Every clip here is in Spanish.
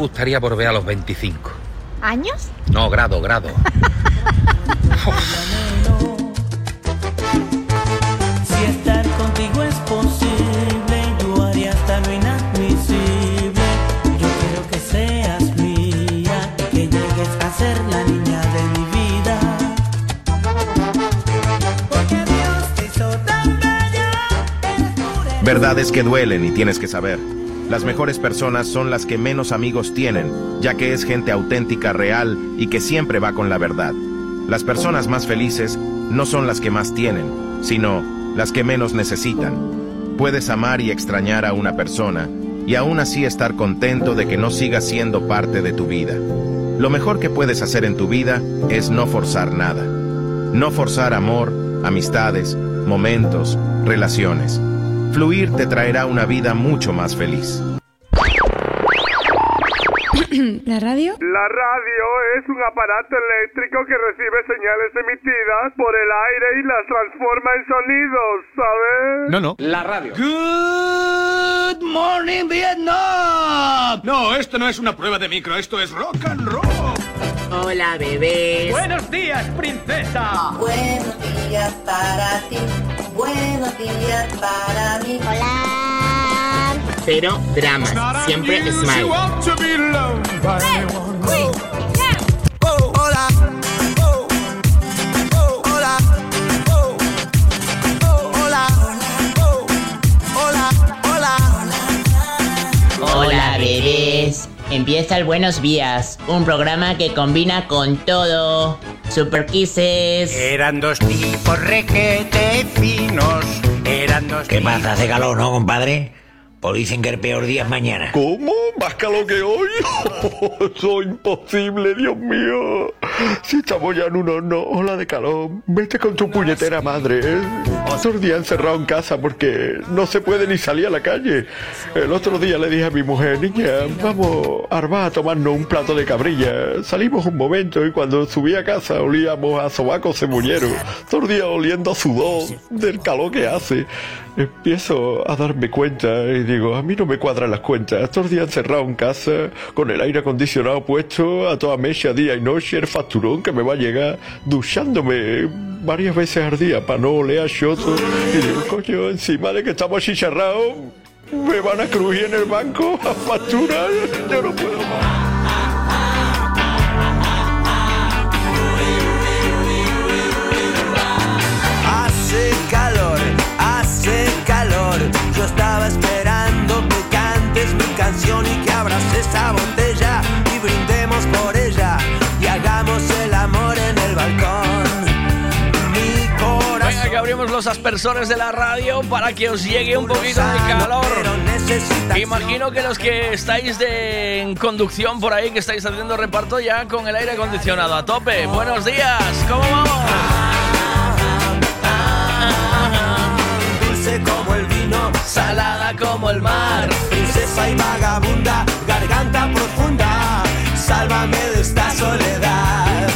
me gustaría volver a los 25? ¿Años? No, grado, grado. Si estar contigo es posible, yo haría hasta lo inadmisible. Yo quiero que seas mía y que llegues a ser la niña de mi vida. Porque Dios te hizo tan bella, eres pura. Verdades que duelen y tienes que saber. Las mejores personas son las que menos amigos tienen, ya que es gente auténtica, real y que siempre va con la verdad. Las personas más felices no son las que más tienen, sino las que menos necesitan. Puedes amar y extrañar a una persona y aún así estar contento de que no siga siendo parte de tu vida. Lo mejor que puedes hacer en tu vida es no forzar nada. No forzar amor, amistades, momentos, relaciones. Fluir te traerá una vida mucho más feliz. ¿La radio? La radio es un aparato eléctrico que recibe señales emitidas por el aire y las transforma en sonidos, ¿sabes? No, no. La radio. Good morning, Vietnam. No, esto no es una prueba de micro, esto es rock and roll. Hola, bebés. Buenos días, princesa. Buenos días para ti, buenos días para mí. Hola. Cero dramas, siempre smile. Hola, bebés. Empieza el Buenos Días, un programa que combina con todo. Super Kisses. Eran dos tipos requete finos. Eran dos ¿Qué más hace calor, no, compadre? Pues dicen que el peor día es mañana. ¿Cómo? ¿Más calor que hoy? Eso es imposible, Dios mío. Si estamos ya en un horno, ola de calor. Vete con tu puñetera madre. ¿eh? Otro día encerrado en casa porque no se puede ni salir a la calle. El otro día le dije a mi mujer, niña, vamos a Arba a tomarnos un plato de cabrilla. Salimos un momento y cuando subí a casa olíamos a sobaco cebullero. Todo el día oliendo a sudor del calor que hace. Empiezo a darme cuenta y digo, a mí no me cuadran las cuentas. Estos días encerrado en casa, con el aire acondicionado puesto, a toda mecha, día y noche, el facturón que me va a llegar, duchándome varias veces al día para no oler a choto. Y digo, coño, encima de que estamos así cerrados, me van a crujir en el banco a facturar. Yo no puedo más. Yo estaba esperando que cantes mi canción y que abras esa botella y brindemos por ella y hagamos el amor en el balcón. Mi corazón. Venga, que abrimos los aspersores de la radio para que os llegue un poquito de calor. Imagino que los que estáis de, en conducción por ahí, que estáis haciendo reparto ya con el aire acondicionado a tope. Buenos días, ¿cómo vamos? Salada como el mar. princesa y vagabunda, garganta profunda. Sálvame de esta soledad.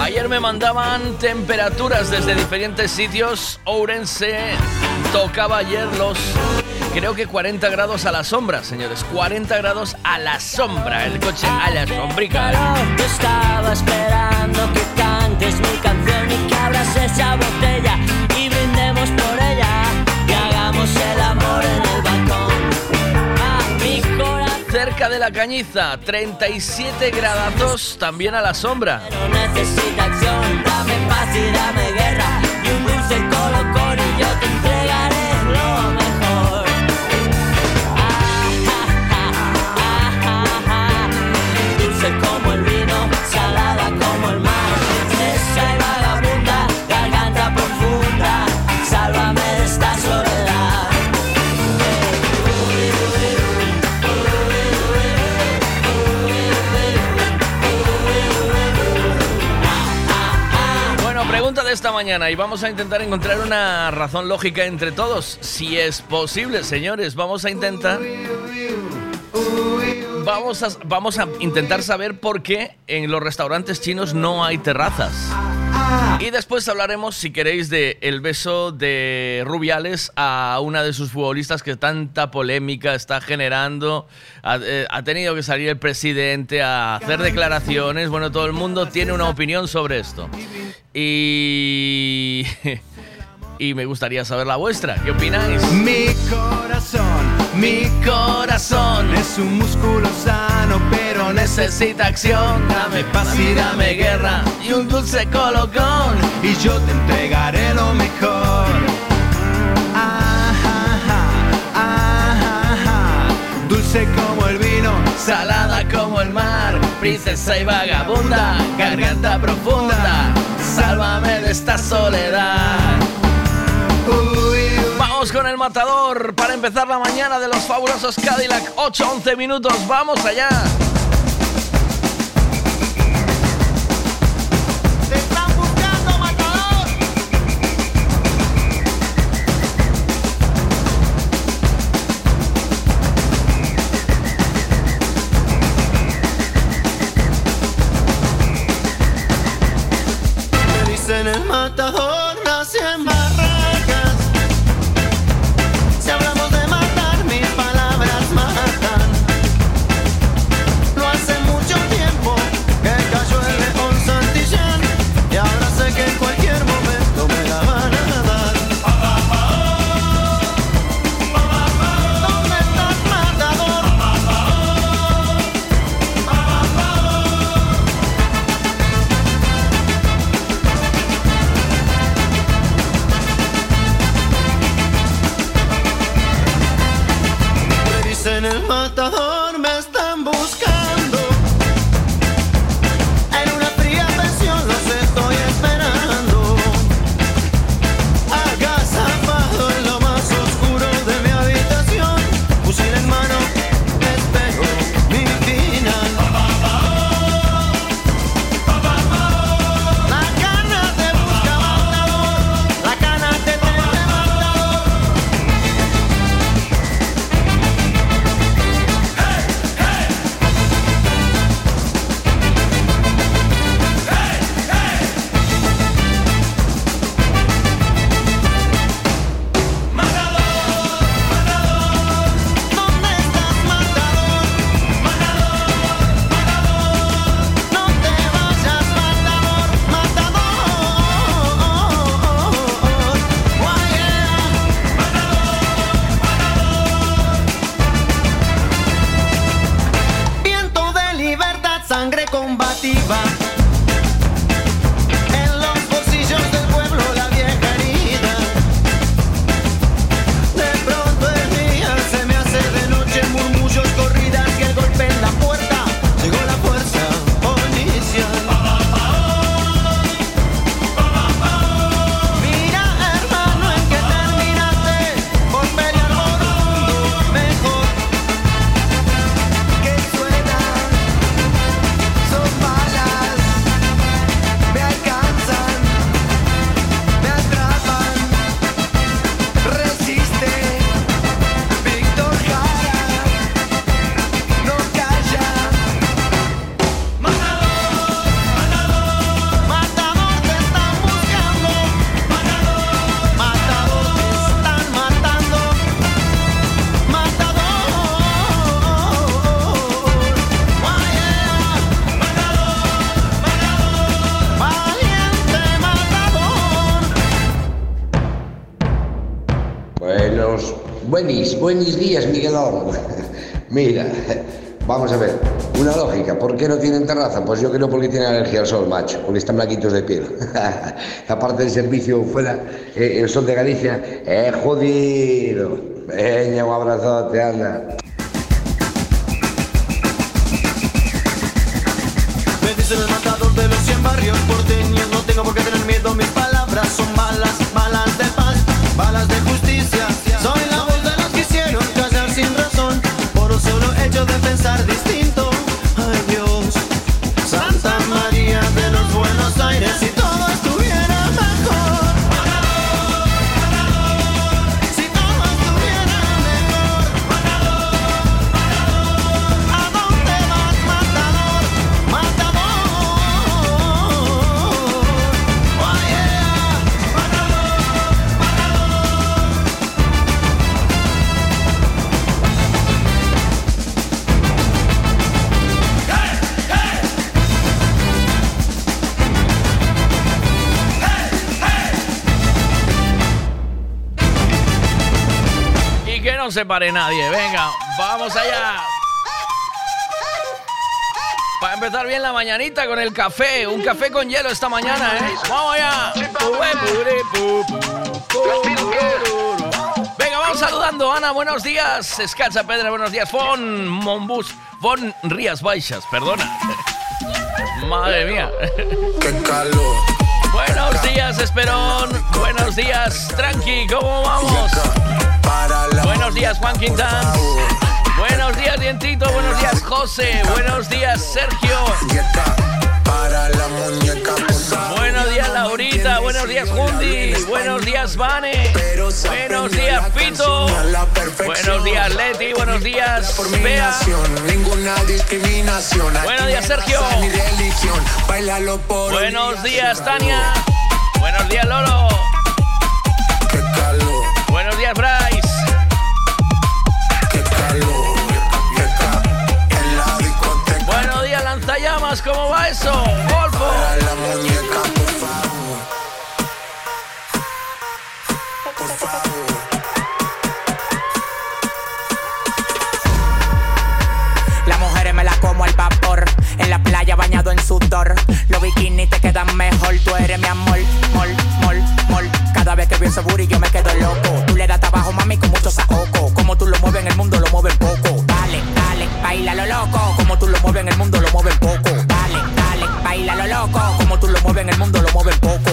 Ayer me mandaban temperaturas desde diferentes sitios. Ourense tocaba ayer los, creo que 40 grados a la sombra, señores. 40 grados a la sombra. El coche a la sombrica. Yo estaba esperando que cantes mi canción y que abras esa botella y brindemos por ella y hagamos el amor en el balcón. A mi corazón Cerca de la cañiza, 37 gradazos también a la sombra. necesita acción, dame paz y dame guerra y un dulce colocón y yo te entregaré esta mañana y vamos a intentar encontrar una razón lógica entre todos. Si es posible, señores, vamos a intentar... Vamos a, vamos a intentar saber por qué en los restaurantes chinos no hay terrazas. Y después hablaremos, si queréis, de el beso de Rubiales a una de sus futbolistas que tanta polémica está generando. Ha, eh, ha tenido que salir el presidente a hacer declaraciones. Bueno, todo el mundo tiene una opinión sobre esto. Y. Y me gustaría saber la vuestra. ¿Qué opináis? Mi corazón, Mi corazón es un músculo sano, pero necesita acción. Dame paz y dame guerra y un dulce colocón. y yo te entregaré lo mejor. Dulce como el vino, Salada como el mar, princesa y vagabunda, garganta profunda, sálvame de esta soledad. Con el matador para empezar la mañana de los fabulosos Cadillac. 8-11 minutos, vamos allá. me dicen buenos días, Miguelón. Mira, vamos a ver, una lógica, ¿por qué no tienen terraza? Pues yo creo porque tienen alergia al sol, macho, porque están blanquitos de piel. Aparte del servicio fuera, eh, el sol de Galicia es jodido. Venga, un abrazote, anda. Se pare nadie. Venga, vamos allá. Para empezar bien la mañanita con el café. Un café con hielo esta mañana, ¿eh? Vamos allá. Venga, vamos saludando. Ana, buenos días. Escalza Pedra, buenos días. Fon Monbus. Fon Rías Baixas, perdona. Madre mía. Qué calor. Buenos días, Esperón. Buenos días, Tranqui. ¿Cómo vamos? Buenos días, Juan Quintán. Buenos días, Dientito. Buenos días, José. Buenos días, Sergio. Buenos días, Laurita. Buenos días, Jundi. Buenos días, Vane. Buenos días, Pito. Buenos días, Leti. Buenos días, Bea. Buenos días, Sergio. Buenos días, Tania. Buenos días, Lolo. Buenos días, Bryce. Lanzallamas. ¿Cómo va eso? Golfo. La muñeca. Las mujeres me la como al vapor. En la playa bañado en sudor. Los bikinis te quedan mejor. Tú eres mi amor, mol, mol, mol. Cada vez que veo ese booty yo me quedo loco. Tú le das trabajo, mami, con mucho saoco. Como tú lo mueves en el mundo, lo mueves poco. Dale, dale, baila lo loco. Como tú lo mueves en el mundo, lo mueves poco. Baila lo loco. Como tú lo mueves en el mundo, lo mueves poco.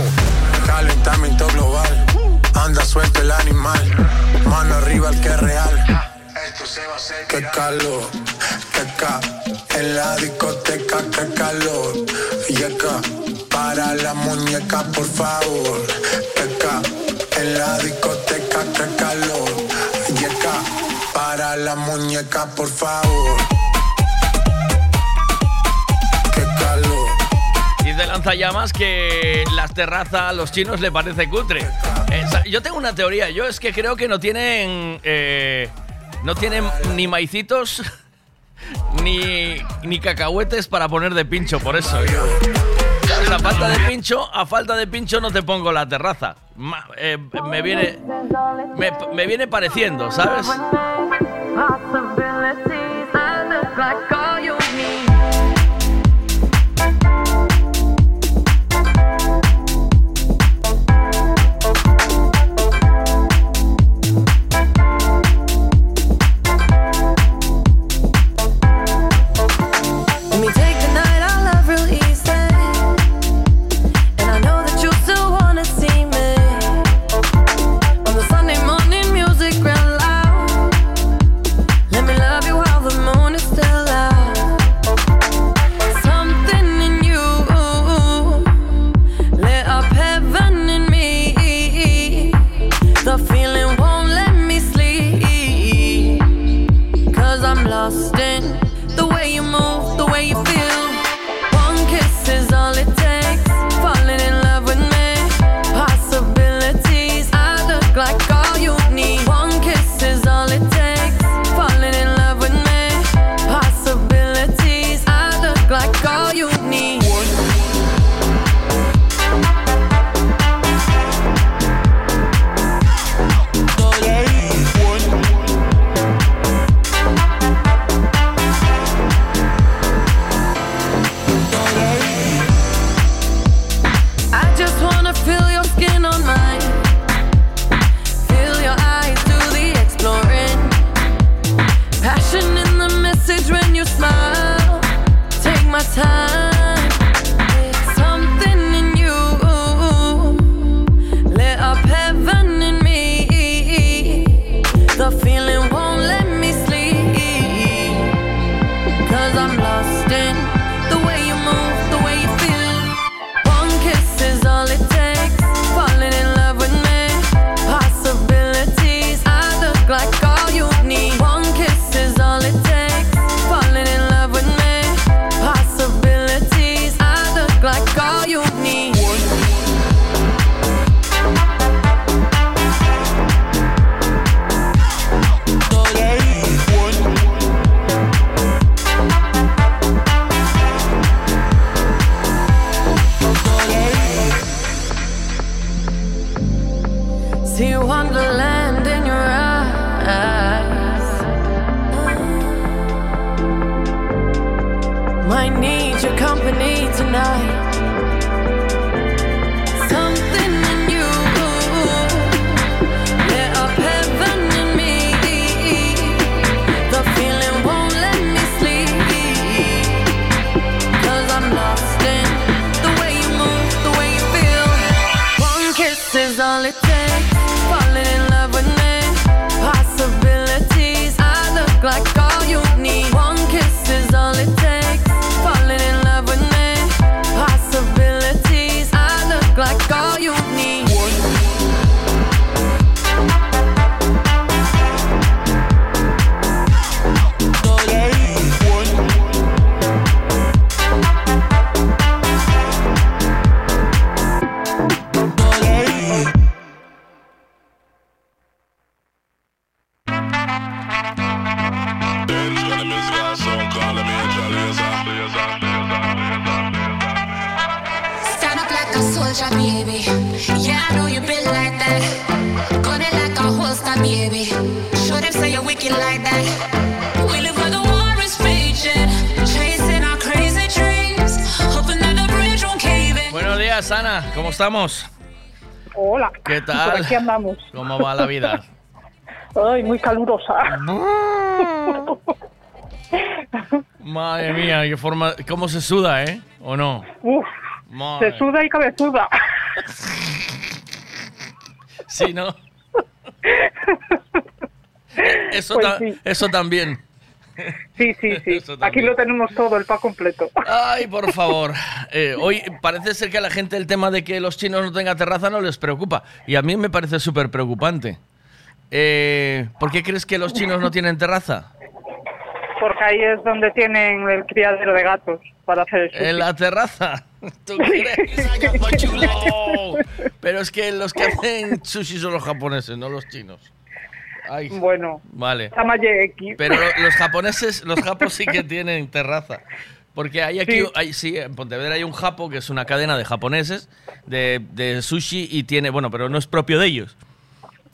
Calentamiento global. Anda suelto el animal. Mano arriba el que es real. Esto se va a hacer. Qué calor. Qué ca. En la discoteca, qué calor. Y acá. Para la muñeca, por favor. Qué ca. En la discoteca, qué calor. Y acá. Para la muñeca, por favor. Dice Lanzallamas que las terrazas a los chinos le parece cutre. Esa- yo tengo una teoría. Yo es que creo que no tienen. eh, no tienen ni maicitos ni, ni cacahuetes para poner de pincho. Por eso. A falta de pincho, a falta de pincho no te pongo la terraza. Eh, me viene. Me, me viene pareciendo, ¿sabes? Estamos? Hola. ¿Qué tal? Por aquí andamos. ¿Cómo va la vida? Ay, muy calurosa. Madre mía, qué forma, cómo se suda, ¿eh? ¿O no? Uf, Madre. se suda y cabezuda. Sí, ¿no? Eso, Pues ta- sí. eso también. Sí, sí, sí. Aquí lo tenemos todo, el pack completo. Ay, por favor. Eh, hoy parece ser que a la gente el tema de que los chinos no tengan terraza no les preocupa. Y a mí me parece súper preocupante. Eh, ¿Por qué crees que los chinos no tienen terraza? Porque ahí es donde tienen el criadero de gatos para hacer el sushi. En la terraza. ¿Tú crees? No. Pero es que los que hacen sushi son los japoneses, no los chinos. Ay, Bueno, vale. Pero lo- los japoneses, los japos sí que tienen terraza. Porque hay aquí, Sí. hay- sí, en Pontevedra hay un japo que es una cadena de japoneses de, de sushi y tiene, bueno, pero no es propio de ellos.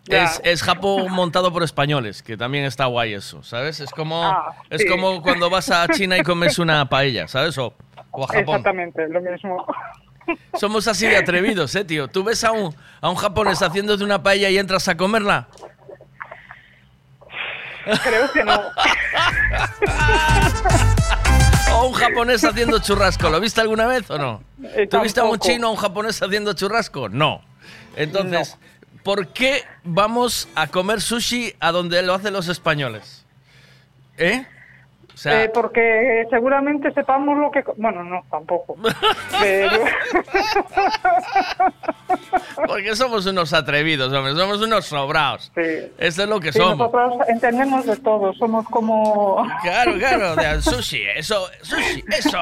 Es, es japo montado por españoles, que también está guay eso, ¿sabes? Es como, Ah, es como cuando vas a China y comes una paella, ¿sabes? O, o a Japón. Exactamente, lo mismo. Somos así de atrevidos, ¿eh, tío? ¿Tú ves a un, a un japonés haciéndote una paella y entras a comerla? Creo que no. O un japonés haciendo churrasco, ¿lo viste alguna vez o no? Eh, ¿Tú viste a un chino o un japonés haciendo churrasco? No. Entonces, ¿por qué vamos a comer sushi a donde lo hacen los españoles? ¿Eh? O sea, Eh, porque seguramente sepamos lo que... Bueno, no, tampoco. Pero... porque somos unos atrevidos, hombre, somos unos sobrados. Sí. Eso es lo que Sí, somos. nosotros entendemos de todo, somos como... Claro, claro, de sushi, eso, sushi, eso,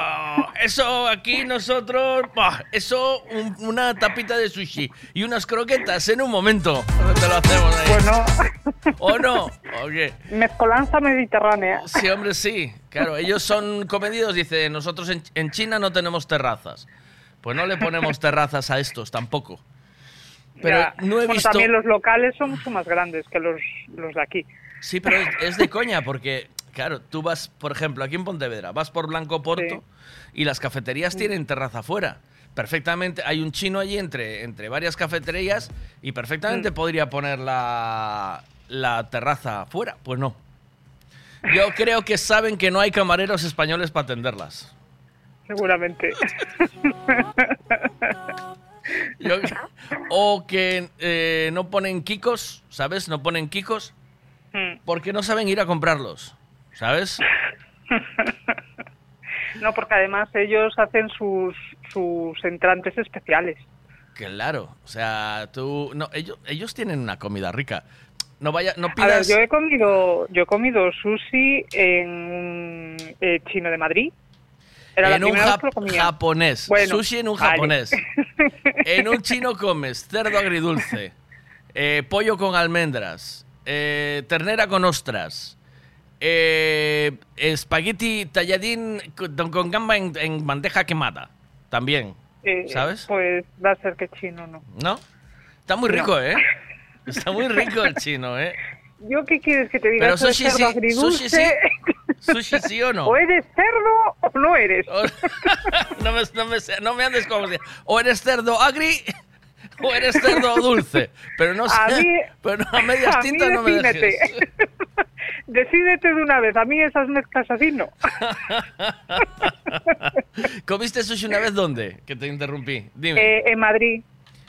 eso aquí nosotros, bah, eso, un- una tapita de sushi y unas croquetas en un momento, te lo hacemos ahí. Bueno, ¿O no? ¿O qué? mezcolanza mediterránea. Sí, hombre, sí. Claro, ellos son comedidos, dice, nosotros en, en China no tenemos terrazas. Pues no le ponemos terrazas a estos tampoco. Pero Ya. no he Bueno, visto... también los locales son mucho más grandes que los, los de aquí. Sí, pero es, es de coña, porque, claro, tú vas, por ejemplo, aquí en Pontevedra, vas por Blanco Porto y las cafeterías tienen terraza afuera. Perfectamente, hay un chino allí entre, entre varias cafeterías y perfectamente podría poner la, la terraza afuera. Pues no. Yo creo que saben que no hay camareros españoles para atenderlas. Seguramente. Yo- o que eh, no ponen kikos, ¿sabes? No ponen kikos Mm. porque no saben ir a comprarlos, ¿sabes? No, porque además ellos hacen sus, sus entrantes especiales. Claro, o sea, tú, no, ellos, ellos tienen una comida rica. No vaya, no A ver, pidas. yo he comido, yo he comido sushi en un eh, chino de Madrid. Era la en un primera vez jap- que lo comía. japonés, Bueno, sushi en un vale. japonés. En un chino comes cerdo agridulce, eh, pollo con almendras, eh, ternera con ostras, espagueti talladín con, con gamba en, en bandeja quemada, también, ¿sabes? Pues va a ser que chino no. ¿No? Está muy No. rico, ¿eh? Está muy rico el chino, ¿eh? ¿Yo qué quieres que te diga? Pero sushi cerdo sí, sushi sí. ¿Sushi sí o no? O eres cerdo o no eres. No me, no me, no me andes como si- O eres cerdo agri o eres cerdo dulce. Pero no sé. A mí- pero no, a medias tintas no me dejes. Decídete de una vez. A mí esas mezclas así no. ¿Comiste sushi una vez dónde? Que te interrumpí. Dime. Eh, en Madrid.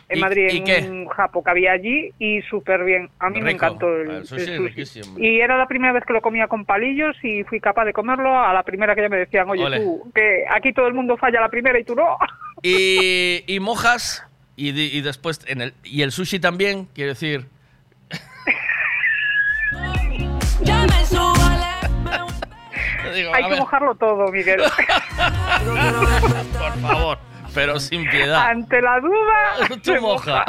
En ¿Y- Madrid, y en qué? un japo que había allí y súper bien. A mí me encantó el, El sushi el sushi. Y era la primera vez que lo comía con palillos y fui capaz de comerlo a la primera que ya me decían, oye, Ole. tú, que aquí todo el mundo falla la primera y tú no. Y, y mojas y, di- y después en el y el sushi también, quiero decir. Digo, Hay que ver, mojarlo todo, Miguel. por favor, pero sin piedad. Ante la duda, Tú moja.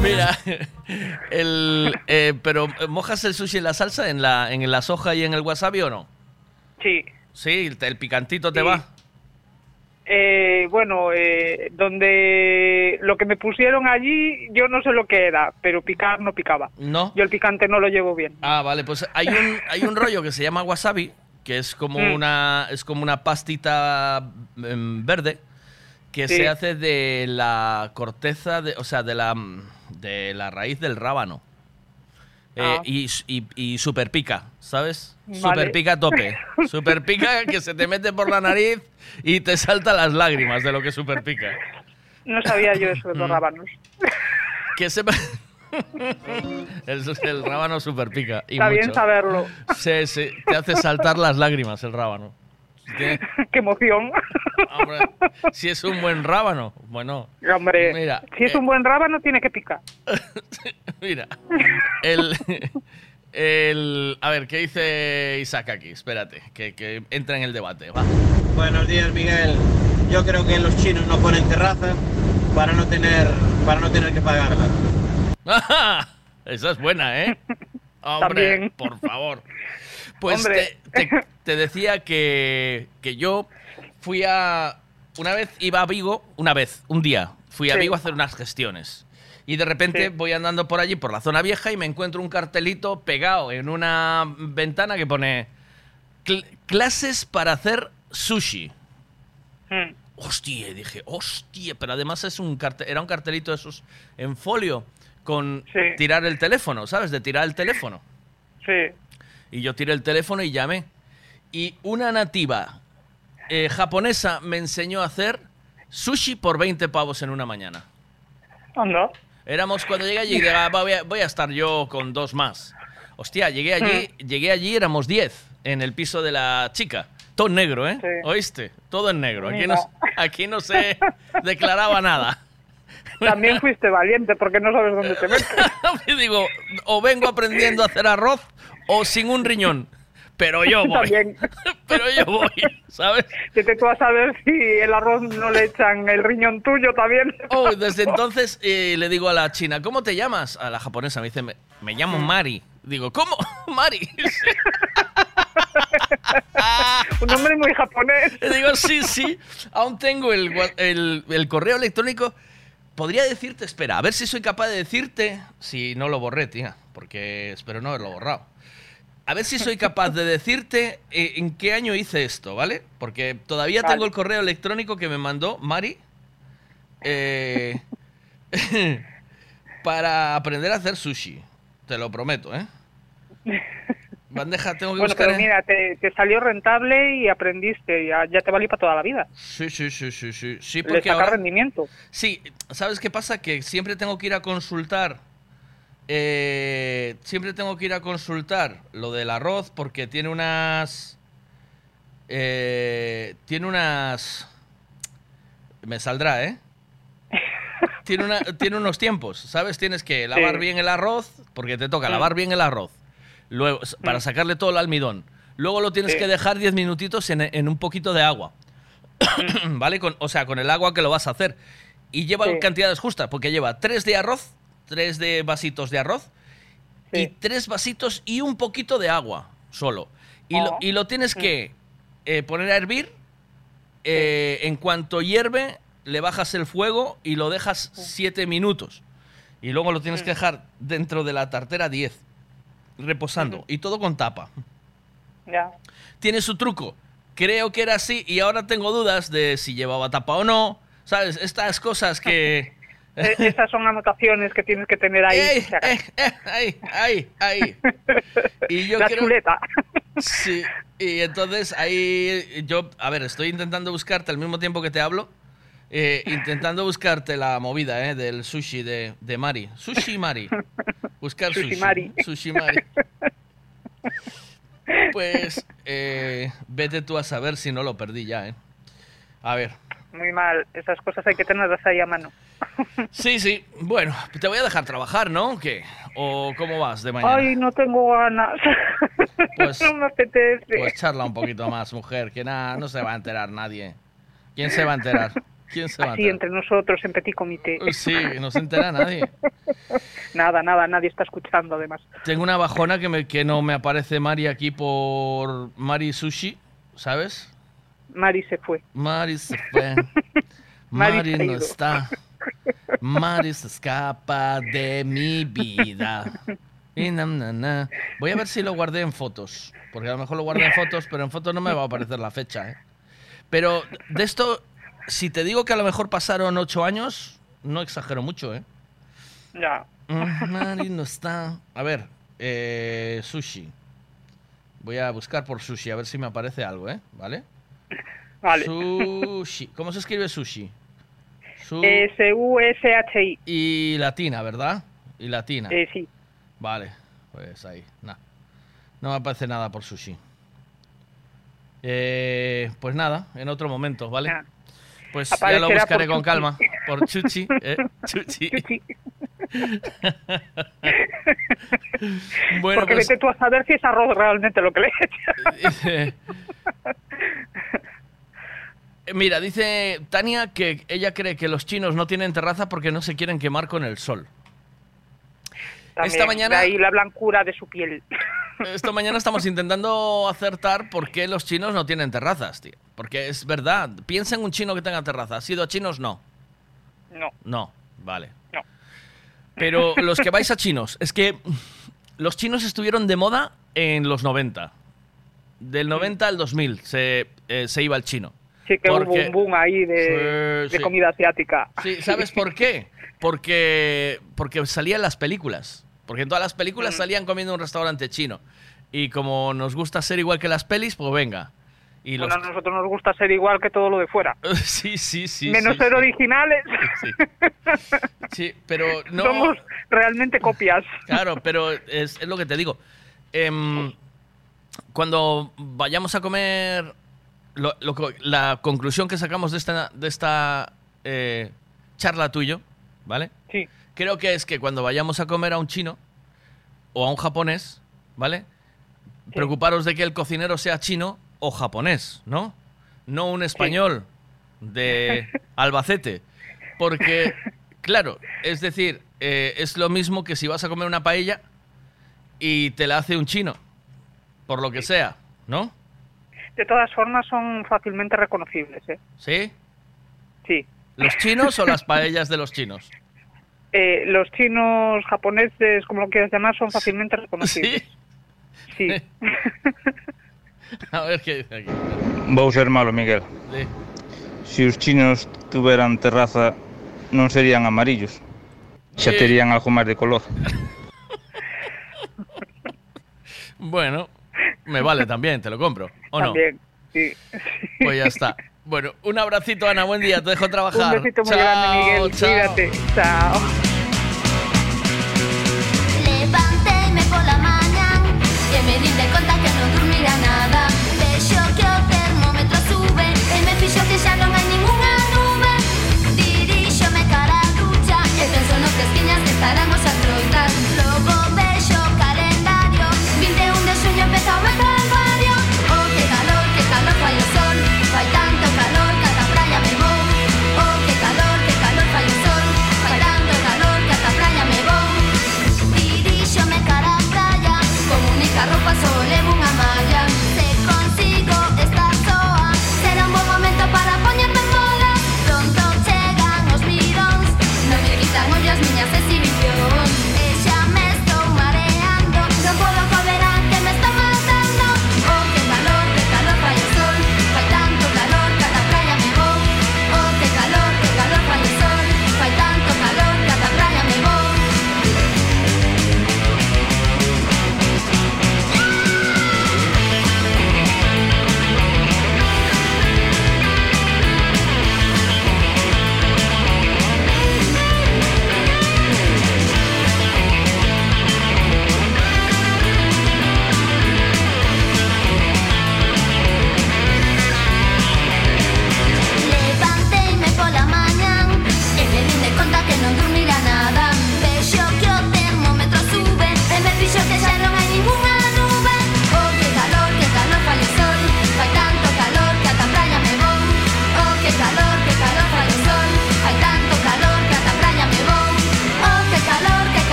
Mira, el, eh, pero eh, ¿mojas el sushi en la salsa, en la, en la soja y en el wasabi o no? Sí. Sí, el, el picantito te Sí. va. Eh, bueno, eh, donde lo que me pusieron allí, yo no sé lo que era, pero picar no picaba. ¿No? Yo el picante no lo llevo bien. Ah, vale, pues hay un, hay un rollo que se llama wasabi, que es como Mm. una es como una pastita em, verde que Sí. se hace de la corteza, de, o sea, de la de la raíz del rábano. Eh, Ah. y, y, y super pica, ¿sabes? Vale. Super pica a tope. Super pica que se te mete por la nariz y te saltan las lágrimas de lo que super pica. No sabía yo eso de los Mm. rábanos. Que sepa... el, el rábano super pica. Y Está bien saberlo. Sí, sí, te hace saltar las lágrimas el rábano. Qué emoción. hombre, si es un buen rábano, bueno, Hombre, Mira, si es eh, un buen rábano, tiene que picar. mira, el, el, a ver, ¿qué dice Isaac aquí? Espérate, que, que entra en el debate, va. Buenos días, Miguel. Yo creo que los chinos no ponen terraza para no tener, para no tener que pagarla. Esa es buena, ¿eh? Hombre, También. por favor. Pues te, te- te decía que, que yo fui a... Una vez iba a Vigo, una vez, un día, fui a Sí. Vigo a hacer unas gestiones. Y de repente Sí. voy andando por allí, por la zona vieja, y me encuentro un cartelito pegado en una ventana que pone "Cl- clases para hacer sushi. Mm. Hostia, dije, hostia, pero además es un carte- era un cartelito de esos en folio con tirar el teléfono, ¿sabes? De tirar el teléfono. Sí. Y yo tiré el teléfono y llamé. Y una nativa eh, japonesa me enseñó a hacer sushi por 20 pavos en una mañana. Anda. Éramos cuando llegué allí, dije, "Ah, voy, a, voy a estar yo con dos más. Hostia, llegué allí, llegué allí, éramos 10 en el piso de la chica. Todo en negro, ¿eh? ¿Oíste? Todo en negro. Aquí no, aquí no se declaraba nada. También fuiste valiente porque no sabes dónde te metes. Y digo, o vengo aprendiendo a hacer arroz o sin un riñón. Pero yo voy. También. Pero yo voy, ¿sabes? Que te tú a saber si el arroz no le echan el riñón tuyo también. Oh, desde entonces eh, le digo a la china, ¿cómo te llamas? A la japonesa me dice, me, me llamo Mari. Digo, ¿cómo? Mari. Un nombre muy japonés. Le digo, sí, sí. Aún tengo el, el- el correo electrónico. Podría decirte, espera, a ver si soy capaz de decirte. Si no lo borré, tía, porque espero no haberlo borrado. A ver si soy capaz de decirte eh, en qué año hice esto, ¿vale? Porque todavía Vale. tengo el correo electrónico que me mandó Mari eh, para aprender a hacer sushi. Te lo prometo, ¿eh? Bandeja, tengo que Bueno, buscar. pero mira, te, te salió rentable y aprendiste. Ya, ya te valió para toda la vida. Sí, sí, sí, sí, sí. Sí, Le porque saca ahora... rendimiento. Sí, ¿sabes qué pasa? Que siempre tengo que ir a consultar. eh, siempre tengo que ir a consultar lo del arroz porque tiene unas. eh, tiene unas. Me saldrá, ¿eh? Tiene, una- tiene unos tiempos, ¿sabes? Tienes que lavar Sí. bien el arroz, porque te toca lavar bien el arroz, luego, para sacarle todo el almidón. Luego lo tienes Sí. que dejar 10 minutitos en, en un poquito de agua. ¿Vale? Con, o sea, con el agua que lo vas a hacer. Y lleva Sí. cantidades justas, porque lleva 3 de arroz, 3 de vasitos de arroz, y 3 vasitos y un poquito de agua, solo. Y, lo, Oh. y lo tienes que eh, poner a hervir. eh, En cuanto hierve, le bajas el fuego y lo dejas 7 minutos. Y luego lo tienes que dejar dentro de la tartera 10. Reposando y todo con tapa. Ya. Tiene su truco. Creo que era así y ahora tengo dudas de si llevaba tapa o no. ¿Sabes? Estas cosas que... Eh, Esas son anotaciones que tienes que tener ahí. Ey, si acaso. ahí, ahí, ahí. Y yo La creo- chuleta. Sí, y entonces ahí yo, a ver, estoy intentando buscarte al mismo tiempo que te hablo, eh, intentando buscarte la movida eh, del sushi de, de Mari. Sushi Mari. Buscar Sushi sushi. Mari. Sushi Mari. Pues eh, vete tú a saber si no lo perdí ya, ¿eh? A ver. Muy mal. Esas cosas hay que tenerlas ahí a mano. Sí, sí. Bueno, te voy a dejar trabajar, ¿no? ¿O ¿Qué? ¿O cómo vas de mañana? Ay, no tengo ganas. Pues- no me apetece. Pues charla un poquito más, mujer, que nada, no se va a enterar nadie. ¿Quién se va a enterar? ¿Quién se Así entre nosotros en petit comité. Sí, no se entera nadie. Nada, nada, nadie está escuchando además. Tengo una bajona que, me, que no me aparece Mari aquí por Mari Sushi, ¿sabes? Mari se fue. Mari se fue. Mari no está. Mari se escapa de mi vida. Y na, na, na. Voy a ver si lo guardé en fotos. Porque a lo mejor lo guardé en fotos, pero en fotos no me va a aparecer la fecha. ¿eh? Pero de esto, si te digo que a lo mejor pasaron ocho años, no exagero mucho, ¿eh? Ya. Mm, Mari no está. A ver, eh, sushi. Voy a buscar por sushi a ver si me aparece algo, ¿eh? ¿Vale? Vale. Sushi. ¿Cómo se escribe sushi? Su S-U-S-H-I. y latina, ¿verdad? Y latina. Eh, sí. Vale, pues ahí. nah. No me aparece nada por sushi. Eh, pues nada, en otro momento, ¿vale? Pues ya lo buscaré con Chuchi. calma. Por Chuchi, ¿eh? Chuchi. bueno, Porque pues vete tú a saber si es arroz realmente lo que le. Eh, Mira, dice Tania que ella cree que los chinos no tienen terraza porque no se quieren quemar con el sol. También, Esta mañana- de ahí la blancura de su piel. Esta mañana estamos intentando acertar por qué los chinos no tienen terrazas, tío. Porque es verdad, piensa en un chino que tenga terraza. ¿Has ido a chinos? No. No. No, vale. No. Pero los que vais a chinos, es que los chinos estuvieron de moda en los 90. Del 90 al 2000 se, eh, se iba al chino. Sí que hubo Porque- un boom ahí de, Sí, de sí. comida asiática. Sí, ¿sabes por qué? Porque, porque salían las películas. Porque en todas las películas salían comiendo en un restaurante chino. Y como nos gusta ser igual que las pelis, pues venga. Y los... Bueno, a nosotros nos gusta ser igual que todo lo de fuera. Sí, sí, sí. Menos sí, ser sí. originales. Sí, pero no... Somos realmente copias. Claro, pero es, es lo que te digo. Em, cuando vayamos a comer, lo- lo la conclusión que sacamos de esta, de esta eh, charla tuyo, ¿vale? Sí. Creo que es que cuando vayamos a comer a un chino o a un japonés, ¿vale? Preocuparos de que el cocinero sea chino o japonés, ¿no? No un español de Albacete. Porque, claro, es decir, eh, es lo mismo que si vas a comer una paella y te la hace un chino, por lo que sea, ¿no? De todas formas son fácilmente reconocibles, ¿eh? ¿Sí? Sí. ¿Los chinos o las paellas de los chinos? Eh, los chinos, japoneses, como lo quieras llamar, son fácilmente reconocibles. Sí. A ver qué dice aquí. Vou ser malo, Miguel. Sí. Se os chinos tuveran terraza non serían amarillos. Xa Eh. terían algo máis de color. Bueno, me vale también, te lo compro. ¿O no? También, sí. Pues ya está. Bueno, un abracito, Ana. Buen día. Te dejo trabajar. Un besito muy Chao, grande, Miguel. chao. Cuídate. Chao.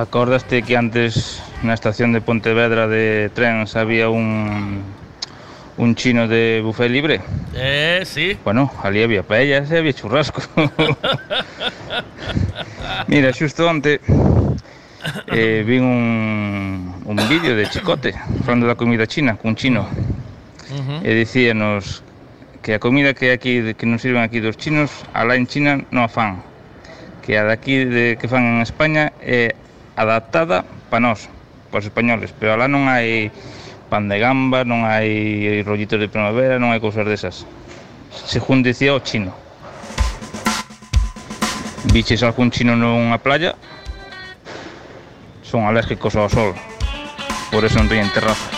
Acordaste que antes na estación de Pontevedra de trens había un un chino de buffet libre? Eh, sí. Bueno, ali había paellas e había churrasco. Mira, xusto onte eh, vi un, un vídeo de Chicote falando da comida china cun chino e dicíanos que a comida que aquí que nos sirven aquí dos chinos alá en China non a fan que a daqui de, que fan en España é adaptada para nós, para os españoles, pero alá non hai pan de gamba, non hai rollitos de primavera, non hai cousas desas. Según dicía o chino. Viches algún chino nunha playa? Son alérgicos ao sol, por eso non teñen terrazas.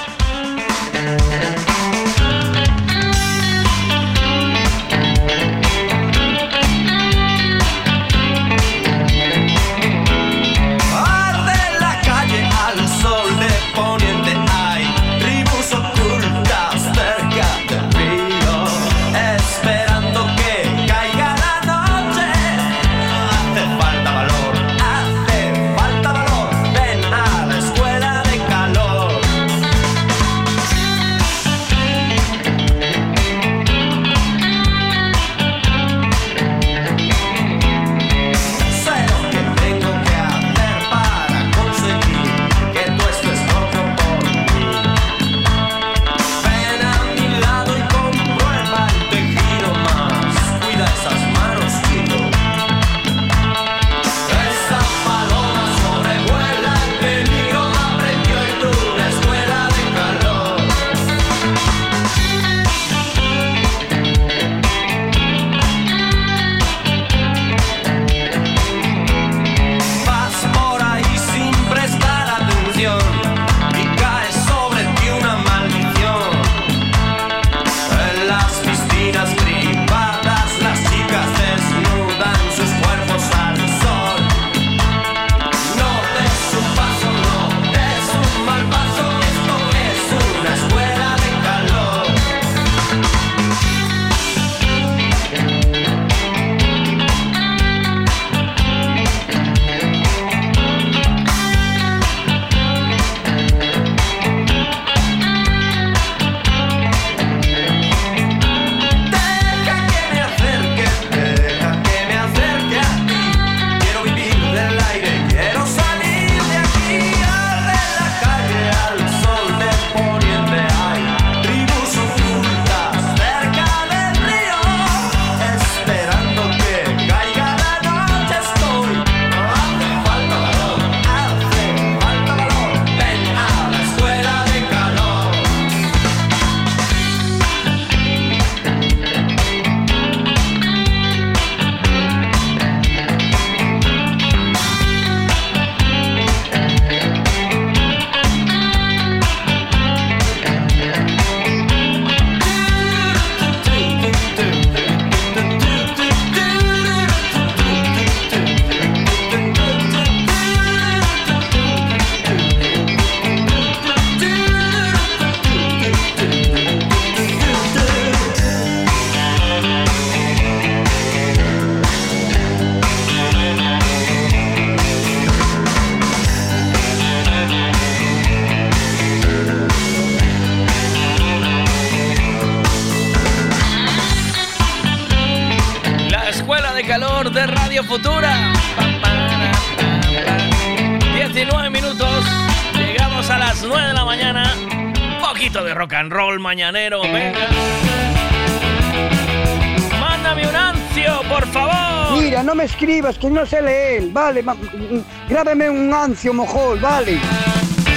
Escribas, que no sé leer. Vale, ma- mm, grábeme un ancio, mojol, vale.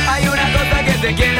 Hay una cosa que te quiero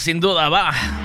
sin duda, va.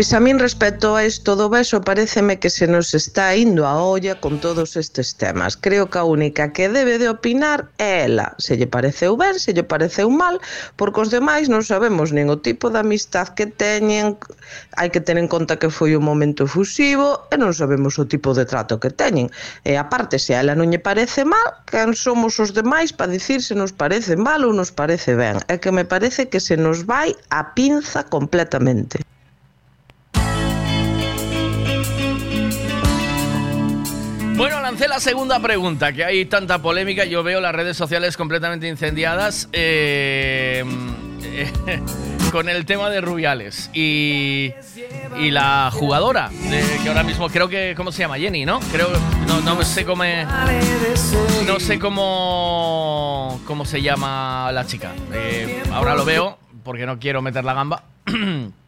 Pois a min respecto a isto do beso pareceme que se nos está indo a olla con todos estes temas. Creo que a única que debe de opinar é ela. Se lle pareceu ben, se lle pareceu mal, porque os demais non sabemos nin o tipo de amistad que teñen, hai que ter en conta que foi un momento fusivo e non sabemos o tipo de trato que teñen. E aparte, se a ela non lle parece mal, quen somos os demais para dicir se nos parece mal ou nos parece ben. É que me parece que se nos vai a pinza completamente. Bueno, lancé la segunda pregunta, que hay tanta polémica, yo veo las redes sociales completamente incendiadas eh, con el tema de Rubiales y, la jugadora, que ahora mismo creo que, ¿cómo se llama? Jenny, ¿no? Creo, no, no sé cómo, no sé cómo, cómo se llama la chica. Eh, ahora lo veo porque no quiero meter la gamba.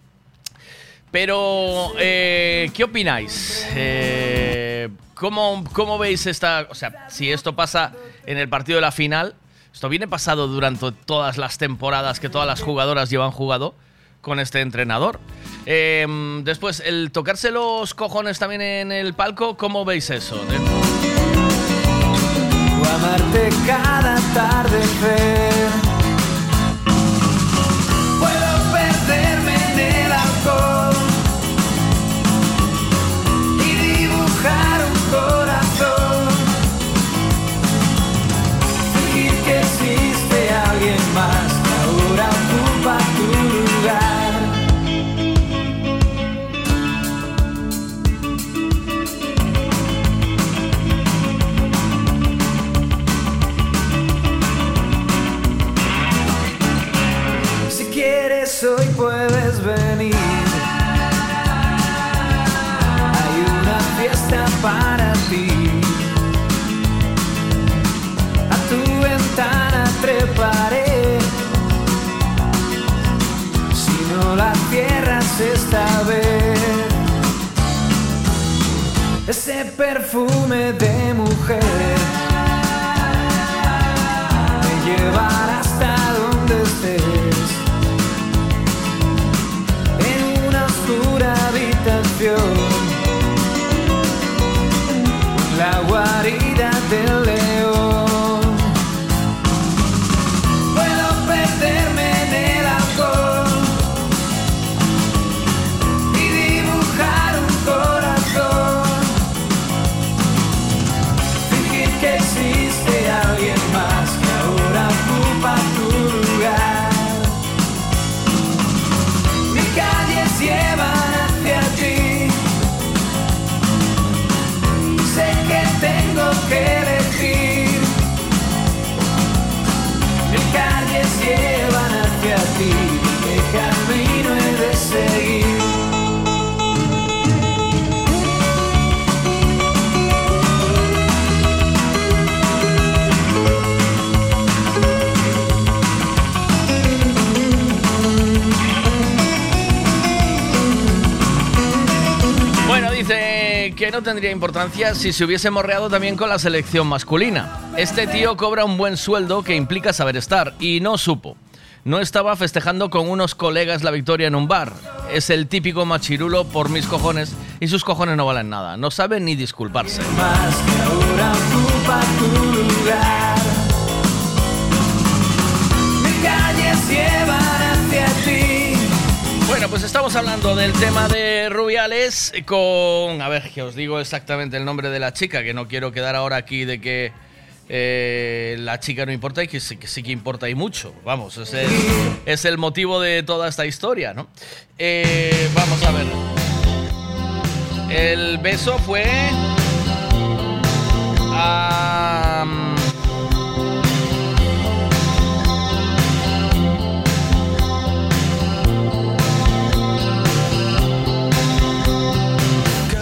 Pero, eh, ¿qué opináis? Eh, ¿cómo, cómo veis esta...? O sea, si esto pasa en el partido de la final, Esto viene pasado durante todas las temporadas que todas las jugadoras llevan jugado con este entrenador. Eh, después, el tocarse los cojones también en el palco, ¿cómo veis eso? O amarte cada atardecer. Hoy puedes venir. Hay una fiesta para ti. A tu ventana treparé. Si no la cierras esta vez. Ese perfume de mujer habitación, tendría importancia si se hubiese morreado también con la selección masculina. Este tío cobra un buen sueldo que implica saber estar y no supo. No estaba festejando con unos colegas la victoria en un bar. Es el típico machirulo por mis cojones y sus cojones no valen nada. No sabe ni disculparse. más que. Bueno, pues estamos hablando del tema de Rubiales con... A ver, que os digo exactamente el nombre de la chica, que no quiero quedar ahora aquí de que eh, la chica no importa y que sí, que importa y mucho. Vamos, es el, es el motivo de toda esta historia, ¿no? Eh, vamos a ver. El beso fue... a...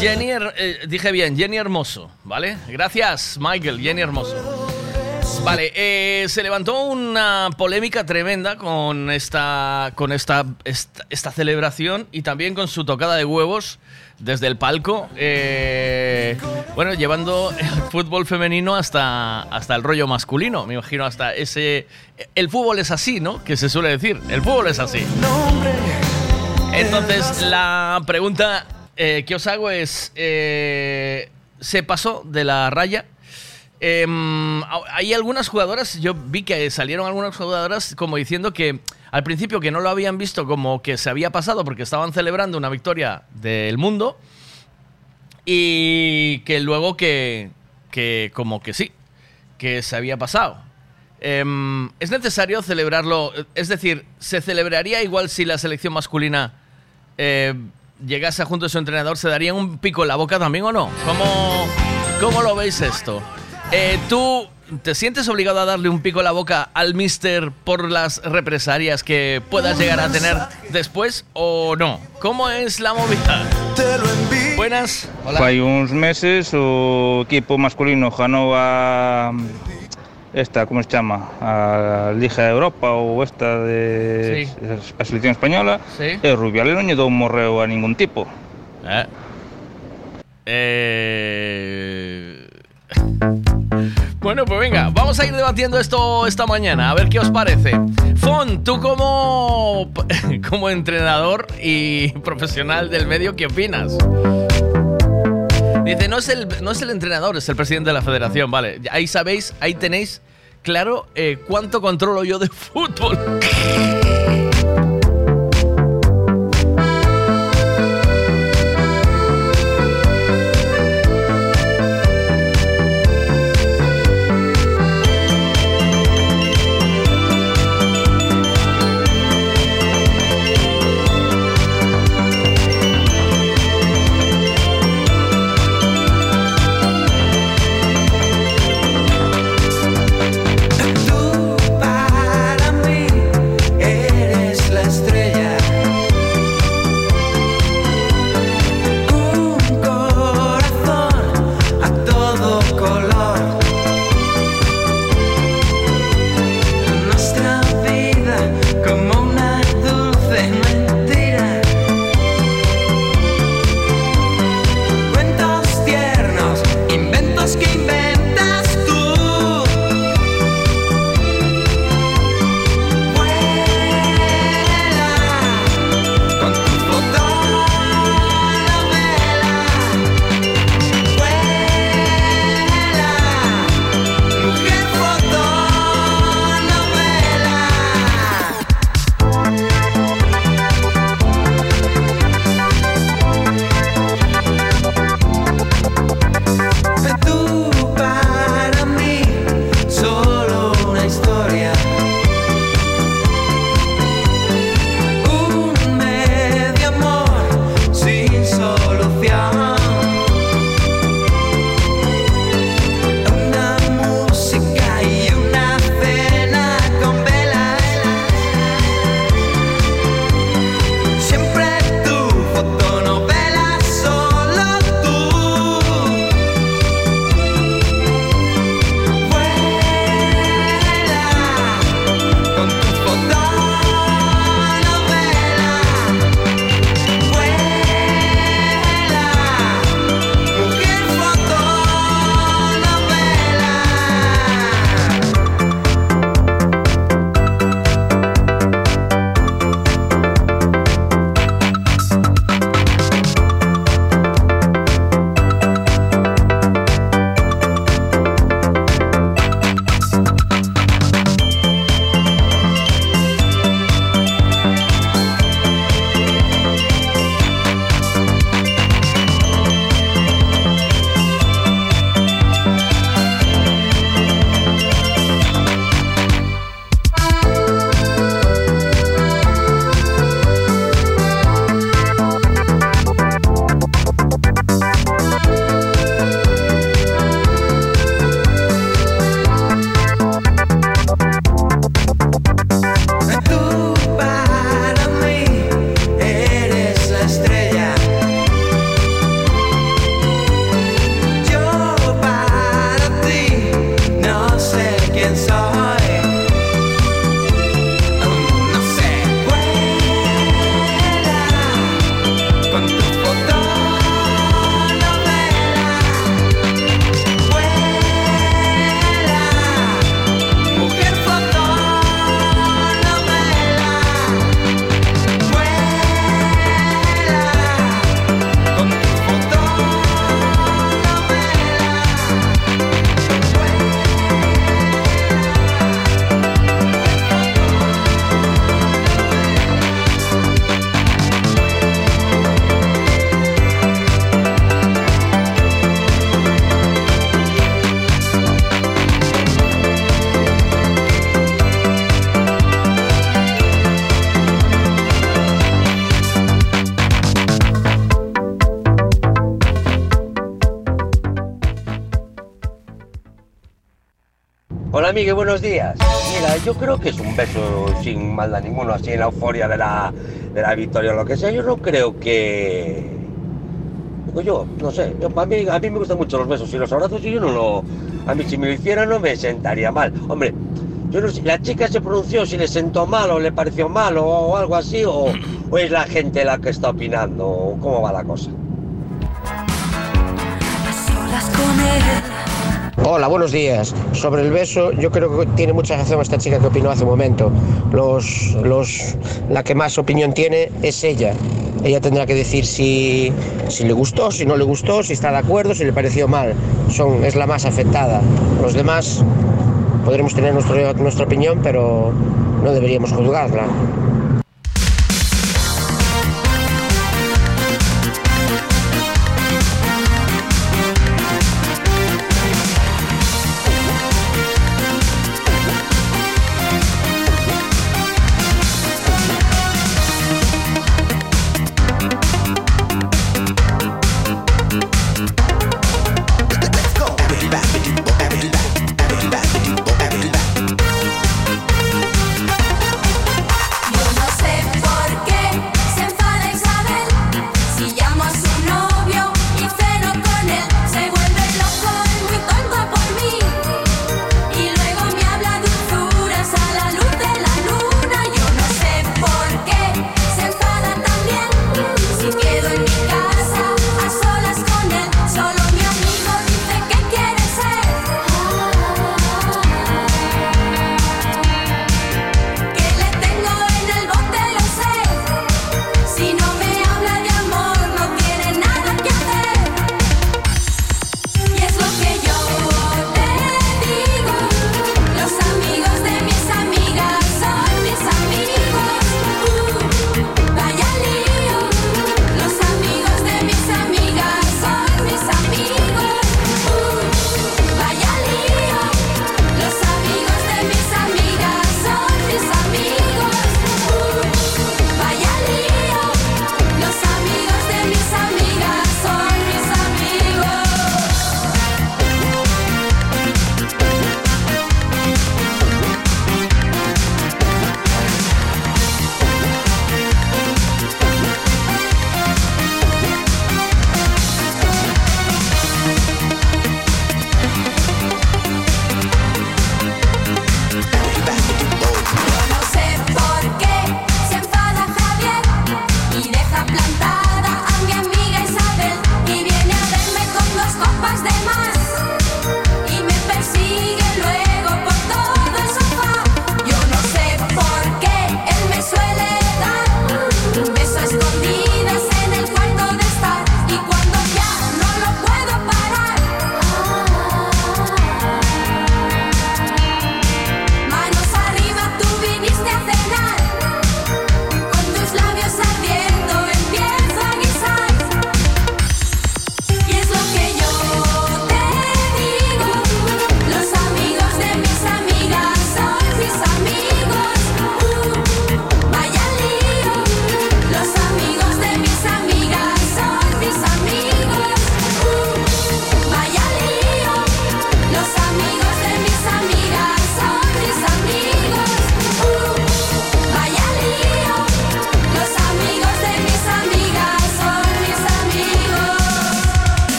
Jenny, Her- eh, dije bien, Jenny Hermoso, ¿vale? Gracias, Michael, Jenny Hermoso. Vale, eh, se levantó una polémica tremenda con esta, con esta, esta, esta celebración y también con su tocada de huevos desde el palco. eh, bueno, llevando el fútbol femenino hasta, hasta el rollo masculino, me imagino hasta ese... El fútbol es así, ¿no? Que se suele decir, el fútbol es así. Entonces, la pregunta eh, que os hago es, eh, ¿se pasó de la raya? Em, hay algunas jugadoras, yo vi que salieron algunas jugadoras como diciendo que al principio que no lo habían visto como que se había pasado porque estaban celebrando una victoria del mundo y que luego que, que como que sí, que se había pasado. Em, ¿Es necesario celebrarlo? Es decir, ¿se celebraría igual si la selección masculina eh, llegase junto a su entrenador? ¿Se darían un pico en la boca también o no? ¿Cómo, cómo lo veis esto? Eh, ¿Tú te sientes obligado a darle un pico en la boca al mister por las represalias que puedas llegar a tener después o no? ¿Cómo es la movida? Buenas. Hola. Fai uns meses o equipo masculino ganou a esta, como se chama? A Liga de Europa ou esta de a selección española Sí. e o Rubiales non lle un morreo a ningún tipo. Eh. Eh, Bueno, pues venga, vamos a ir debatiendo esto esta mañana, a ver qué os parece. Fon, tú como, como entrenador y profesional del medio, ¿qué opinas? Dice, no es, el, no es el entrenador, es el presidente de la federación, vale. Ahí sabéis, ahí tenéis claro eh, cuánto controlo yo de fútbol. Hola buenos días. Mira, yo creo que es un beso sin maldad ninguno, así en la euforia de la, de la victoria o lo que sea. Yo no creo que... Digo yo, no sé, a, mí, a mí me gustan mucho los besos y los abrazos y yo no lo... A mí si me lo hiciera no me sentaría mal. Hombre, yo no sé, la chica se pronunció si le sentó mal o le pareció mal o, algo así, o, o es la gente la que está opinando, o cómo va la cosa. Hola, buenos días. Sobre el beso, yo creo que tiene mucha razón esta chica que opinó hace un momento. La que más opinión tiene es ella. Ella tendrá que decir si, le gustó, si no le gustó, si está de acuerdo, si le pareció mal. Es la más afectada. Los demás podremos tener nuestra opinión, pero no deberíamos juzgarla.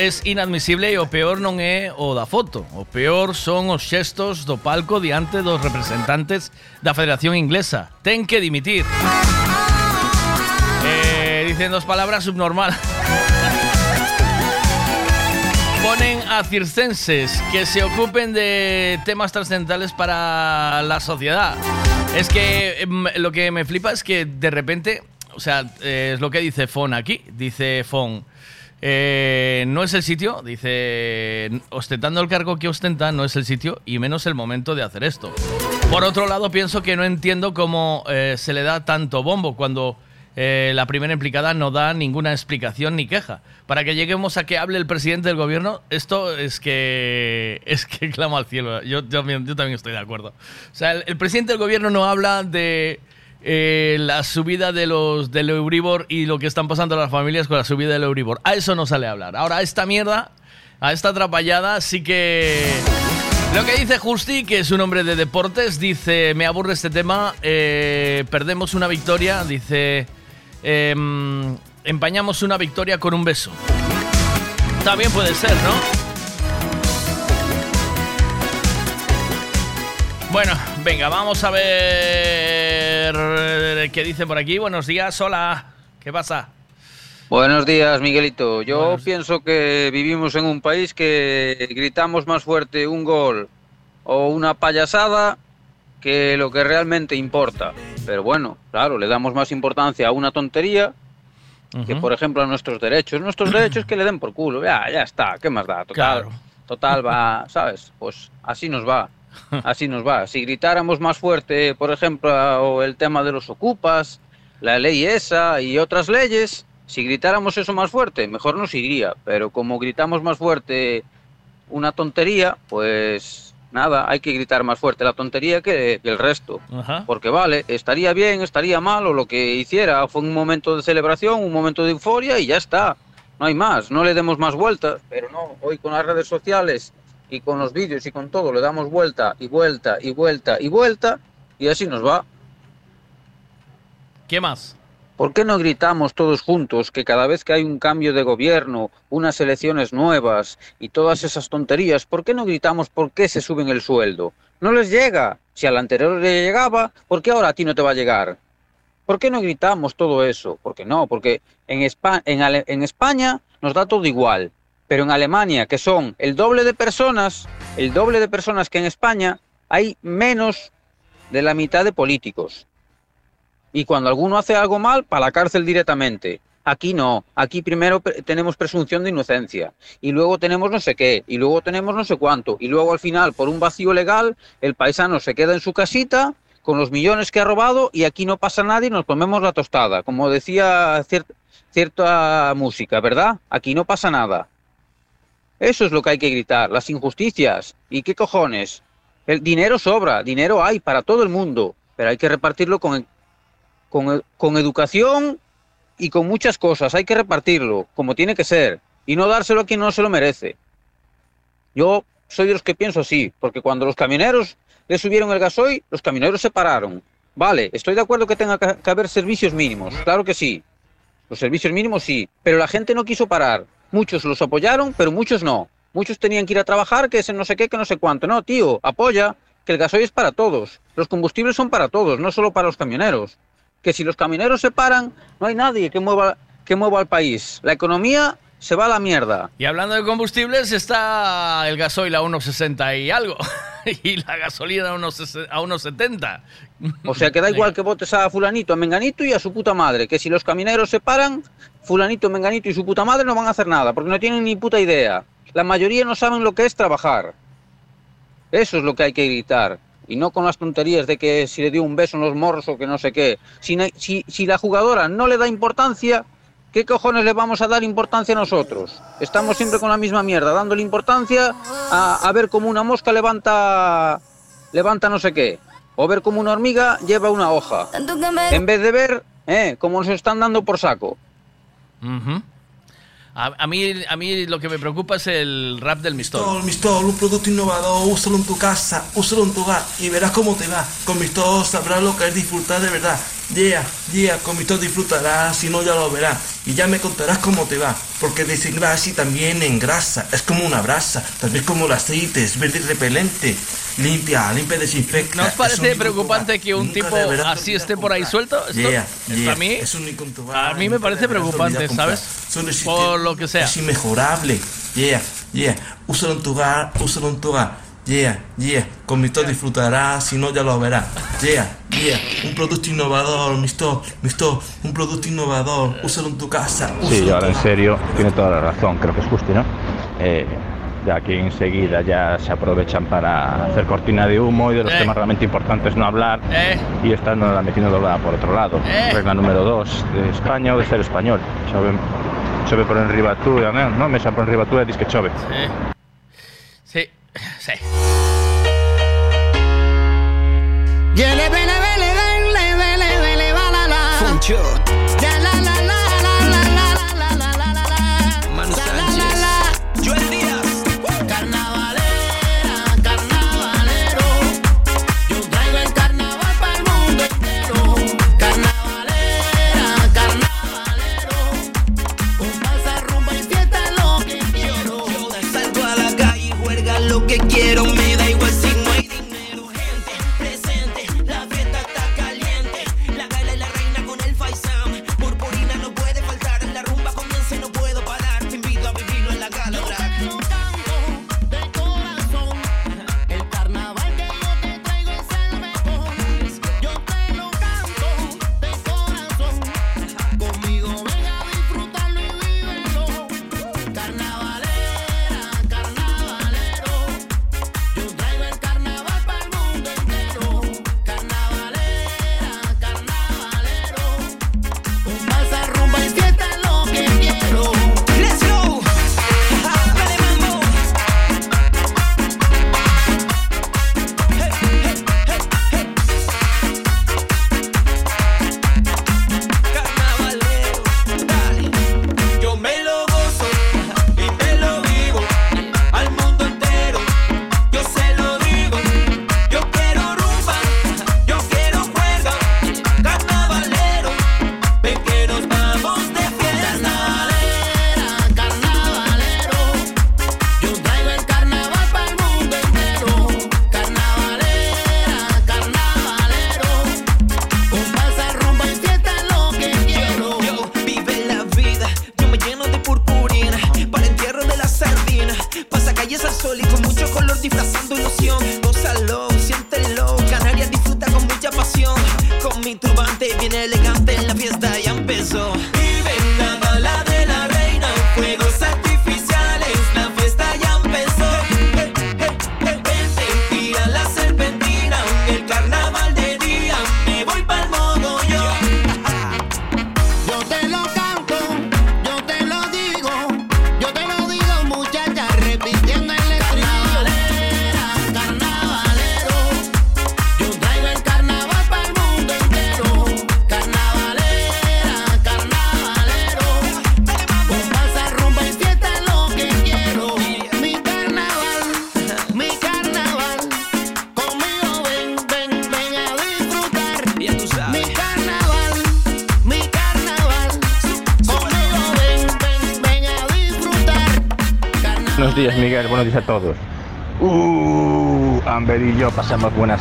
Es inadmisible e o peor non é o da foto. O peor son os xestos do palco diante dos representantes da Federación Inglesa. Ten que dimitir. Eh, dicen dos palabras subnormal. Ponen a circenses que se ocupen de temas trascendentales para la sociedad. Es que em, lo que me flipa es que de repente, o sea, es lo que dice Fon aquí. Dice Fon, eh, no es el sitio, dice, ostentando el cargo que ostenta, no es el sitio y menos el momento de hacer esto. Por otro lado, pienso que no entiendo cómo eh, se le da tanto bombo cuando eh, la primera implicada no da ninguna explicación ni queja. Para que lleguemos a que hable el presidente del gobierno, esto es que es que clama al cielo. Yo, yo también- estoy de acuerdo. O sea, el, el presidente del gobierno no habla de eh, la subida de los del Euribor y lo que están pasando las familias con la subida del Euribor. A eso no sale a hablar. Ahora, a esta mierda, a esta atrapallada, sí que... Lo que dice Justi, que es un hombre de deportes, dice, me aburre este tema, eh, perdemos una victoria, dice, em, empañamos una victoria con un beso. También puede ser, ¿no? Bueno, venga, vamos a ver eh, qué dice por aquí. Buenos días, hola. ¿Qué pasa? Buenos días, Miguelito. Yo pienso que vivimos en un país que gritamos más fuerte un gol o una payasada que lo que realmente importa. Pero bueno, claro, le damos más importancia a una tontería que, por ejemplo, a nuestros derechos. Nuestros derechos que le den por culo. Ya, ya está. ¿Qué más da? Total, total va, ¿sabes? Pues así nos va. Así nos va. Si gritáramos más fuerte, por ejemplo, el tema de los ocupas, la ley esa y otras leyes, si gritáramos eso más fuerte, mejor nos iría. Pero como gritamos más fuerte una tontería, pues nada, hay que gritar más fuerte la tontería que, que el resto. Ajá. Porque vale, estaría bien, estaría mal o lo que hiciera. Fue un momento de celebración, un momento de euforia y ya está. No hay más, no le demos más vueltas. Pero no, hoy con las redes sociales y con los vídeos y con todo le damos vuelta y vuelta y vuelta y vuelta y así nos va. ¿Qué más? ¿Por qué no gritamos todos juntos que cada vez que hay un cambio de gobierno, unas elecciones nuevas y todas esas tonterías, ¿por qué no gritamos por qué se suben el sueldo? No les llega. Si al anterior le llegaba, ¿por qué ahora a ti no te va a llegar? ¿Por qué no gritamos todo eso? Porque no, porque en, Espa- en Ale- en España nos da todo igual, pero en Alemania, que son el doble de personas, el doble de personas que en España, hay menos de la mitad de políticos. Y cuando alguno hace algo mal, para la cárcel directamente. Aquí no, aquí primero tenemos presunción de inocencia, y luego tenemos no sé qué, y luego tenemos no sé cuánto, y luego al final, por un vacío legal, el paisano se queda en su casita con los millones que ha robado y aquí no pasa nada y nos comemos la tostada, como decía cier- cierta música, ¿verdad? Aquí no pasa nada. Eso es lo que hay que gritar, las injusticias. ¿Y qué cojones? El dinero sobra, dinero hay para todo el mundo, pero hay que repartirlo con, con, con educación y con muchas cosas. Hay que repartirlo como tiene que ser y no dárselo a quien no se lo merece. Yo soy de los que pienso así, porque cuando los camioneros le subieron el gasoil, los camioneros se pararon. Vale, estoy de acuerdo que tenga que haber servicios mínimos, claro que sí. Los servicios mínimos sí, pero la gente no quiso parar. Muchos los apoyaron, pero muchos no. Muchos tenían que ir a trabajar, que ese no sé qué, que no sé cuánto. No, tío, apoya, que el gasoil es para todos. Los combustibles son para todos, no solo para los camioneros. Que si los camioneros se paran, no hay nadie que mueva, que mueva al país. La economía se va a la mierda. Y hablando de combustibles, está el gasoil a 1,60 y algo. y la gasolina a unos a 1,70. O sea que da igual que votes a fulanito, a menganito y a su puta madre. Que si los camineros se paran, fulanito, menganito y su puta madre no van a hacer nada, porque no tienen ni puta idea. La mayoría no saben lo que es trabajar. Eso es lo que hay que gritar. Y no con las tonterías de que si le dio un beso en los morros o que no sé qué. Si, si, si la jugadora no le da importancia, ¿qué cojones le vamos a dar importancia a nosotros? Estamos siempre con la misma mierda, dándole importancia a, a ver cómo una mosca levanta, levanta no sé qué. O ver cómo una hormiga lleva una hoja. En vez de ver, eh, cómo nos están dando por saco. Ujú. a, a mí, a mí lo que me preocupa es el rap del Mistol. Mistol, Mistol, un producto innovador, úsalo en tu casa, úsalo en tu hogar y verás cómo te va. Con Mistol sabrás lo que es disfrutar de verdad. Yeah, yeah, con Mistol disfrutarás, si no ya lo verás. Y ya me contarás cómo te va, porque desengrasa y también engrasa. Es como una brasa, también como el aceite, es verde y repelente. Limpia, limpia, desinfecta. ¿No os parece preocupante que un tipo así esté por ahí suelto? Esto, Yeah, a mí, es hogar, a mí me parece preocupante. ¿sabes? Por lo que sea. Es inmejorable. Yeah, yeah. Úsalo en tu hogar, úsalo en tu hogar. Yeah, yeah. Con Mistol disfrutarás, si no ya lo verás. Yeah, yeah. Un producto innovador, Mistol, Mistol. Un producto innovador. Úsalo en tu casa. Sí, y ahora en serio, tiene toda la razón, creo que es justo, ¿no? Eh, ya que enseguida ya se aprovechan para hacer cortina de humo y de los Eh. temas realmente importantes no hablar Eh. y están la metiendo doblada por otro lado. Eh. Regla número dos, de España o de ser español. Chove, chove por enribatura, ¿no? No me por enribatura, dice que chove. Sí, Sí. Funchot.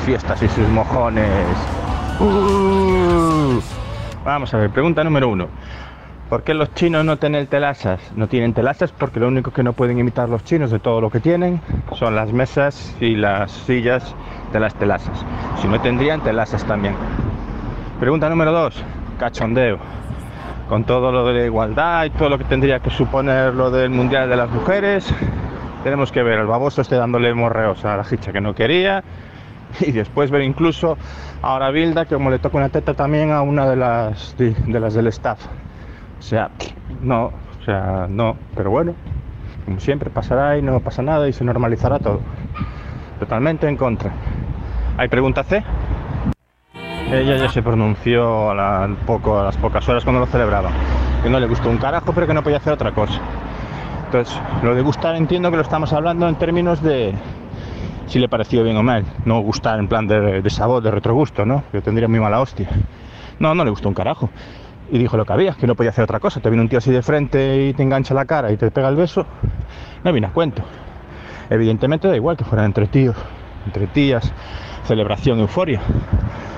Fiestas y sus mojones. Uh. Vamos a ver, pregunta número uno. ¿Por qué los chinos no tienen telasas? No tienen telasas porque lo único que no pueden imitar los chinos de todo lo que tienen son las mesas y las sillas de las telasas. Si no tendrían telasas también. Pregunta número dos. Cachondeo. Con todo lo de la igualdad y todo lo que tendría que suponer lo del Mundial de las Mujeres, tenemos que ver al baboso esté dándole morreos a la hicha que no quería y después ver incluso ahora Bilda que como le toca una teta también a una de las de, las del staff. O sea, no, o sea, no, pero bueno, como siempre pasará y no pasa nada y se normalizará todo. Totalmente en contra. ¿Hay pregunta C? Ella ya se pronunció a, poco, a las pocas horas cuando lo celebraba. Que no le gustó un carajo, pero que no podía hacer otra cosa. Entonces, lo de gustar entiendo que lo estamos hablando en términos de si le pareció bien o mal. No gustar en plan de, sabor, de retrogusto, ¿no? Yo tendría muy mala hostia. No, no le gustó un carajo. Y dijo lo que había, que no podía hacer otra cosa. Te viene un tío así de frente y te engancha la cara y te pega el beso. No viene a cuento. Evidentemente da igual que fueran entre tíos, entre tías, celebración, euforia.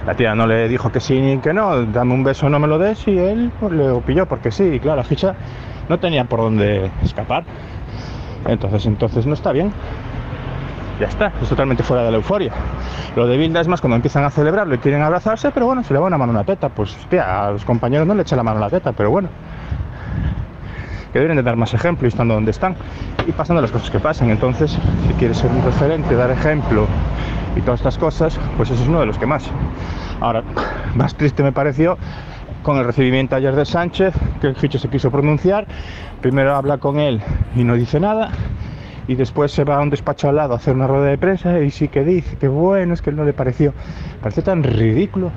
La tía no le dijo que sí ni que no, dame un beso, no me lo des, y él pues, le pilló porque sí, y claro, la ficha no tenía por dónde escapar. Entonces, entonces no está bien. Ya está, es totalmente fuera de la euforia. Lo de Bilda es más cuando empiezan a celebrarlo y quieren abrazarse, pero bueno, se le va una mano a una teta. Pues, hostia, a los compañeros no le echa la mano a la teta, pero bueno. Que deben de dar más ejemplo y estando donde están y pasando las cosas que pasan. Entonces, si quieres ser un referente, dar ejemplo y todas estas cosas, pues ese es uno de los que más. Ahora, más triste me pareció con el recibimiento ayer de Sánchez, que el Ficho se quiso pronunciar. Primero habla con él y no dice nada. Y después se va a un despacho al lado a hacer una rueda de prensa y sí que dice que bueno, es que no le pareció. Parece tan ridículo,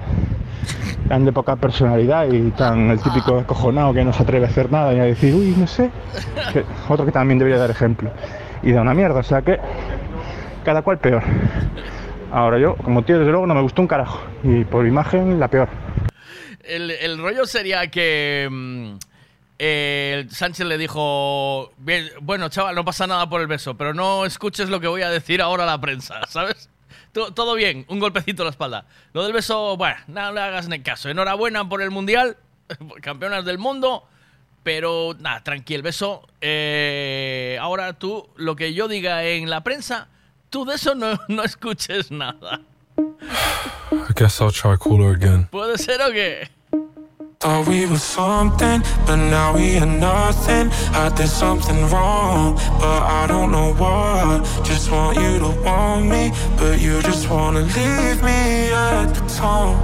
tan de poca personalidad y tan el típico acojonado que no se atreve a hacer nada y a decir, uy, no sé. Otro que también debería dar ejemplo. Y da una mierda, o sea que cada cual peor. Ahora yo, como tío, desde luego no me gustó un carajo. Y por imagen, la peor. El, el rollo sería que mm, eh, el Sánchez le dijo, "Bien, bueno, chaval, no pasa nada por el beso, pero no escuches lo que voy a decir ahora a la prensa, ¿sabes? To- Todo bien, un golpecito a la espalda. Lo del beso, bueno, no le hagas ni caso. Enhorabuena por el Mundial, campeonas del mundo, pero nada, tranqui, el beso. eh, ahora tú, lo que yo diga en la prensa, tú de eso no, no escuches nada. I guess I'll try cooler again. ¿Puede ser o qué? Thought we were something, but now we are nothing. I did something wrong, but I don't know what. Just want you to want me, but you just wanna leave me at the tone.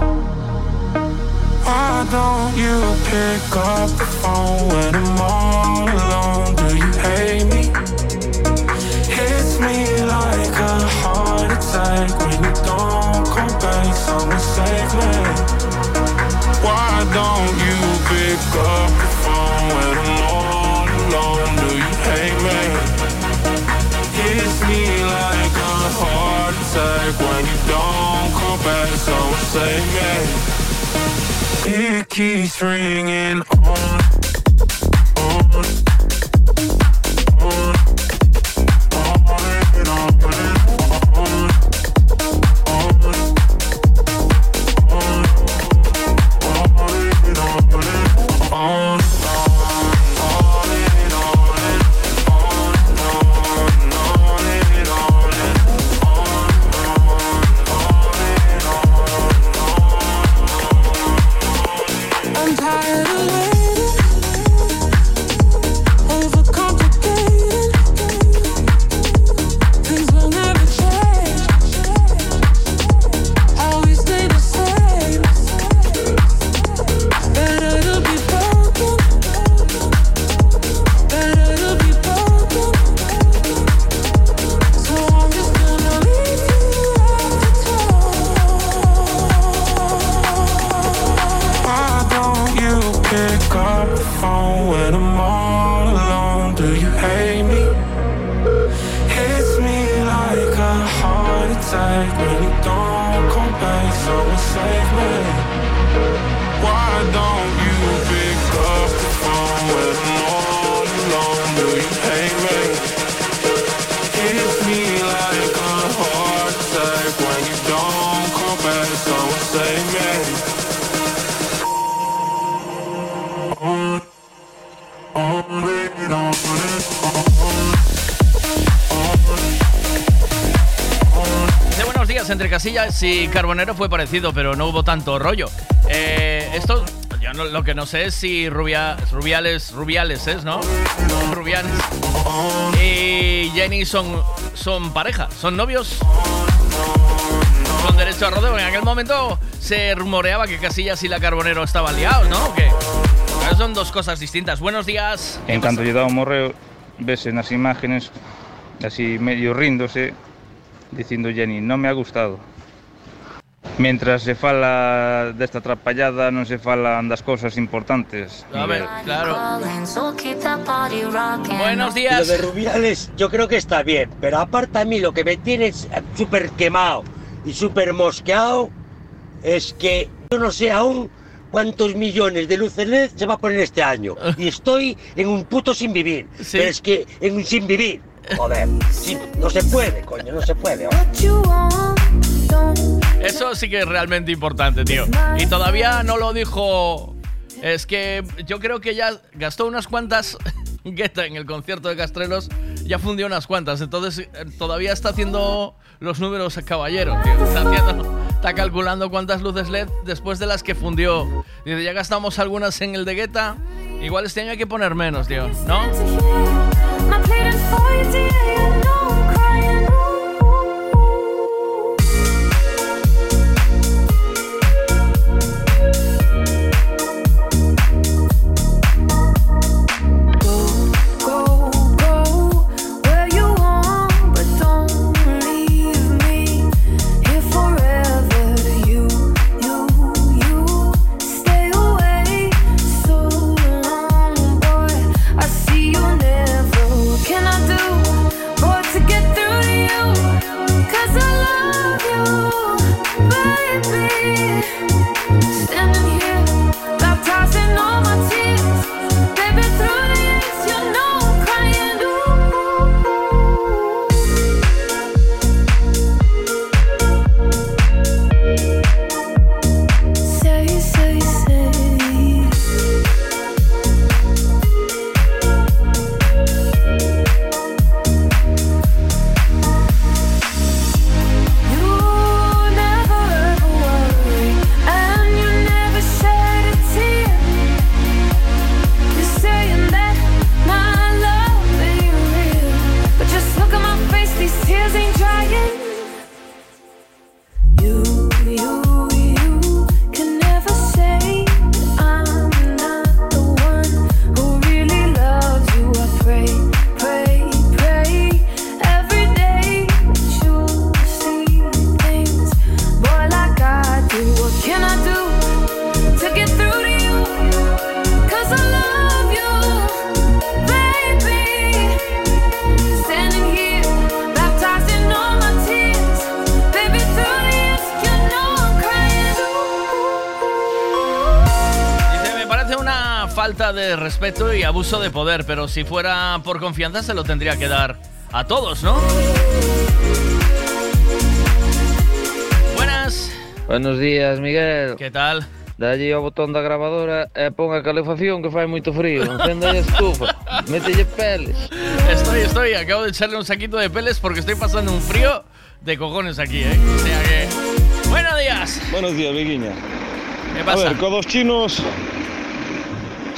Why don't you pick up the phone when I'm all alone? Do you hate me? Hits me like a heart attack when you don't come back. Someone save me. Why don't you pick up the phone when I'm all alone? Do you hate me? Hits me like a heart attack when you don't come back. Someone save me. It keeps ringing on, on, y Carbonero fue parecido, pero no hubo tanto rollo. Eh, esto, yo no- lo que no sé es si Rubia, Rubiales, Rubiales es, ¿no? Rubiales. Y Jenny son, son pareja, son novios. Con derecho a rodeo. En aquel momento se rumoreaba que Casillas y la Carbonero estaban liados, ¿no? Pero son dos cosas distintas. Buenos días. En cuanto lle dá o morreo, vese nas imágenes así medio ríndose, dicindo Jenny, non me ha gustado. Mientras se fala desta atrapallada, non se falan das cosas importantes. A ver, claro. Buenos días. Lo de Rubiales yo creo que está bien, pero aparte a mí lo que me tiene súper quemado y súper mosqueado es que yo no sé aún cuántos millones de luces LED se va a poner este año. Y estoy en un puto sin vivir. Pero es que en un sin vivir. Joder, sí, no se puede, coño, no se puede. Eso sí que es realmente importante, tío. Y todavía no lo dijo. Es que yo creo que ya gastó unas cuantas. Guetta en el concierto de Castrelos ya fundió unas cuantas. Entonces eh, todavía está haciendo los números caballero, está calculando cuántas luces LED después de las que fundió. Dice, ya gastamos algunas en el de Guetta. Igual este año hay que poner menos, tío. ¿No? Abuso de poder, pero si fuera por confianza se lo tendría que dar a todos, ¿no? Buenas. Buenos días, Miguel. ¿Qué tal? Dalle ao botón da gravadora e pon a calefacción que fai moito frío. Encenda a estufa, mételle peles. Estoy, estoy, acabo de echarle un saquito de peles porque estoy pasando un frío de cojones aquí, ¿eh? O sea que... Buenos días. Buenos días, Viguiña. ¿Qué A pasa? ver, codos chinos...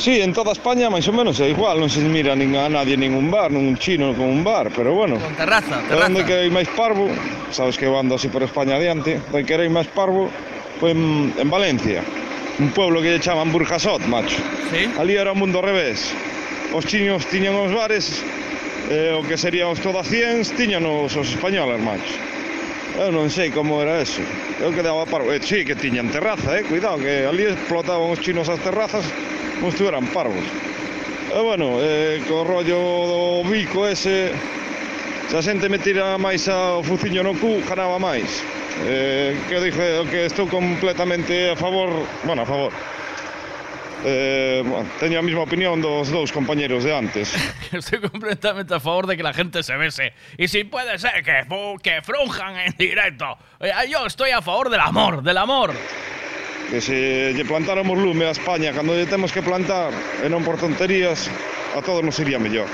Sí, en toda España máis ou menos é igual, non se mira nin a nadie nin un bar, nun chino con un bar, pero bueno. Con terraza, terraza. Onde que hai máis parvo, sabes que eu ando así por España adiante, onde que hai máis parvo, foi en, en Valencia, un pueblo que lle chaman Burjasot, macho. Sí. Ali era o mundo ao revés. Os chiños tiñan os bares, eh, o que serían os todas ciens, tiñan os, os españoles, macho. Eu non sei como era eso. Eu quedaba parvo. Eh, sí, que tiñan terraza, eh, cuidado, que ali explotaban os chinos as terrazas, como se estuveran parvos. E bueno, eh, co rollo do bico ese, se a xente me tira máis ao fuciño no cu, ganaba máis. Eh, que dije que estou completamente a favor, bueno, a favor. Eh, bueno, teño a mesma opinión dos dous compañeros de antes. Estoy completamente a favor de que la gente se bese. Y si puede ser que, que frunjan en directo. Eh, Yo estoy a favor del amor, del amor. Que se lle plantáramos lume a España cando lle temos que plantar e non por tonterías a todos nos iría mellor.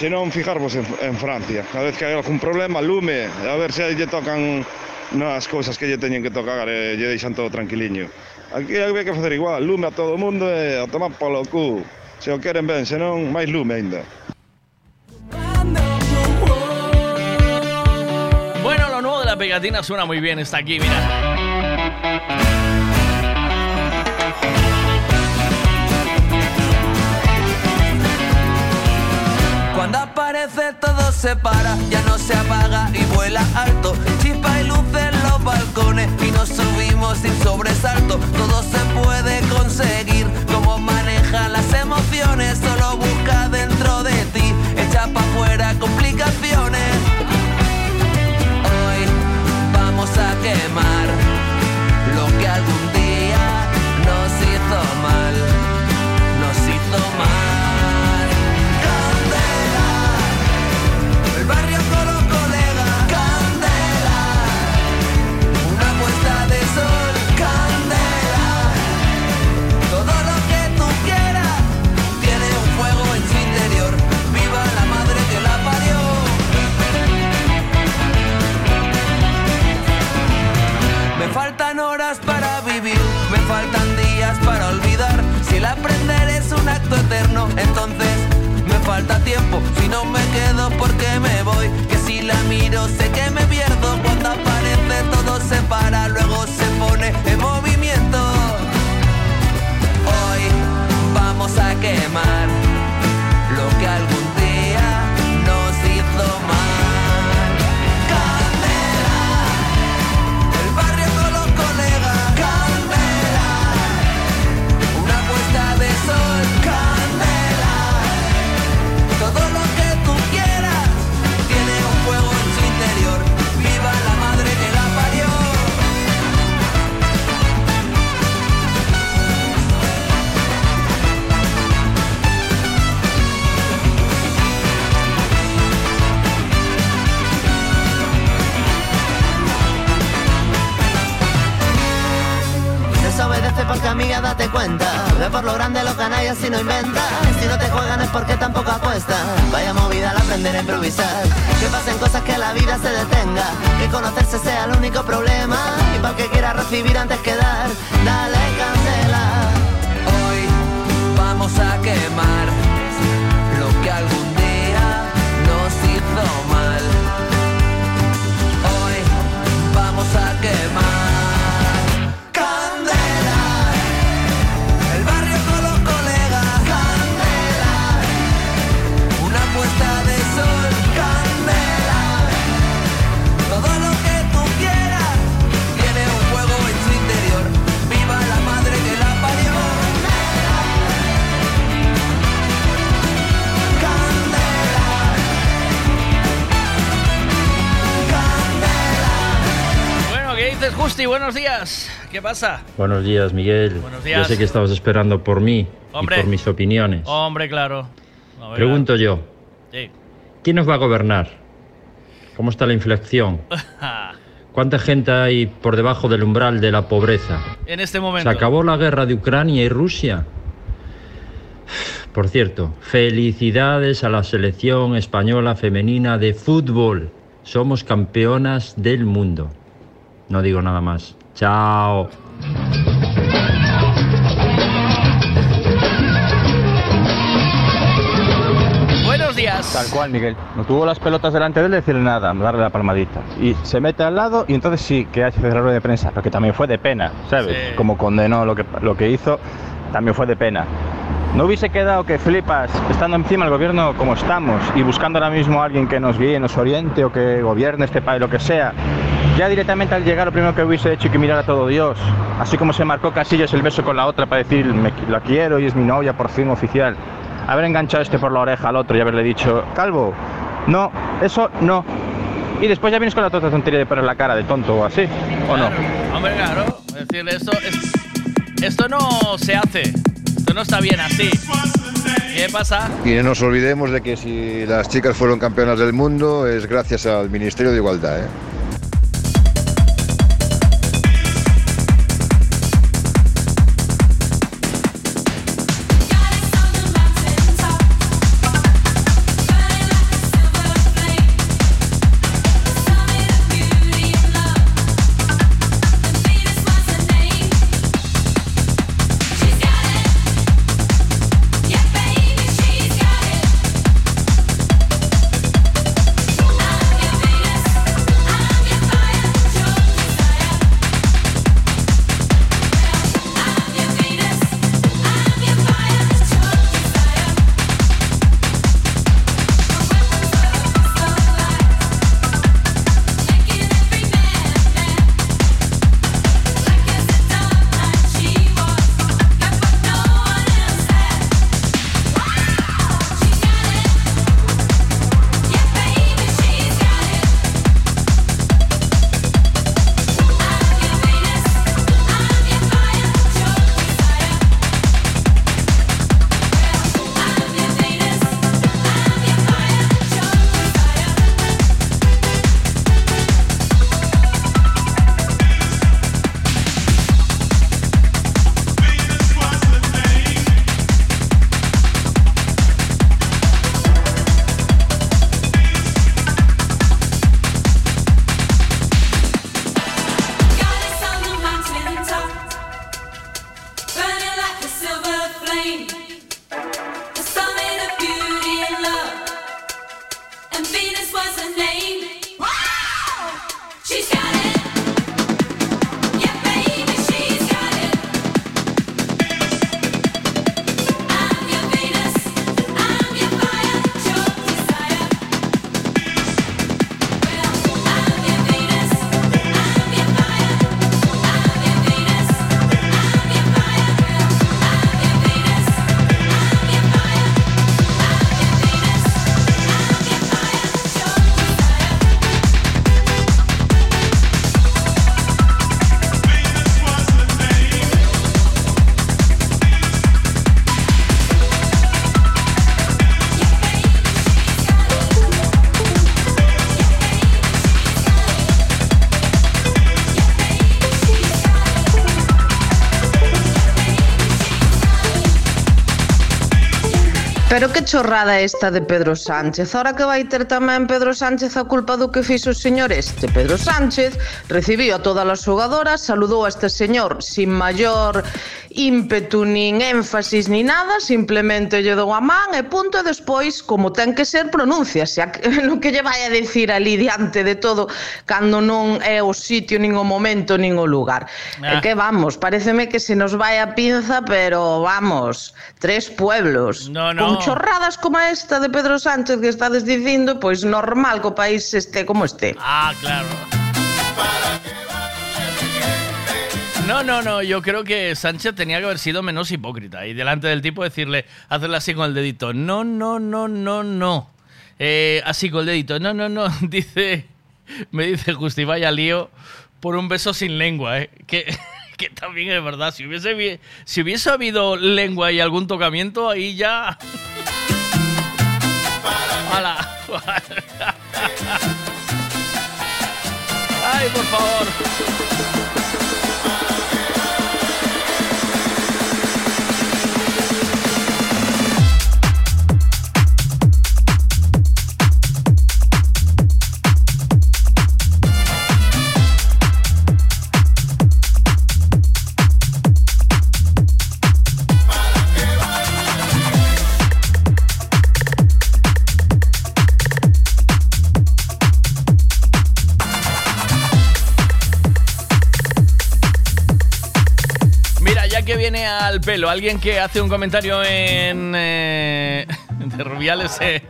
Se non, fijarvos en, en Francia. Cada vez que hai algún problema, lume, a ver se lle tocan nas cousas que lle teñen que tocar e lle deixan todo tranquiliño. Aquí hai que facer igual, lume a todo o mundo e a tomar polo cu. Se o queren ben, senón, máis lume aínda. Bueno, lo nuevo de la pegatina suena muy bien, está aquí, mira. Cuando aparece todo se para, ya no se apaga y vuela alto. Chispa y luz en los balcones y nos subimos sin sobresalto. Todo se puede conseguir, como maneja las emociones. Solo busca dentro de ti, echa pa' fuera complicaciones. Hoy vamos a quemar lo que algún día nos hizo mal. Nos hizo mal. Entonces me falta tiempo. Si no me quedo, porque me voy? Que si la miro, sé que me pierdo. Cuando aparece, todo se para, luego se pone en movimiento. Hoy vamos a quemar porque amiga date cuenta. Ve por lo grande los canallas si no inventas Si no te juegan es porque tampoco apuestas Vaya movida al aprender a improvisar. Que pasen cosas que la vida se detenga. Que conocerse sea el único problema. Y para que quiera recibir antes que dar Dale candela. Hoy vamos a quemar lo que algún día nos hizo mal. Bueno, ¿qué dices, Justi? Buenos días. ¿Qué pasa? Buenos días, Miguel. Buenos días. Ya sé que estabas esperando por mí Hombre. y por mis opiniones. Hombre, claro. Pregunto yo, Sí. ¿quién nos va a gobernar? ¿Cómo está la inflación? ¿Cuánta gente hay por debajo del umbral de la pobreza? en este ¿Se momento. acabó la guerra de Ucrania y Rusia? Por cierto, felicidades a la selección española femenina de fútbol. Somos campeonas del mundo. No digo nada más. Chao. Buenos días. Tal cual, Miguel. No tuvo las pelotas delante de él, decirle nada, darle la palmadita. Y se mete al lado y entonces sí que hace rueda de prensa, pero que también fue de pena, ¿sabes? Sí. Como condenó lo que, lo que hizo, también fue de pena. No hubiese quedado que flipas estando encima del gobierno como estamos y buscando ahora mismo a alguien que nos guíe, nos oriente o que gobierne este país, lo que sea. Ya directamente al llegar lo primero que hubiese hecho y que mirara a todo Dios. Así como se marcó Casillas el beso con la otra para decir "Me- la quiero y es mi novia por fin oficial. Haber enganchado este por la oreja al otro y haberle dicho, Calvo, no, eso no. Y después ya vienes con la otra tontería de poner la cara de tonto o así, ¿o no? Hombre, claro. Es decir, esto, es- esto no se hace. Esto no está bien así. ¿Qué pasa? Y no nos olvidemos de que si las chicas fueron campeonas del mundo es gracias al Ministerio de Igualdad. ¿eh? Pero que chorrada esta de Pedro Sánchez. Ahora que vai ter tamén Pedro Sánchez a culpa do que fixo o señor este. Pedro Sánchez recibiu a todas as xogadoras, saludou a este señor sin maior ímpetu, nin énfasis, ni nada, simplemente lle dou a man e punto, e despois, como ten que ser, pronúnciase no que lle vai a decir ali diante de todo, cando non é o sitio, nin o momento, nin o lugar. Ah. E que vamos, pareceme que se nos vai a pinza, pero vamos, tres pueblos. No, no. Con chorradas como esta de Pedro Sánchez que estades dicindo, pois normal que o país este como este. Ah, claro. Para que No, no, no, yo creo que Sánchez tenía que haber sido menos hipócrita y delante del tipo decirle, hacerle así con el dedito, no, no, no, no, no. Eh, así con el dedito, no, no, no, dice, me dice Justi, vaya lío por un beso sin lengua, ¿eh? Que, que también es verdad, si hubiese, si hubiese habido lengua y algún tocamiento, ahí ya... ¡Hala! ¡Ay, por favor! Al pelo, alguien que hace un comentario en. eh, de Rubiales eh,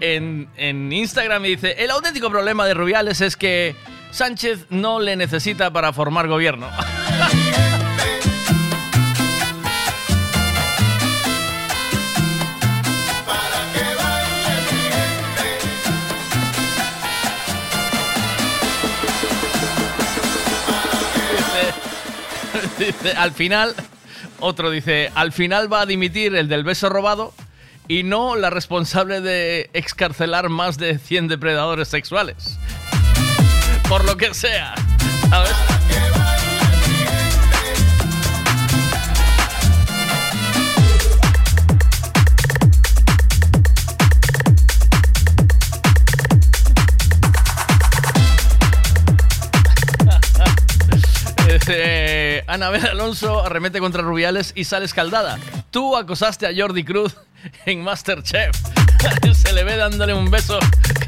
en, Instagram y dice: El auténtico problema de Rubiales es que Sánchez no le necesita para formar gobierno. Al final, otro dice, al final va a dimitir el del beso robado y no la responsable de excarcelar más de 100 depredadores sexuales. Por lo que sea, ¿sabes? Anabel Alonso arremete contra Rubiales y sale escaldada. Tú acosaste a Jordi Cruz en Masterchef. Se le ve dándole un beso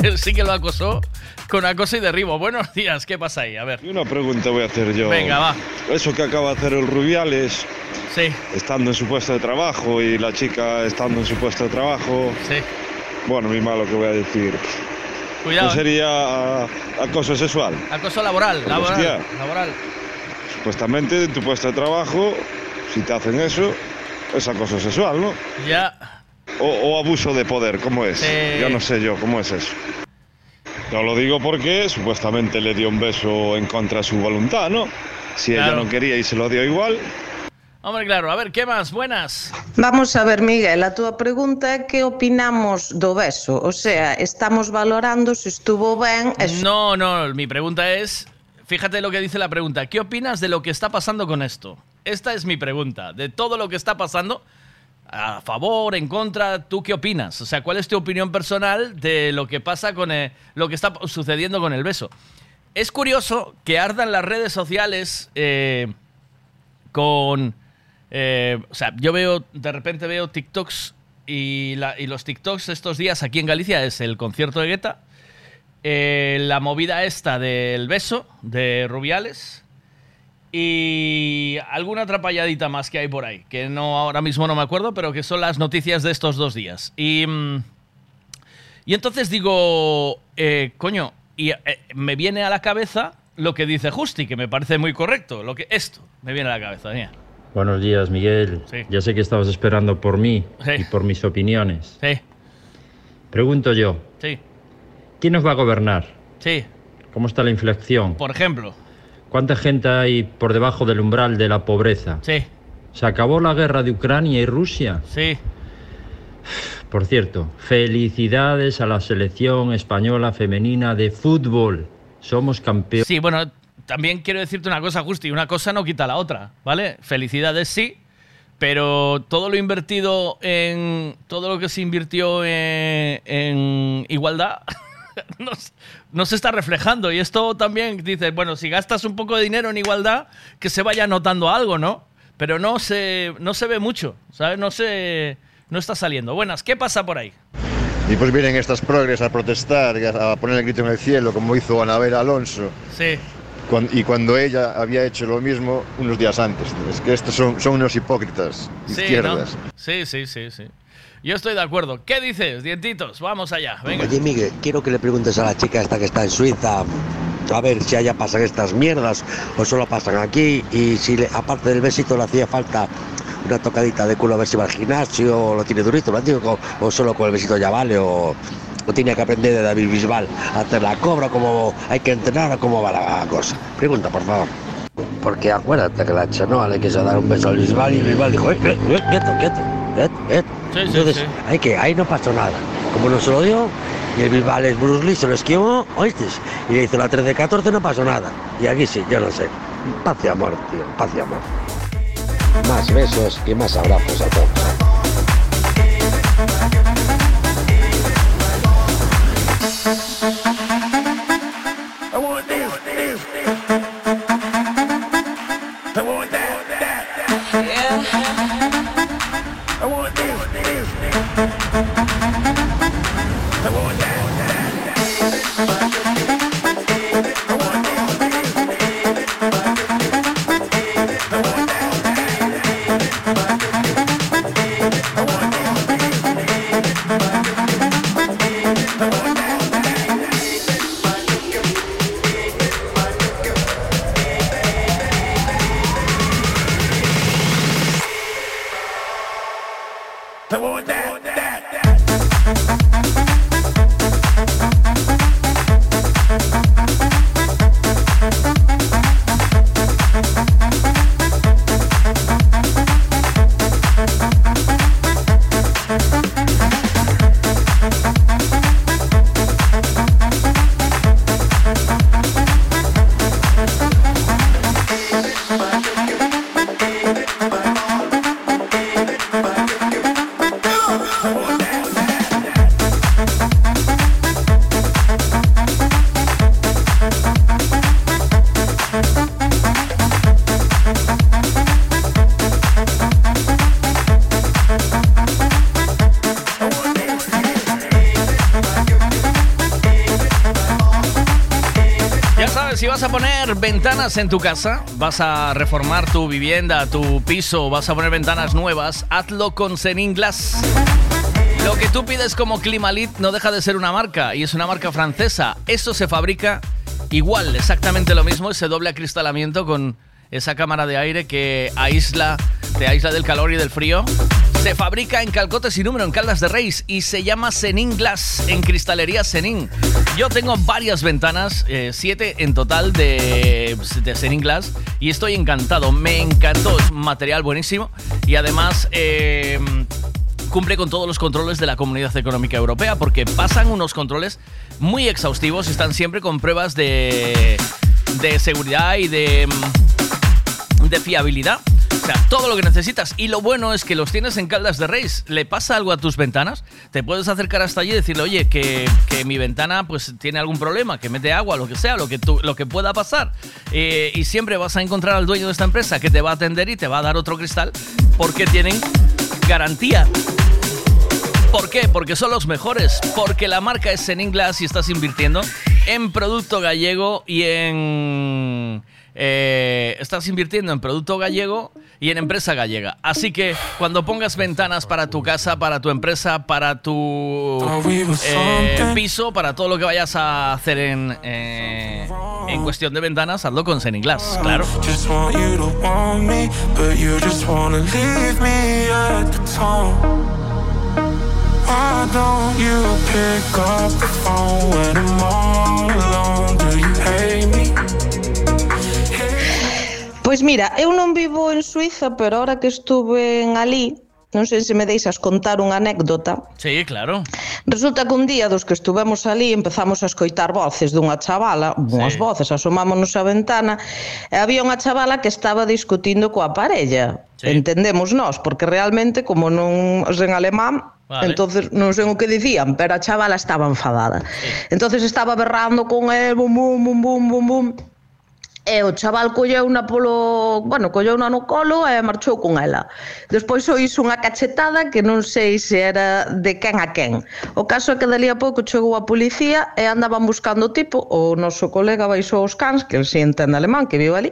que sí que lo acosó con acoso y derribo. Buenos días, ¿qué pasa ahí? A ver. Una pregunta voy a hacer yo. Venga, va. Eso que acaba de hacer el Rubiales, Sí. estando en su puesto de trabajo y la chica estando en su puesto de trabajo. Sí. Bueno, muy malo que voy a decir. Cuidado. ¿No eh. sería acoso sexual? Acoso laboral, laboral, laboral. Supuestamente en tu puesto de trabajo, si te hacen eso, es acoso sexual, ¿no? Ya. O, o abuso de poder, ¿cómo es? Sí. Ya no sé yo, ¿cómo es eso? Yo lo digo porque supuestamente le dio un beso en contra de su voluntad, ¿no? Si ella no quería y se lo dio igual. Hombre, claro. A ver, ¿qué más? Buenas. Vamos a ver, Miguel, a túa pregunta é que opinamos do beso? O sea, estamos valorando se estuvo ben e No, no, mi pregunta es, fíjate lo que dice la pregunta, ¿qué opinas de lo que está pasando con esto? Esta es mi pregunta, de todo lo que está pasando, a favor, en contra, ¿tú qué opinas? O sea, ¿cuál es tu opinión personal de lo que pasa con eh, lo que está sucediendo con el beso? Es curioso que ardan las redes sociales eh, con... eh, o sea, yo veo, de repente veo TikToks y, y los TikToks estos días aquí en Galicia es el concierto de Guetta, eh, la movida esta del beso de Rubiales y alguna atrapalladita más que hay por ahí, que no ahora mismo no me acuerdo, pero que son las noticias de estos dos días. Y, mm, y entonces digo, eh, coño, y eh, me viene a la cabeza lo que dice Justi, que me parece muy correcto, lo que esto me viene a la cabeza. Buenos días, Miguel. Sí. Ya sé que estabas esperando por mí Sí. y por mis opiniones. Sí, Pregunto yo, sí, ¿quién nos va a gobernar? sí, ¿Cómo está la inflación? por ejemplo, ¿Cuánta gente hay por debajo del umbral de la pobreza? sí, ¿Se acabó la guerra de Ucrania y Rusia? sí. Por cierto, felicidades a la selección española femenina de fútbol. Somos campeones. Sí, bueno, también quiero decirte una cosa, Justi, una cosa no quita la otra, ¿vale? Felicidades sí, pero todo lo invertido en. Todo lo que se invirtió en, en igualdad. no, s- no se está reflejando. Y esto también dice, bueno, si gastas un poco de dinero en igualdad, que se vaya notando algo, ¿no? Pero no se, no se ve mucho, ¿sabes? No se, no está saliendo. Buenas, ¿qué pasa por ahí? Y pues vienen estas progres a protestar, y a poner el grito en el cielo, como hizo Anabela Alonso. Sí. Y cuando ella había hecho lo mismo unos días antes. Es que estos son, son unos hipócritas, Sí, ¿no? izquierdas. Sí, sí, sí, sí. Yo estoy de acuerdo. ¿Qué dices, dientitos? Vamos allá, venga. Oye, Miguel, quiero que le preguntes a la chica esta que está en Suiza, a ver si allá pasan estas mierdas o solo pasan aquí y si le- aparte del besito le hacía falta una tocadita de culo a ver si va al gimnasio o lo tiene durito, lo antiguo, o, o solo con el besito ya vale o, o tiene que aprender de David Bisbal a hacer la cobra, cómo hay que entrenar o cómo va la cosa. Pregunta, por favor. Porque acuérdate que la Chenoa le quiso dar un beso a Bisbal y Bisbal dijo, eh, eh, eh, quieto, quieto, eh, eh". Sí, Entonces, sí. hay que, ahí no pasó nada. Como no se lo dio, y el Bisbal es Bruce Lee, se lo esquivó, ¿oíste? Y le hizo la 13-14, no pasó nada. Y aquí sí, yo no sé. Paz y amor, tío, paz y amor. Más besos y más abrazos a todos. En tu casa, vas a reformar tu vivienda, tu piso, vas a poner ventanas nuevas, hazlo con Zenin Glass. Lo que tú pides como Climalit no deja de ser una marca y es una marca francesa. Eso se fabrica igual, exactamente lo mismo, ese doble acristalamiento con esa cámara de aire que aísla, te aísla del calor y del frío. Se fabrica en Calcote sin número, en Caldas de Reis, y se llama Zenin Glass, en Cristalería Zenin. Yo tengo varias ventanas, eh, siete en total de, de Zenin Glass, y estoy encantado. Me encantó, es un material buenísimo, y además... eh, cumple con todos los controles de la Comunidad Económica Europea porque pasan unos controles muy exhaustivos y están siempre con pruebas de, de seguridad y de, de fiabilidad. Todo lo que necesitas. Y lo bueno es que los tienes en Caldas de Reis. ¿Le pasa algo a tus ventanas? Te puedes acercar hasta allí y decirle, oye, que, que mi ventana pues tiene algún problema, que mete agua, lo que sea, lo que, lo que pueda pasar. Eh, y siempre vas a encontrar al dueño de esta empresa que te va a atender y te va a dar otro cristal porque tienen garantía. ¿Por qué? Porque son los mejores. Porque la marca es Zenin Glass y estás invirtiendo en producto gallego y en. Eh, estás invirtiendo en producto gallego y en empresa gallega. Así que cuando pongas ventanas para tu casa, para tu empresa, para tu eh, piso, para todo lo que vayas a hacer en, eh, en cuestión de ventanas, hazlo con Glass, claro. Pois mira, eu non vivo en Suiza, pero ahora que estuve en Alí, non sei se me deixas contar unha anécdota. Sí, claro. Resulta que un día dos que estuvemos ali empezamos a escoitar voces dunha chavala, unhas sí. voces, asomámonos á ventana, e había unha chavala que estaba discutindo coa parella. Sí. Entendemos nós, porque realmente como non en alemán, Vale. Entonces non sei o que dicían, pero a chavala estaba enfadada. Sí. Entonces estaba berrando con el bum bum bum bum bum bum E o chaval colleuna polo... Bueno, colleuna no colo e marchou con ela. Despois o hizo unha cachetada que non sei se era de quen a quen. O caso é que dali a pouco chegou a policía e andaban buscando o tipo. O noso colega baixou os cans, que el si entende alemán, que vive ali.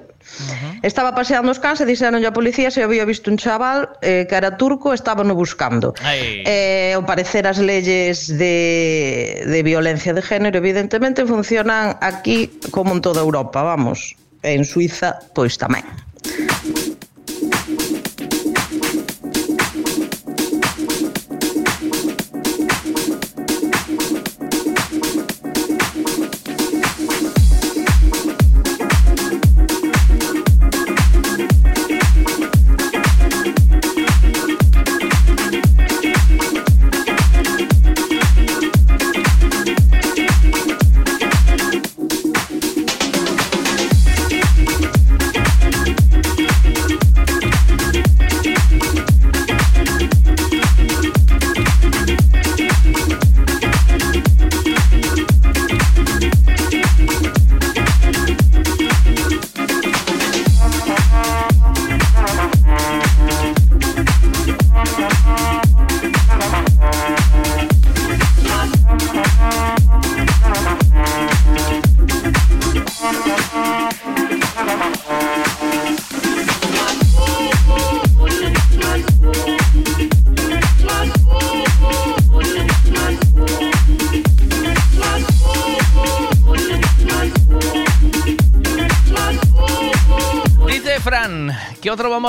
Estaba paseando os cans e dixeron a policía se había visto un chaval eh, que era turco e no buscando. Ai. Eh, ao parecer as leyes de, de violencia de género evidentemente funcionan aquí como en toda Europa, vamos en Suiza pois tamén.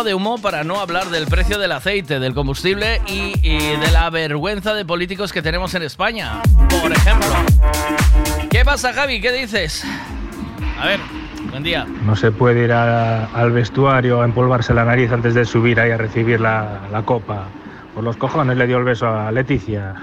De humo para no hablar del precio del aceite, del combustible y, de la vergüenza de políticos que tenemos en España. Por ejemplo. ¿Qué pasa, Javi? ¿Qué dices? A ver, buen día. No se puede ir al vestuario a empolvarse la nariz antes de subir ahí a recibir la, la copa. Por los cojones le dio el beso a Leticia.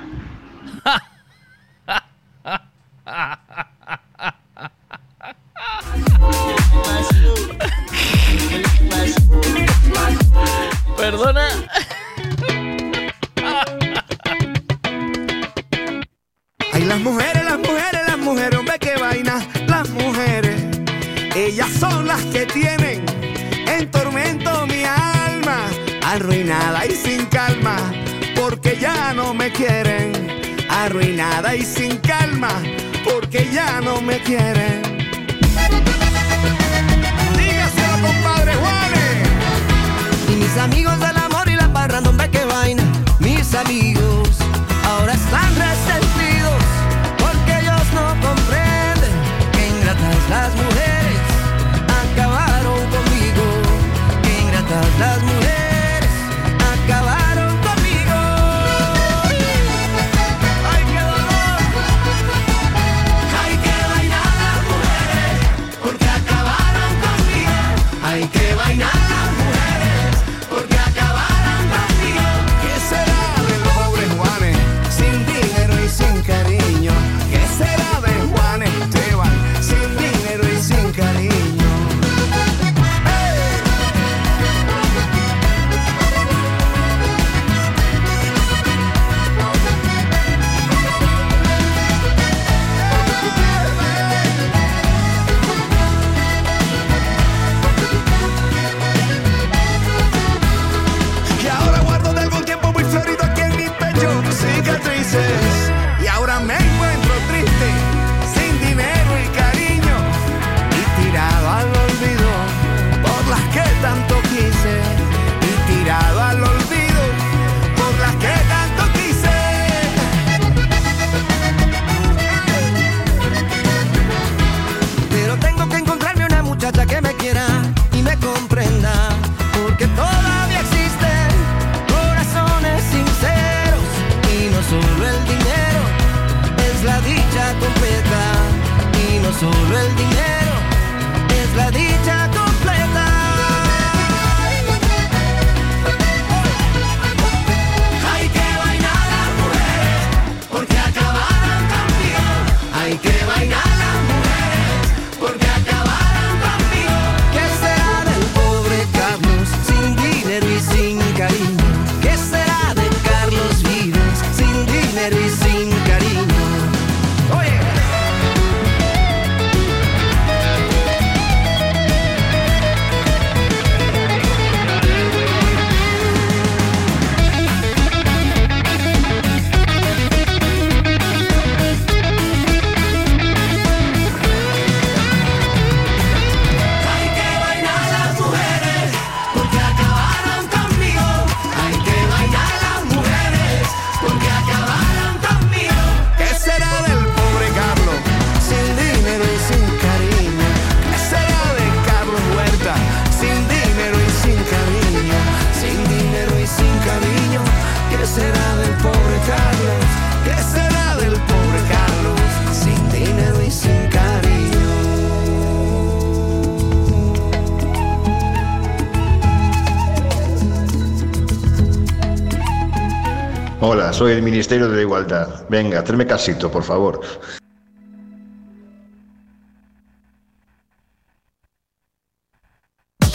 Soy el Ministerio de la Igualdad. Venga, tráeme casito, por favor.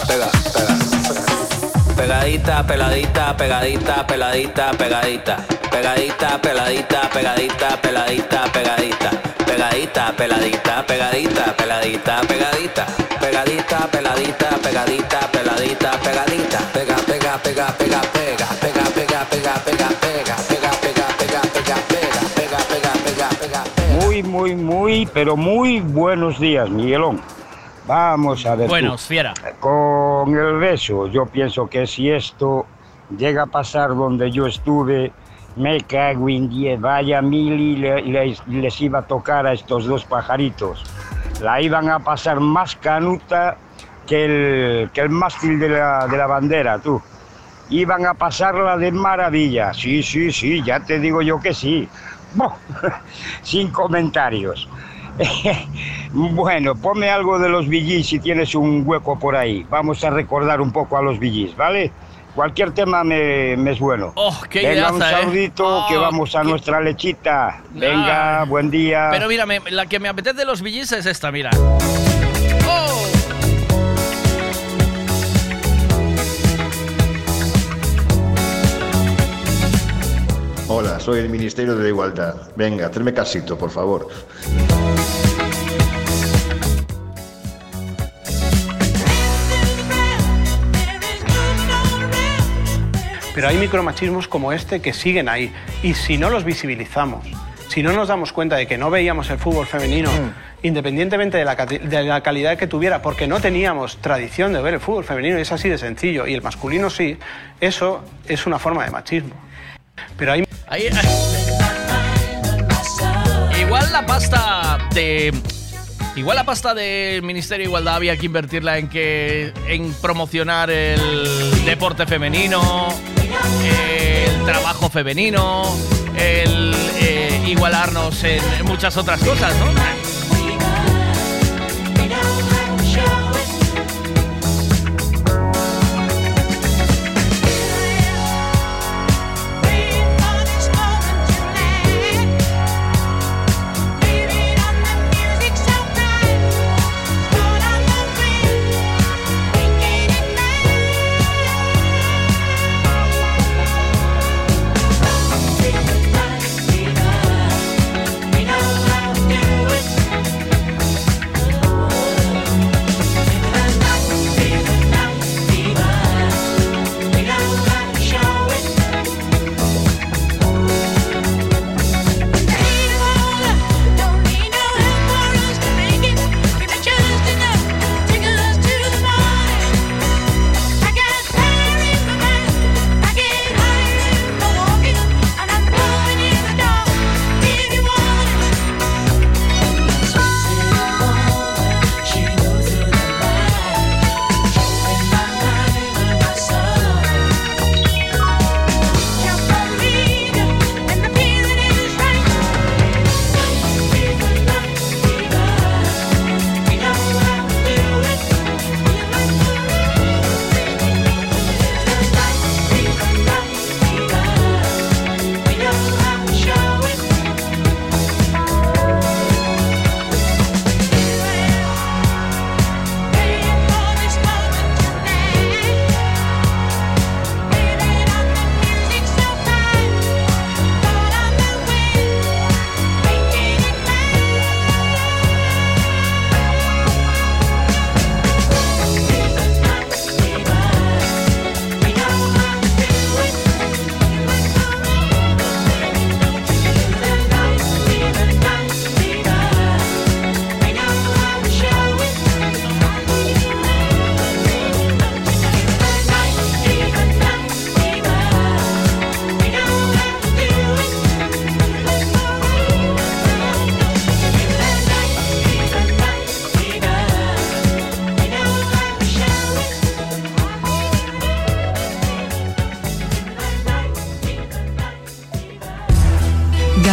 Pega, pega. Pegadita, peladita, pegadita, peladita, pegadita. Pegadita, peladita, pegadita, peladita, pegadita. Pegadita, peladita, pegadita, peladita, pegadita. Pegadita, peladita, pegadita, peladita, pegadita. Pega, pega, pega, pega, pega. Pega, pega, pega, pega, pega. Pega, pega, pega, Muy, muy, muy, pero muy buenos días, Miguelón. Vamos a ver. Buenos, fiera. Con el beso, yo pienso que si esto llega a pasar donde yo estuve, me cago en diez, vaya mil y le- les, les iba a tocar a estos dos pajaritos. La iban a pasar más canuta que el, que el mástil de la, de la bandera, tú. Iban a pasarla de maravilla. Sí, sí, sí, ya te digo yo que sí. Buh, Sin comentarios. bueno, ponme algo de los VGs si tienes un hueco por ahí. Vamos a recordar un poco a los VGs, ¿vale? Cualquier tema me, me es bueno. Oh, qué Venga, un ¿eh? saludito, que vamos a nuestra lechita. Venga, buen día. Pero mira, la que me apetece de los VGs es esta, mira. ¡Oh! Hola, soy el Ministerio de la Igualdad. Venga, tráeme casito, por favor. Pero hay micromachismos como este que siguen ahí. Y si no los visibilizamos, si no nos damos cuenta de que no veíamos el fútbol femenino, independientemente de la, de la calidad que tuviera, porque no teníamos tradición de ver el fútbol femenino, y es así de sencillo, y el masculino sí, eso es una forma de machismo. Pero hay... Ahí- Igual la pasta de. Igual la pasta del Ministerio de Igualdad había que invertirla en que. en promocionar el deporte femenino, el trabajo femenino, el eh, igualarnos en muchas otras cosas, ¿no?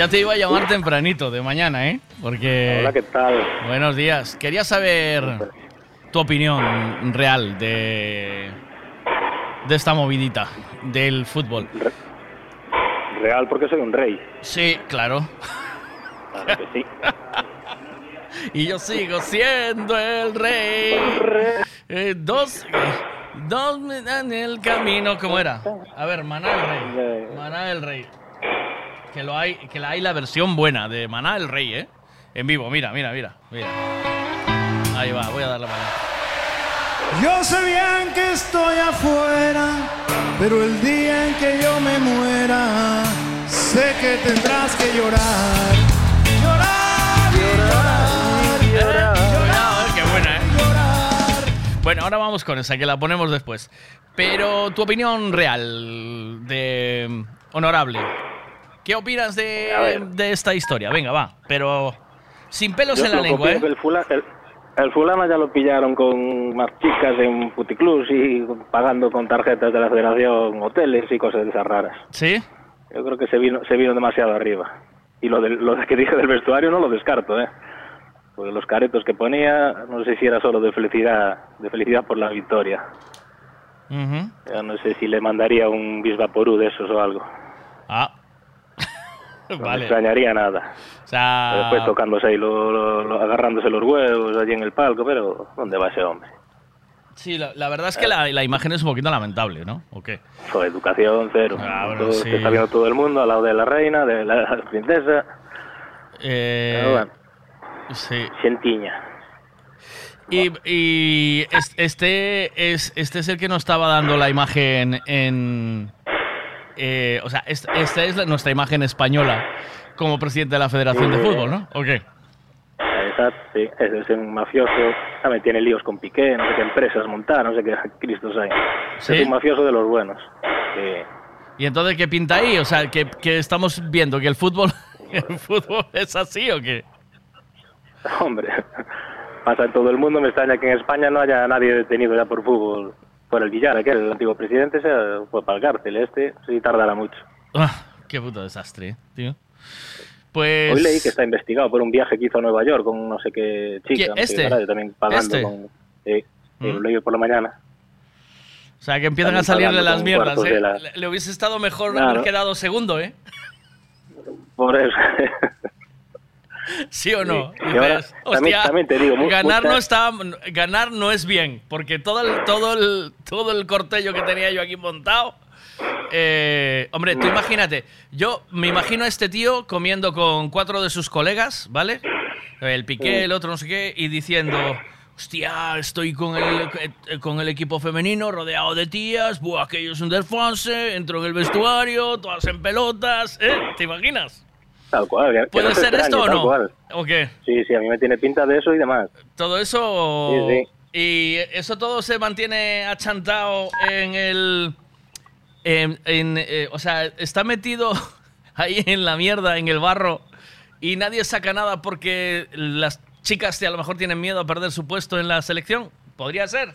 Ya te iba a llamar tempranito, de mañana, ¿eh? Porque... Hola, ¿qué tal? Buenos días. Quería saber tu opinión real de, de esta movidita del fútbol. Real porque soy un rey. Sí, claro. Claro que sí. Y yo sigo siendo el rey. Eh, dos, dos me dan el camino. ¿Cómo era? A ver, Maná el rey. Maná el rey. Que lo hay, que la hay la versión buena de Maná el rey, ¿eh? En vivo, mira, mira, mira, mira. Ahí va, voy a darle para allá. Yo sé bien que estoy afuera, pero el día en que yo me muera, sé que tendrás que llorar. Llorar, llorar, llorar. Cuidado, eh, qué buena, ¿eh? Bueno, ahora vamos con esa, que la ponemos después. Pero tu opinión real, de honorable. ¿Qué opinas de, de esta historia? Venga, va. Pero sin pelos Yo en la lengua, ¿eh? El, fula- el- el fulano ya lo pillaron con más chicas en puticlubs y pagando con tarjetas de la federación hoteles y cosas de esas raras. ¿Sí? Yo creo que se vino, se vino demasiado arriba. Y lo, del, lo que dije del vestuario no lo descarto, ¿eh? Porque los caretos que ponía, no sé si era solo de felicidad, de felicidad por la victoria. Ujú. Yo no sé si le mandaría un bisvaporú de esos o algo. Ah. No me vale. extrañaría nada. O sea, Después tocándose ahí, lo- lo- lo- agarrándose los huevos allí en el palco, pero ¿dónde va ese hombre? sí, la, la verdad es que la, la imagen es un poquito lamentable, ¿no? ¿O qué? Su educación cero. Ah, bueno, Todo- sí. está viendo todo el mundo al lado de la reina, de la princesa. Eh, Pero bueno, sí. Xentiña. Y, y es- este, es, este es el que nos estaba dando la imagen en... eh, o sea, est- esta es la- nuestra imagen española como presidente de la Federación de Fútbol, ¿no? ¿O qué? Exacto, sí. Ese es un mafioso. También tiene líos con Piqué, no sé qué empresas montar, no sé qué cristos hay. ¿Sí? Es un mafioso de los buenos. Sí. ¿Y entonces qué pinta ahí? O sea, que, que estamos viendo que el fútbol, el fútbol es así o qué? Hombre, pasa en todo el mundo. Me extraña que en España no haya nadie detenido ya por fútbol. Por el Villar, que el antiguo presidente, se fue para el cárcel. Este sí tardará mucho. Ah, qué puto desastre, tío. Pues... Hoy leí que está investigado por un viaje que hizo a Nueva York con no sé qué chica. ¿Qué? no sé ¿Este? qué radio, también pagando ¿Este? con... Sí, sí, lo Mm. leí por la mañana. O sea, que empiezan También a salirle las mierdas, ¿eh? la- Le, le hubiese estado mejor Claro. haber quedado segundo, ¿eh? Por eso. ¿Sí o no? Sí. Ahora, también- "Hostia, también te digo, ganar no está ganar no es bien, porque todo el todo el todo el cortello que tenía yo aquí montado eh, hombre, tú imagínate, yo me imagino a este tío comiendo con cuatro de sus colegas, ¿vale? El Piqué, el otro no sé qué, y diciendo, hostia, estoy con el, eh, con el equipo femenino rodeado de tías, buah, aquello es un desfonse, entro en el vestuario, todas en pelotas, ¿eh? ¿Te imaginas? Tal cual. ¿Puede no ser esto o no? cual. ¿O qué? Sí, sí, a mí me tiene pinta de eso y demás. Todo eso. Sí, Y eso todo se mantiene achantado en el. En, en, eh, o sea, está metido ahí en la mierda, en el barro, y nadie saca nada porque las chicas a lo mejor tienen miedo a perder su puesto en la selección. ¿Podría ser?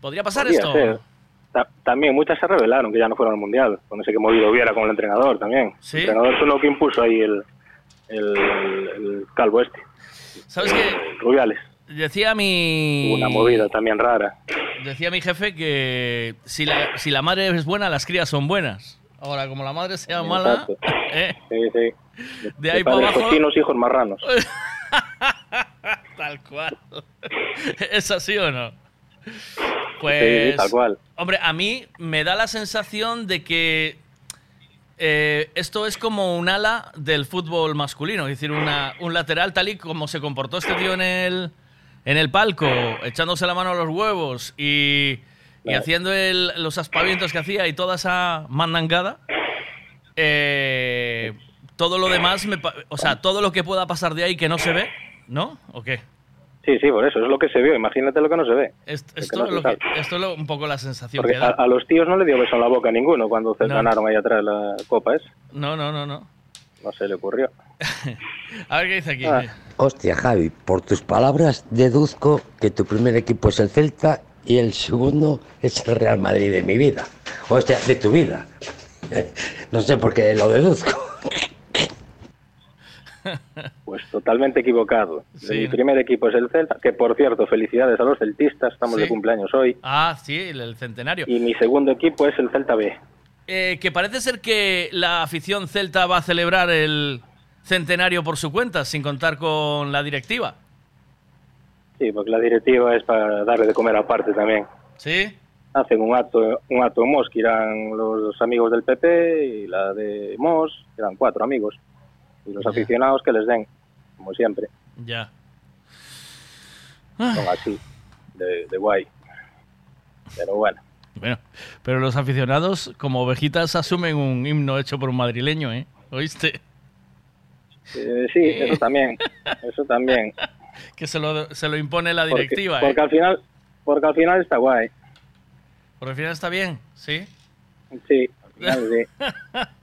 ¿Podría pasar Podría esto? ser. Ta- también muchas se revelaron que ya no fueron al mundial. Con ese que movido hubiera con el entrenador también. Sí. El entrenador fue lo que impuso ahí el, el, el calvo este. ¿Sabes qué? Rubiales. Decía mi... Una movida también rara. Decía mi jefe que si la, si la madre es buena, las crías son buenas. Ahora, como la madre sea mala. ¿eh? Sí, sí. de ahí para abajo... cochinos, hijos marranos. Tal cual. ¿Es así o no? Pues... sí, tal cual. Hombre, a mí me da la sensación de que eh, esto es como un ala del fútbol masculino, es decir, una- un lateral tal y como se comportó este tío en el, en el palco, echándose la mano a los huevos y, haciendo el- los aspavientos que hacía y toda esa mandangada. eh, todo lo demás, me o sea, todo lo que pueda pasar de ahí que no se ve, ¿no? ¿O qué? Sí, sí, por eso. Es lo que se vio. Imagínate lo que no se ve. Esto, no es se lo que- sabe. esto es lo- un poco la sensación Porque que a, da. a los tíos no le dio beso en la boca a ninguno cuando se No. ganaron ahí atrás la copa esa. No, no, no, no. No se le ocurrió. A ver qué dice aquí. Ah. Hostia, Javi, por tus palabras deduzco que tu primer equipo es el Celta y el segundo es el Real Madrid de mi vida. Hostia, de tu vida. No sé por qué lo deduzco. Pues totalmente equivocado. Sí, Mi primer equipo es el Celta, que por cierto, felicidades a los celtistas, estamos Sí. de cumpleaños hoy. Ah, sí, el, el centenario. Y mi segundo equipo es el Celta B. Eh, que parece ser que la afición celta va a celebrar el centenario por su cuenta, sin contar con la directiva. Sí, porque la directiva es para darle de comer aparte también. ¿Sí? Hacen un acto, un acto en Mos, que irán los amigos del PP, y la de Mos, que eran cuatro amigos. Y los Ya. aficionados que les den, como siempre. Ya. Son así, de, de guay. Pero bueno. Bueno, pero los aficionados, como ovejitas, asumen un himno hecho por un madrileño, ¿eh? ¿Oíste? Eh, sí, eso también. Eso también. Que se lo, se lo impone la Porque- directiva, porque, ¿eh? al final porque al final está guay. Por el final está bien, ¿sí? Sí, al final sí.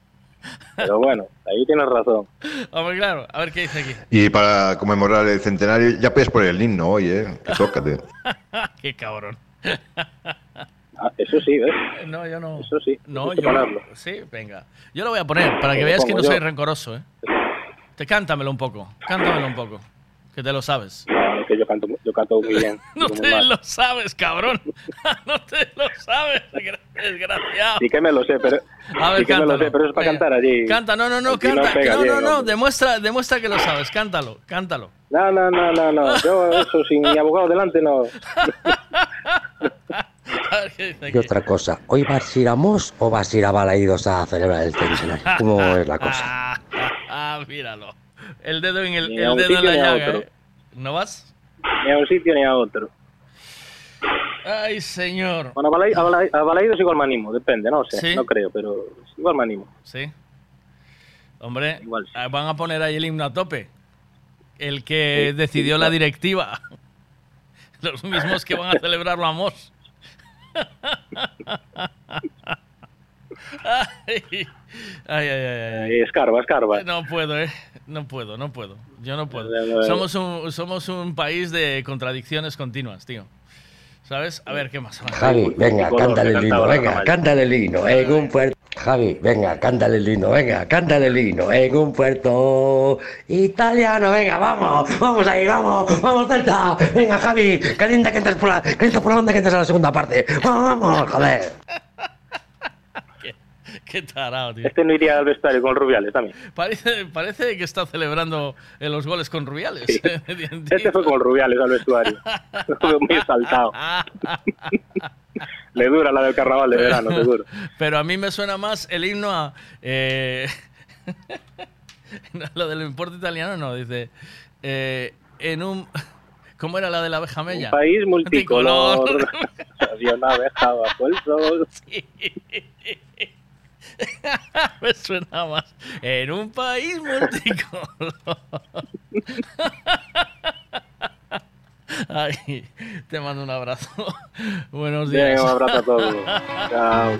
Pero bueno, ahí tienes razón. Hombre, claro, a ver qué dice aquí. Y para conmemorar el centenario, ya puedes poner el himno hoy, ¿eh? Que tócate. qué cabrón. Ah, eso sí, ¿ves? No, yo no. Eso sí. No, yo. ponerlo. Sí, venga. Yo lo voy a poner para que veas que no soy yo. rencoroso, ¿eh? Te cántamelo un poco. Cántamelo un poco. Que te lo sabes. No, que yo canto, yo canto muy bien. No te mal. lo sabes, cabrón. no te lo sabes, desgra- desgraciado. Sí que me lo sé, pero, A ver, sí que me lo sé, pero es para Venga. cantar allí. Canta, no, no, no, Aquí no canta. pega No, no, bien, no, demuestra, demuestra que lo sabes. Cántalo, cántalo. No, no, no, no, no. Yo eso sin mi abogado delante no. Y otra cosa, ¿hoy vas a ir a Mos o vas a ir a Balaídos a celebrar el centenario? ¿Cómo es la cosa? Ah, míralo. El dedo en el, el dedo en la llaga. ¿eh? ¿No vas? Ni a un sitio ni a otro. Ay, señor. Bueno, a, Balai- a, Balai- a Balaídos igual me animo, depende, no sé, ¿Sí? no creo, pero igual me animo. Sí. Hombre, ah, van a poner ahí el himno a tope. El que Sí, decidió la directiva. Los mismos que van a celebrarlo a Mos. Ay, ay, ay, ay, escarba, escarba. No puedo, eh. No puedo, no puedo. Yo no puedo. Somos un, somos un país de contradicciones continuas, tío. ¿Sabes? A ver, ¿qué más? Javi, venga, cántale el himno, venga, cántale el himno en un puerto. Javi, venga, cántale el himno, venga, cántale el himno en un puerto italiano, venga, vamos, vamos ahí, vamos, vamos, Celta, venga, Javi, calienta que entras por la, calienta por la banda que entras a la segunda parte, vamos, vamos, joder. Qué tarado, tío. Este no iría al vestuario con Rubiales también. Parece, parece que está celebrando eh, los goles con Rubiales. Este fue con Rubiales al vestuario. Muy exaltado. Le dura la del carnaval de verano, seguro. Pero a mí me suena más el himno a. eh, lo del importe italiano, no, dice. eh, en un. ¿Cómo era la de la abeja mella? Un país multicolor. Había una abeja bajo el sol. me suena más. En un país multicolor. Ay, te mando un abrazo. Buenos días. Bien, un abrazo a todos. Chao.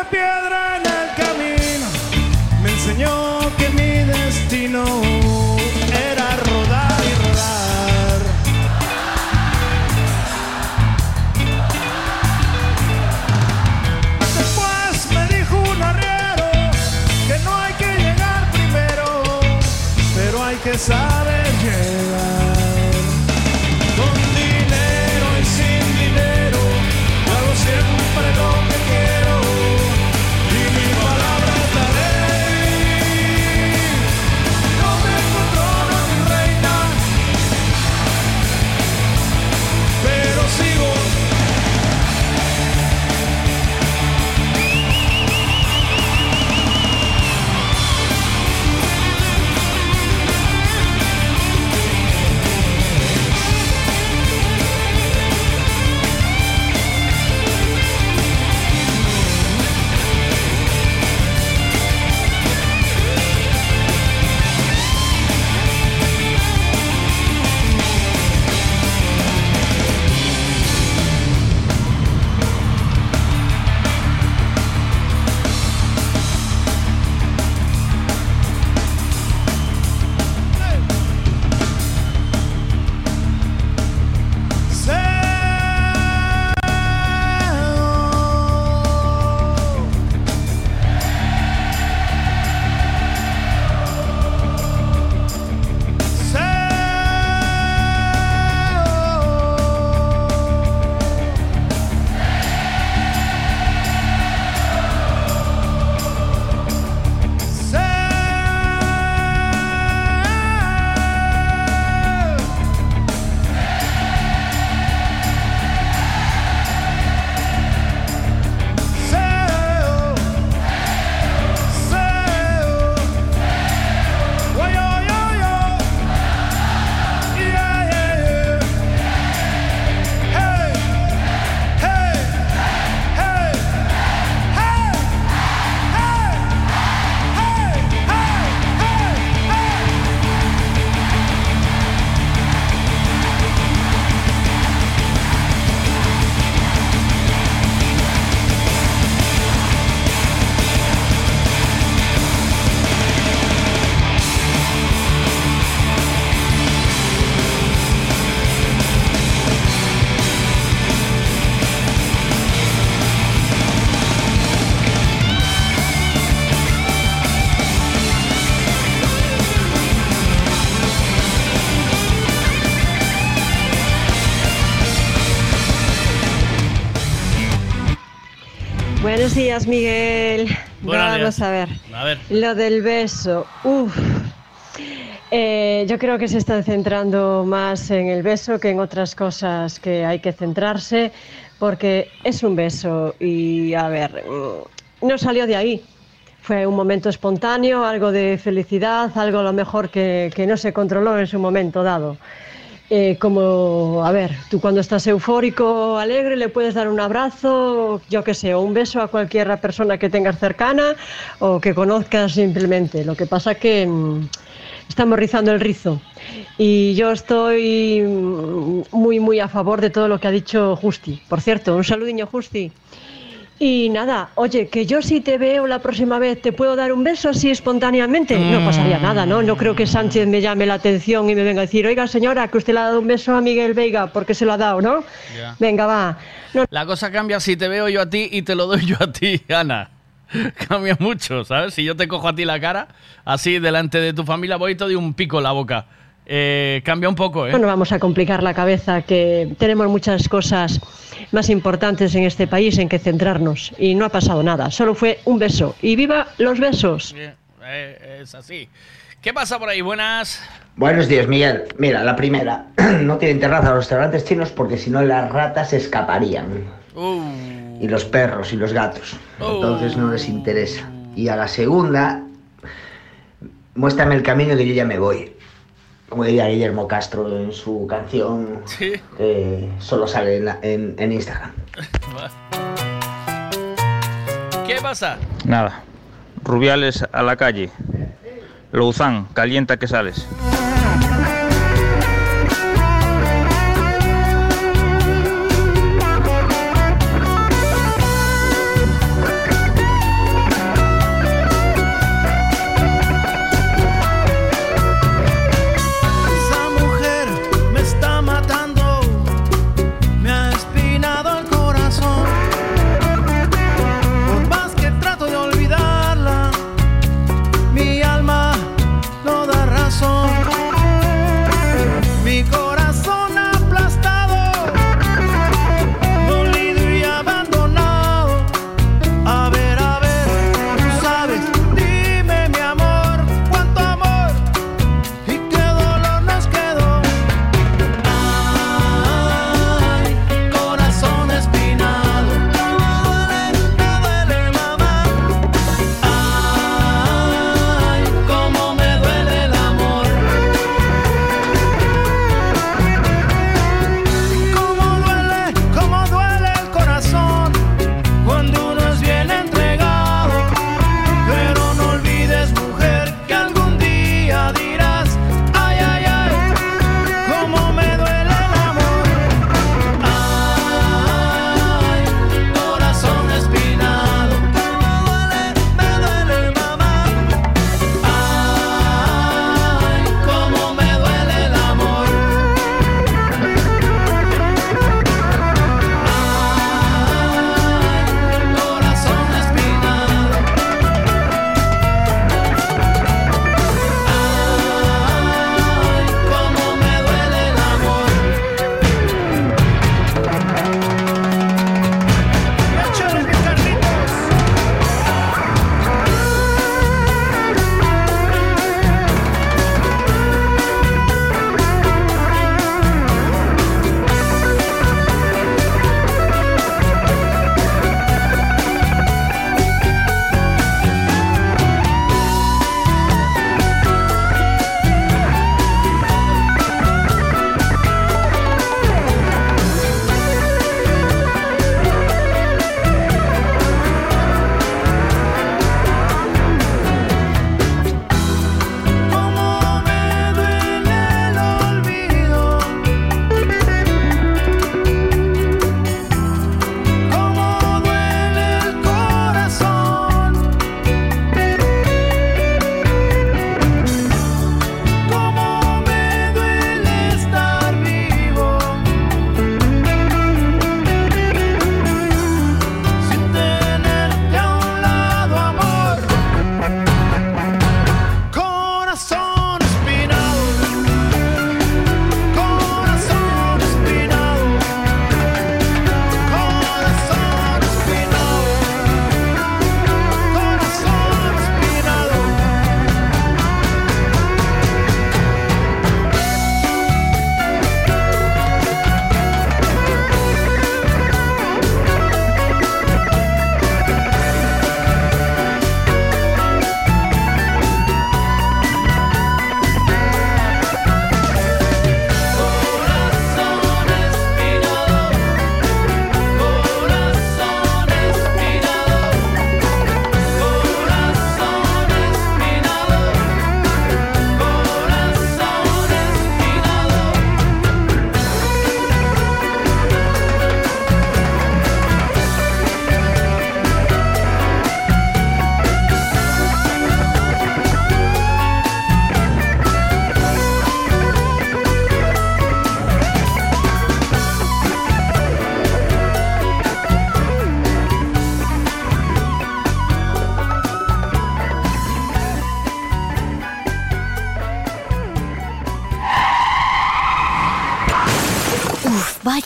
Una piedra en el camino me enseñó que mi destino era rodar y rodar. Después me dijo un arriero que no hay que llegar primero, pero hay que saber días, Miguel. Buenos Vamos días. a ver. A ver. Lo del beso. Uf. Eh, yo creo que se están centrando más en el beso que en otras cosas que hay que centrarse, porque es un beso y, a ver, mm, no salió de ahí. Fue un momento espontáneo, algo de felicidad, algo a lo mejor que, que no se controló en su momento dado. Eh, como, a ver, tú cuando estás eufórico, alegre, le puedes dar un abrazo, yo qué sé, o un beso a cualquier persona que tengas cercana o que conozcas simplemente. Lo que pasa que mm, estamos rizando el rizo. Y yo estoy mm, muy, muy a favor de todo lo que ha dicho Justi. Por cierto, un saludiño, Justi. Y nada, oye, que yo si te veo la próxima vez, ¿te puedo dar un beso así espontáneamente? No pasaría nada, ¿no? No creo que Sánchez me llame la atención y me venga a decir, oiga señora, que usted le ha dado un beso a Miguel Veiga, porque se lo ha dado, ¿no? Venga, va. La cosa cambia si te veo yo a ti y te lo doy yo a ti, Ana. Cambia mucho, ¿sabes? Si yo te cojo a ti la cara, así delante de tu familia, voy te doy un pico en la boca. Eh, cambia un poco, ¿eh? No nos vamos a complicar la cabeza, que tenemos muchas cosas más importantes en este país en que centrarnos. Y no ha pasado nada, solo fue un beso. Y viva los besos. Eh, es así. ¿Qué pasa por ahí? Buenas. Buenos días, Miguel. Mira, la primera, no tienen terraza los restaurantes chinos porque si no las ratas se escaparían. Uh. Y los perros y los gatos. Entonces no les interesa. Y a la segunda, muéstrame el camino que yo ya me voy. Como diría Guillermo Castro en su canción Sí. solo sale en, la- en- en Instagram. ¿Qué pasa? Nada. Rubiales a la calle. Louzán, calienta que sales.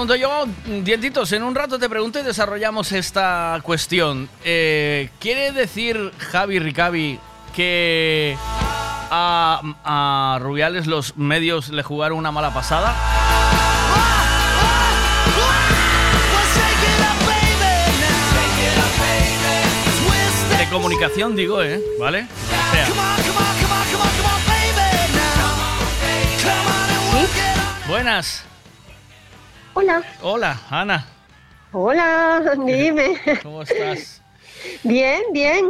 Pregunto yo, dientitos, en un rato te pregunto y desarrollamos esta cuestión. Eh, ¿Quiere decir Javi Ricavi que a, a Rubiales los medios le jugaron una mala pasada? De comunicación, digo, ¿eh? ¿Vale? O sea, Buenas. Hola. Hola, Ana. Hola, dime. ¿Cómo estás? Bien, bien.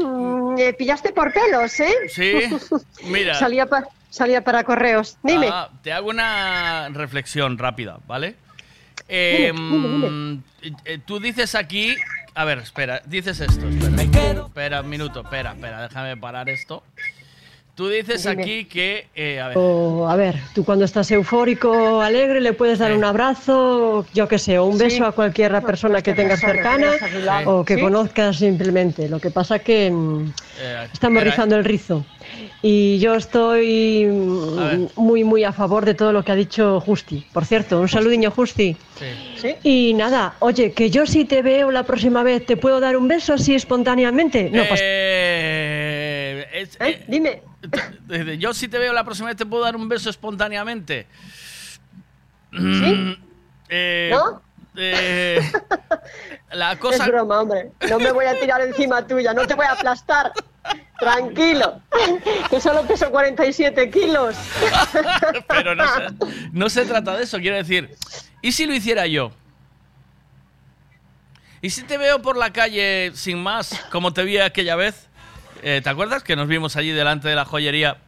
Me pillaste por pelos, ¿eh? Sí, mira. salía, pa- salía para correos. Dime. Ah, te hago una reflexión rápida, ¿vale? Dime, Eh, dime, mm, eh, tú dices aquí. A ver, espera, dices esto. Espera, espera un minuto, espera, espera, déjame parar esto. Tú dices Dime. aquí que. eh, a ver. O, a ver, tú cuando estás eufórico, alegre, le puedes dar un abrazo, yo qué sé, o un beso a cualquier persona que tengas cercana o que Sí. conozcas simplemente. Lo que pasa que mm, eh, estamos espera, rizando el rizo. Y yo estoy mm, muy, muy a favor de todo lo que ha dicho Justi. Por cierto, un saludiño, Justi. Sí. Y nada, oye, que yo si te veo la próxima vez, ¿te puedo dar un beso así espontáneamente? No pasa Eh, es- eh, Dime. Yo si te veo la próxima vez te puedo dar un beso espontáneamente. Mm, eh, ¿No? eh, la cosa. Es broma, hombre. No me voy a tirar encima tuya, no te voy a aplastar. Tranquilo, que solo peso 47 kilos. Pero no se, no se trata de eso, quiero decir. ¿Y si lo hiciera yo? ¿Y si te veo por la calle sin más, como te vi aquella vez? Eh, ¿Te acuerdas que nos vimos allí delante de la joyería?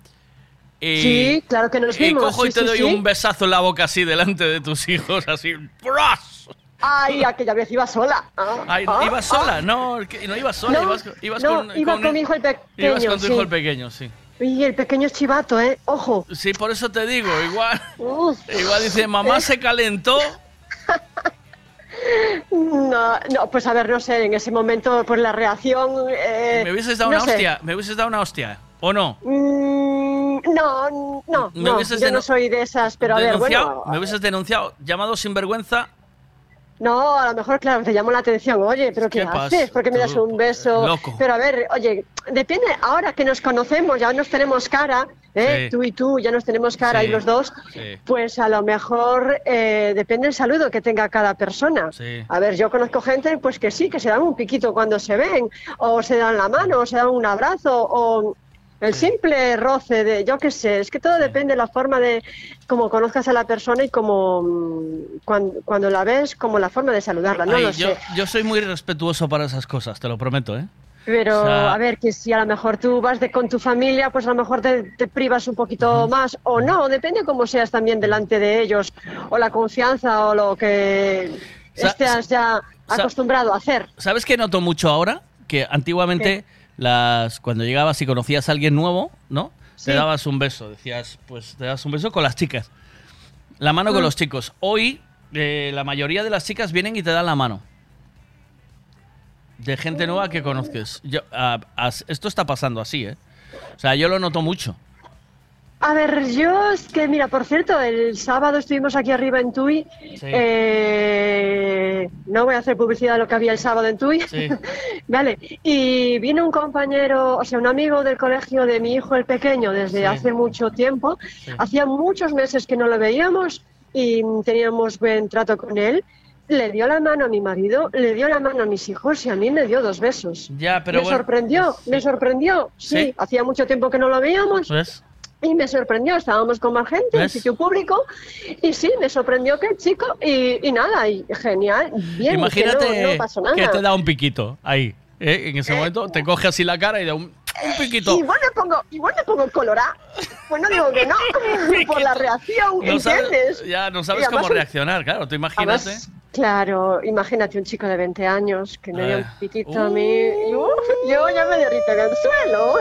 Y, Sí, claro que nos y vimos, cojo y sí, te sí, doy sí. un besazo en la boca así delante de tus hijos, así. ¡pras! Ay, aquella vez iba sola. Ah, Ay, ah, ¿Ibas sola? No, que- no ibas sola, No, ibas, con- ibas no, con, iba con mi hijo el pequeño, Ibas con tu sí. hijo el pequeño, sí. Y el pequeño es chivato, ¿eh? Ojo. Sí, por eso te digo, igual. Uf. Igual dice, mamá se calentó. No, no, pues a ver, no sé, en ese momento, pues la reacción. eh, Me hubieses dado no una sé. hostia, me hubieses dado una hostia, ¿o no? Mm, no, no, no, yo no soy de esas, pero a ver, bueno. me hubieses denunciado, llamado sinvergüenza. No, a lo mejor, claro, te llamo la atención. Oye, pero ¿qué, haces? ¿Por qué me das un beso? loco. Pero a ver, oye, depende, ahora que nos conocemos, ya nos tenemos cara, ¿eh? Sí. tú y tú, ya nos tenemos cara Sí, y los dos, sí. pues a lo mejor eh, depende el saludo que tenga cada persona. A ver, yo conozco gente pues que sí, que se dan un piquito cuando se ven, o se dan la mano, o se dan un abrazo, o el simple roce de, yo qué sé, es que todo depende de la forma de cómo conozcas a la persona y cómo mm, cuando, cuando la ves, como la forma de saludarla, no Ay, lo yo, sé. yo soy muy respetuoso para esas cosas, te lo prometo, ¿eh? Pero o sea- a ver, que si a lo mejor tú vas de, con tu familia, pues a lo mejor te, te privas un poquito más o no, depende cómo seas también delante de ellos, o la confianza o lo que estés ya acostumbrado a hacer. ¿Sabes qué noto mucho ahora? Que antiguamente, las cuando llegabas y conocías a alguien nuevo, ¿no? Sí. Te dabas un beso, decías, pues te das un beso con las chicas. La mano con Mm. los chicos. Hoy, eh, la mayoría de las chicas vienen y te dan la mano. De gente nueva que conozcas. Yo, ah, esto está pasando así, ¿eh? O sea, yo lo noto mucho. A ver, yo es que, mira, por cierto, el sábado estuvimos aquí arriba en Tui. Eh, no voy a hacer publicidad de lo que había el sábado en Tui. vale. Y vino un compañero, o sea, un amigo del colegio de mi hijo el pequeño desde Sí. hace mucho tiempo. Hacía muchos meses que no lo veíamos y teníamos buen trato con él. Le dio la mano a mi marido, le dio la mano a mis hijos y a mí me dio dos besos. Ya, pero me bueno, sorprendió, me sorprendió. Sí, Sí. hacía mucho tiempo que no lo veíamos. ¿Ves? Y me sorprendió, estábamos con más gente en sitio público y sí, me sorprendió que el chico y, y nada, y genial, bien, Imagínate que no, no pasó nada. que te da un piquito ahí. ¿eh? En ese momento te coge así la cara y da un, un piquito. Igual me pongo, igual me pongo colorada. Pues no digo que no, por la reacción, No sabes- ¿entiendes? ya no sabes cómo reaccionar, claro. Tú imagínate. Además, claro, imagínate un chico de 20 años que me dio Eh. un piquito a mí. y, yo ya me derrito en el suelo.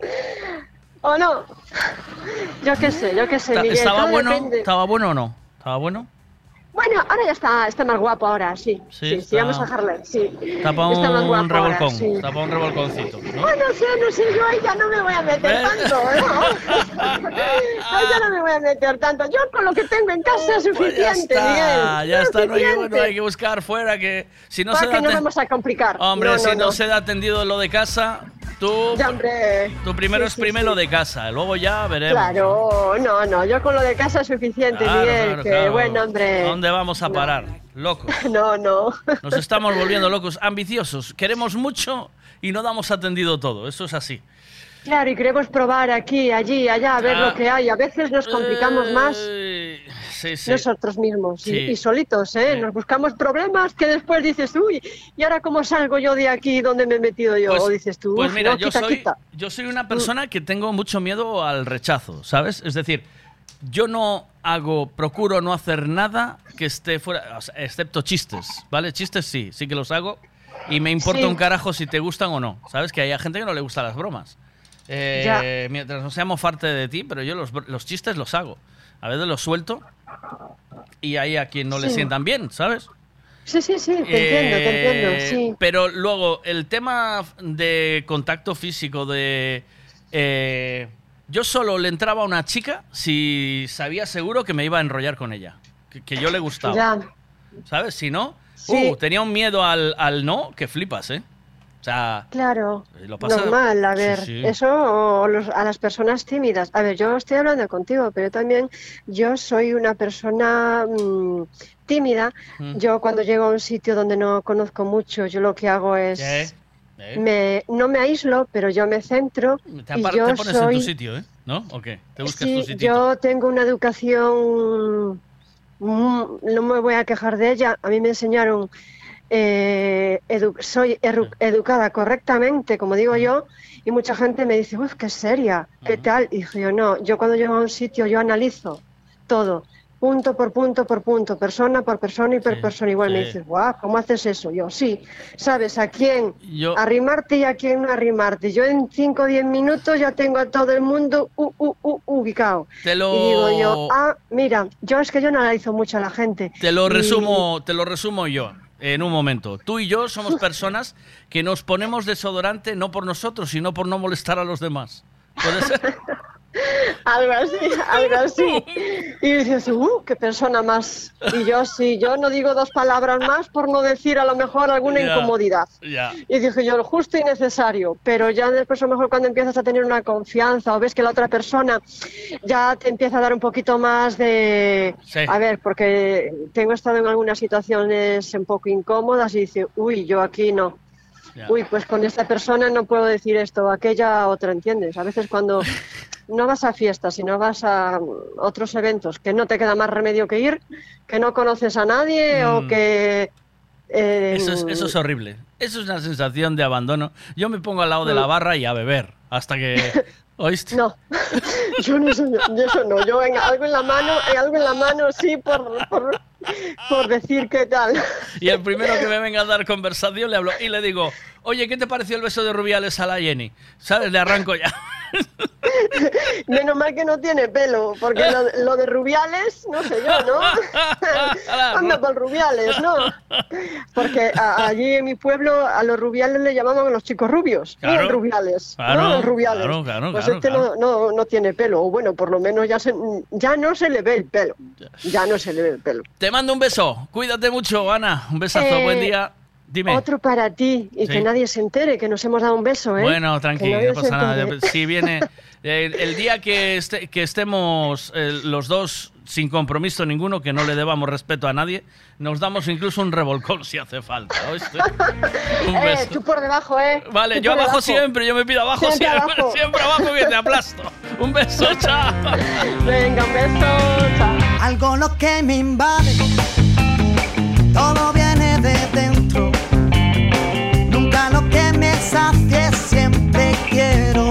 ¿O no? Yo qué sé, yo qué sé, Miguel. ¿Estaba bueno? depende. ¿Estaba bueno o no? ¿Estaba bueno? Bueno, ahora ya está, está más guapo ahora, sí. Sí, Sí, vamos a Harlem, sí. Más un guapo ahora, revolcón. sí. Para un revolconcito. ¿no? Bueno, sí, no sé, yo ahí ya no me voy a meter tanto, ¿no? Ahí ya no me voy a meter tanto. Yo con lo que tengo en casa es Pues ya suficiente, está, Miguel. ya está. No hay, que- Suficiente. no hay que buscar fuera que si no ¿Para se qué da nos aten- vamos a complicar? Hombre, No, no, si no, no. se da atendido lo de casa, tú, Ya, hombre. tú primero Sí, es sí, primero sí. de casa, luego ya veremos. Claro, no, no, yo con lo de casa es suficiente, Claro, Miguel. claro, que claro. bueno, hombre. ¿A dónde vamos a parar? Locos. No, no. Nos estamos volviendo locos, ambiciosos. Queremos mucho y no damos atendido todo. Eso es así. Claro, y queremos probar aquí, allí, allá, a ver Ah. lo que hay. A veces nos complicamos más Sí, sí. nosotros mismos y, Sí. y solitos, ¿eh? Nos buscamos problemas que después dices, uy, ¿y ahora cómo salgo yo de aquí donde me he metido yo? Pues- o dices tú, Pues "Uf, mira, no, yo quita, soy, quita". yo soy una persona que tengo mucho miedo al rechazo, ¿sabes? Es decir, yo no hago, procuro no hacer nada que esté fuera, excepto chistes, ¿vale? Chistes sí, sí que los hago y me importa Sí. un carajo si te gustan o no, ¿sabes? Que hay gente que no le gustan las bromas. Eh, Ya. Mientras no seamos parte de ti, pero yo los, los chistes los hago. A veces los suelto y hay a quien no le Sí. sientan bien, ¿sabes? Sí, sí, sí, te entiendo, te entiendo, Eh, sí. Pero luego, el tema de contacto físico, de. eh, yo solo le entraba a una chica si sabía seguro que me iba a enrollar con ella. Que, que yo le gustaba. Ya. ¿Sabes? Si no, Sí. uh, tenía un miedo al, al no que flipas, ¿eh? O sea, Claro, lo pasa- normal, a ver, sí. eso o los- a las personas tímidas. A ver, yo estoy hablando contigo, pero también yo soy una persona mm, tímida. Mm. Yo cuando llego a un sitio donde no conozco mucho, yo lo que hago es... ¿qué? ¿Eh? Me, no me aíslo, pero yo me centro Te, y yo te pones soy... en tu sitio, ¿eh? ¿No? ¿O qué? Te buscas Sí, tu sitio. yo tengo una educación, no me voy a quejar de ella, a mí me enseñaron, eh, edu- soy educada correctamente, como digo yo, y mucha gente me dice, uff, qué seria, qué tal, y dije yo, no, yo cuando llego a un sitio yo analizo todo, punto por punto por punto, persona por persona y por persona, igual me sí. dices, guau, ¿cómo haces eso? Yo, sí, sabes a quién Yo- arrimarte y a quién no arrimarte. Yo en 5 o 10 minutos ya tengo a todo el mundo u- u- u- ubicado. Te lo- Y digo yo, ah, mira, yo es que yo no analizo mucho a la gente. Te lo Y- resumo, te lo resumo yo en un momento. Tú y yo somos personas que nos ponemos desodorante no por nosotros, sino por no molestar a los demás. ¿Puede ser? Algo así, algo así. Y dices, uh, qué persona más. Y yo sí, yo no digo dos palabras más por no decir a lo mejor alguna incomodidad. Y dije yo, lo justo y necesario, pero ya después a lo mejor cuando empiezas a tener una confianza o ves que la otra persona ya te empieza a dar un poquito más de... Sí. A ver, porque tengo estado en algunas situaciones un poco incómodas y dice, uy, yo aquí no. Uy, pues con esta persona no puedo decir esto, aquella otra, ¿entiendes? A veces cuando no vas a fiestas, sino vas a otros eventos, que no te queda más remedio que ir, que no conoces a nadie o Mm. que... eh, Eso es, eso es horrible. Eso es una sensación de abandono. Yo me pongo al lado de la barra y a beber hasta que... ¿Oíste? No, yo no soy, yo eso no, yo en algo en la mano, en algo en la mano sí por, por, por decir qué tal. Y el primero que me venga a dar conversación le hablo y le digo, oye, ¿qué te pareció el beso de Rubiales a la Jenny? ¿Sabes? Le arranco ya. Menos mal que no tiene pelo, porque lo, lo de Rubiales, no sé yo, ¿no? Anda por Rubiales, ¿no? Porque a- allí en mi pueblo a los Rubiales le llamaban los chicos rubios, Claro. ¿no? Rubiales, Claro, ¿no? Los Rubiales. claro, pues este. No, no, no tiene pelo, o bueno, por lo menos ya, se, ya no se le ve el pelo. Ya no se le ve el pelo. Te mando un beso. Cuídate mucho, Ana. Un besazo. Eh, Buen día. Dime. Otro para ti y Sí. que nadie se entere que nos hemos dado un beso, ¿eh? Bueno, Que tranqui, nadie no pasa nada. Si viene eh, el día que, este- que estemos eh, los dos sin compromiso ninguno, que no le debamos respeto a nadie, nos damos incluso un revolcón si hace falta. ¿oíste? Un Eh, beso. tú por debajo, ¿eh? Vale, Tú yo abajo debajo. siempre, yo me pido abajo Siempre siempre, abajo. siempre abajo que te aplasto. Un beso, chao. Venga, un beso, chao. Algo lo que me invade, todo viene de dentro. Nunca lo que me sacie, siempre quiero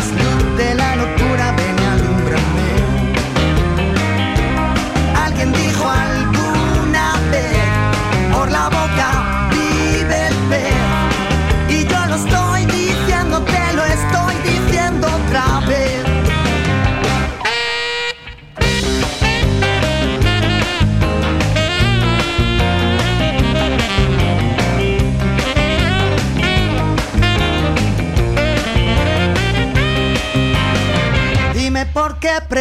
oscuras, luz por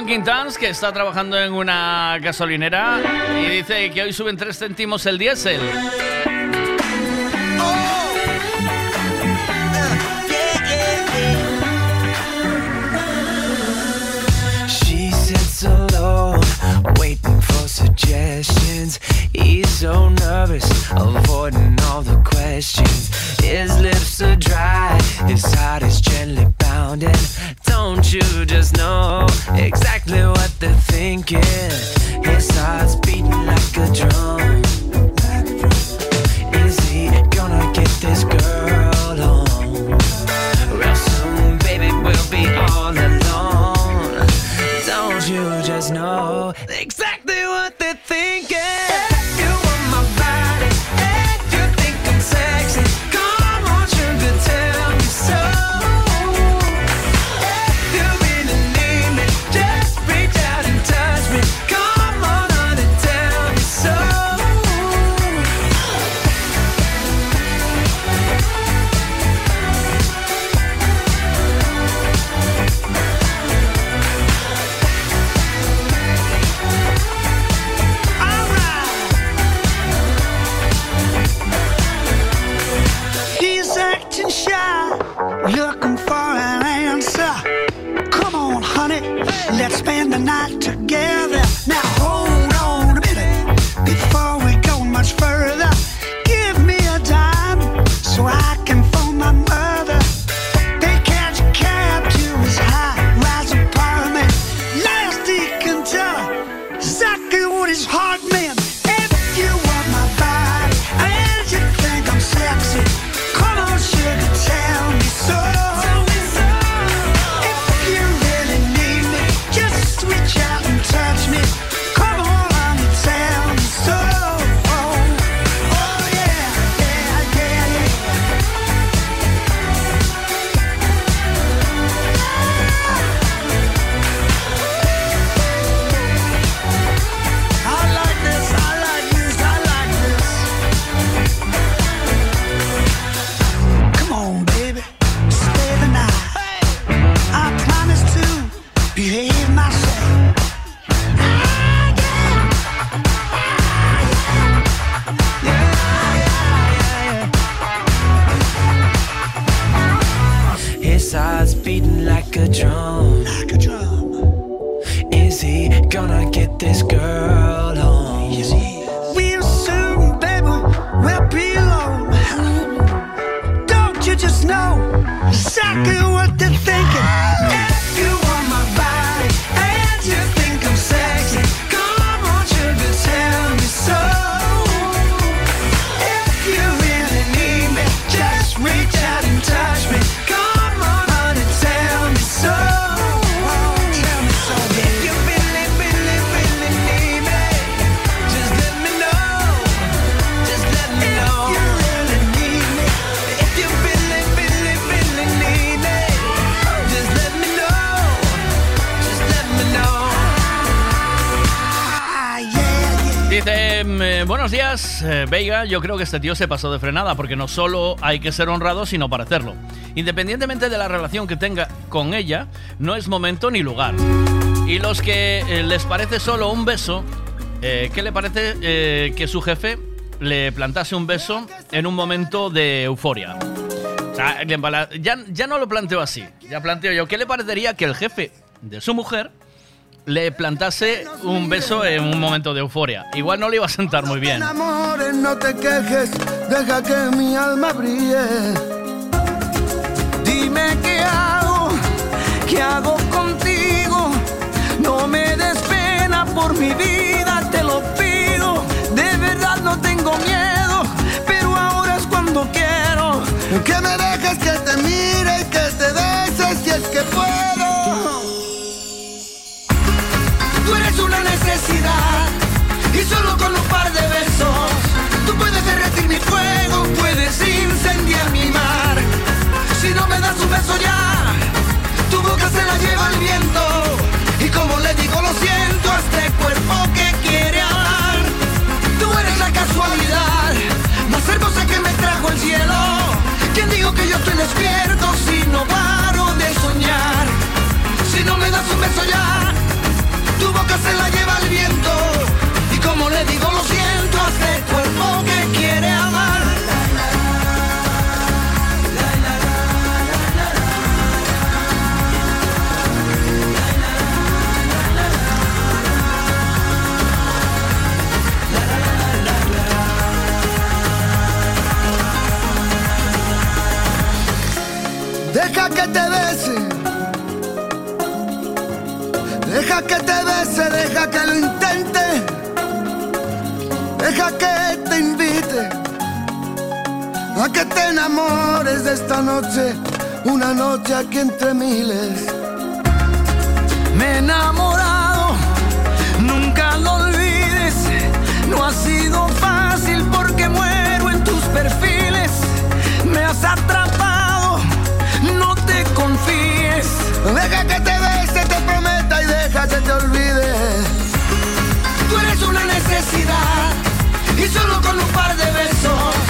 Juan Quintans, que está trabajando en una gasolinera y dice que hoy suben 3 céntimos el diésel. Waiting for suggestions. He's so nervous, avoiding yo creo que este tío se pasó de frenada, porque no solo hay que ser honrado, sino parecerlo. Independientemente de la relación que tenga con ella, no es momento ni lugar. Y los que eh, les parece solo un beso, eh, ¿qué le parece eh, que su jefe le plantase un beso en un momento de euforia? O sea, ya, ya no lo planteo así, ya planteo yo, ¿qué le parecería que el jefe de su mujer le plantase un beso en un momento de euforia. Igual no le iba a sentar muy bien no te quejes, deja que mi alma brille. Dime qué hago, qué hago contigo. No me des pena por mi vida, te lo pido. De verdad no tengo miedo, pero ahora es cuando quiero. Que me dejes que te mire y que te beses si es que puedo. Tú eres una necesidad y solo con se la lleva el viento. Enamores de esta noche, una noche aquí entre miles. Me he enamorado, nunca lo olvides. No ha sido fácil porque muero en tus perfiles. Me has atrapado, no te confíes. Deja que te bese, te prometa y deja que te olvide. Tú eres una necesidad y solo con un par de besos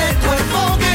lo siento a este cuerpo que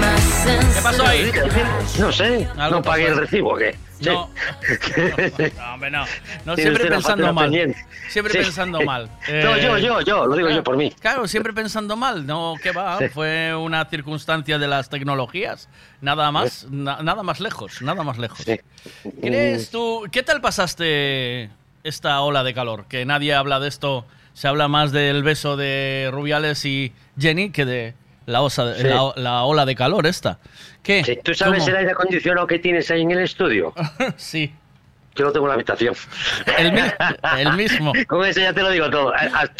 my sense. ¿Qué pasó ahí? No sé, no pagué el recibo, ¿o ¿qué? Sí. No. No, hombre, no. No, Tiene siempre pensando mal. pendiente. Siempre Sí. pensando mal. No, Eh, yo, yo, yo, lo digo claro, yo por mí. Claro, siempre pensando mal. No, ¿qué va? Sí. Fue una circunstancia de las tecnologías. Nada más, na- nada más lejos, nada más lejos. ¿Crees tú, qué tal pasaste esta ola de calor? Que nadie habla de esto. Se habla más del beso de Rubiales y Jenny que de la, osa, Sí. la, la ola de calor esta. ¿Qué? ¿Tú sabes ¿Cómo? el aire acondicionado que tienes ahí en el estudio? sí. Yo lo tengo en la habitación. El, mi- el mismo. Con eso ya te lo digo todo.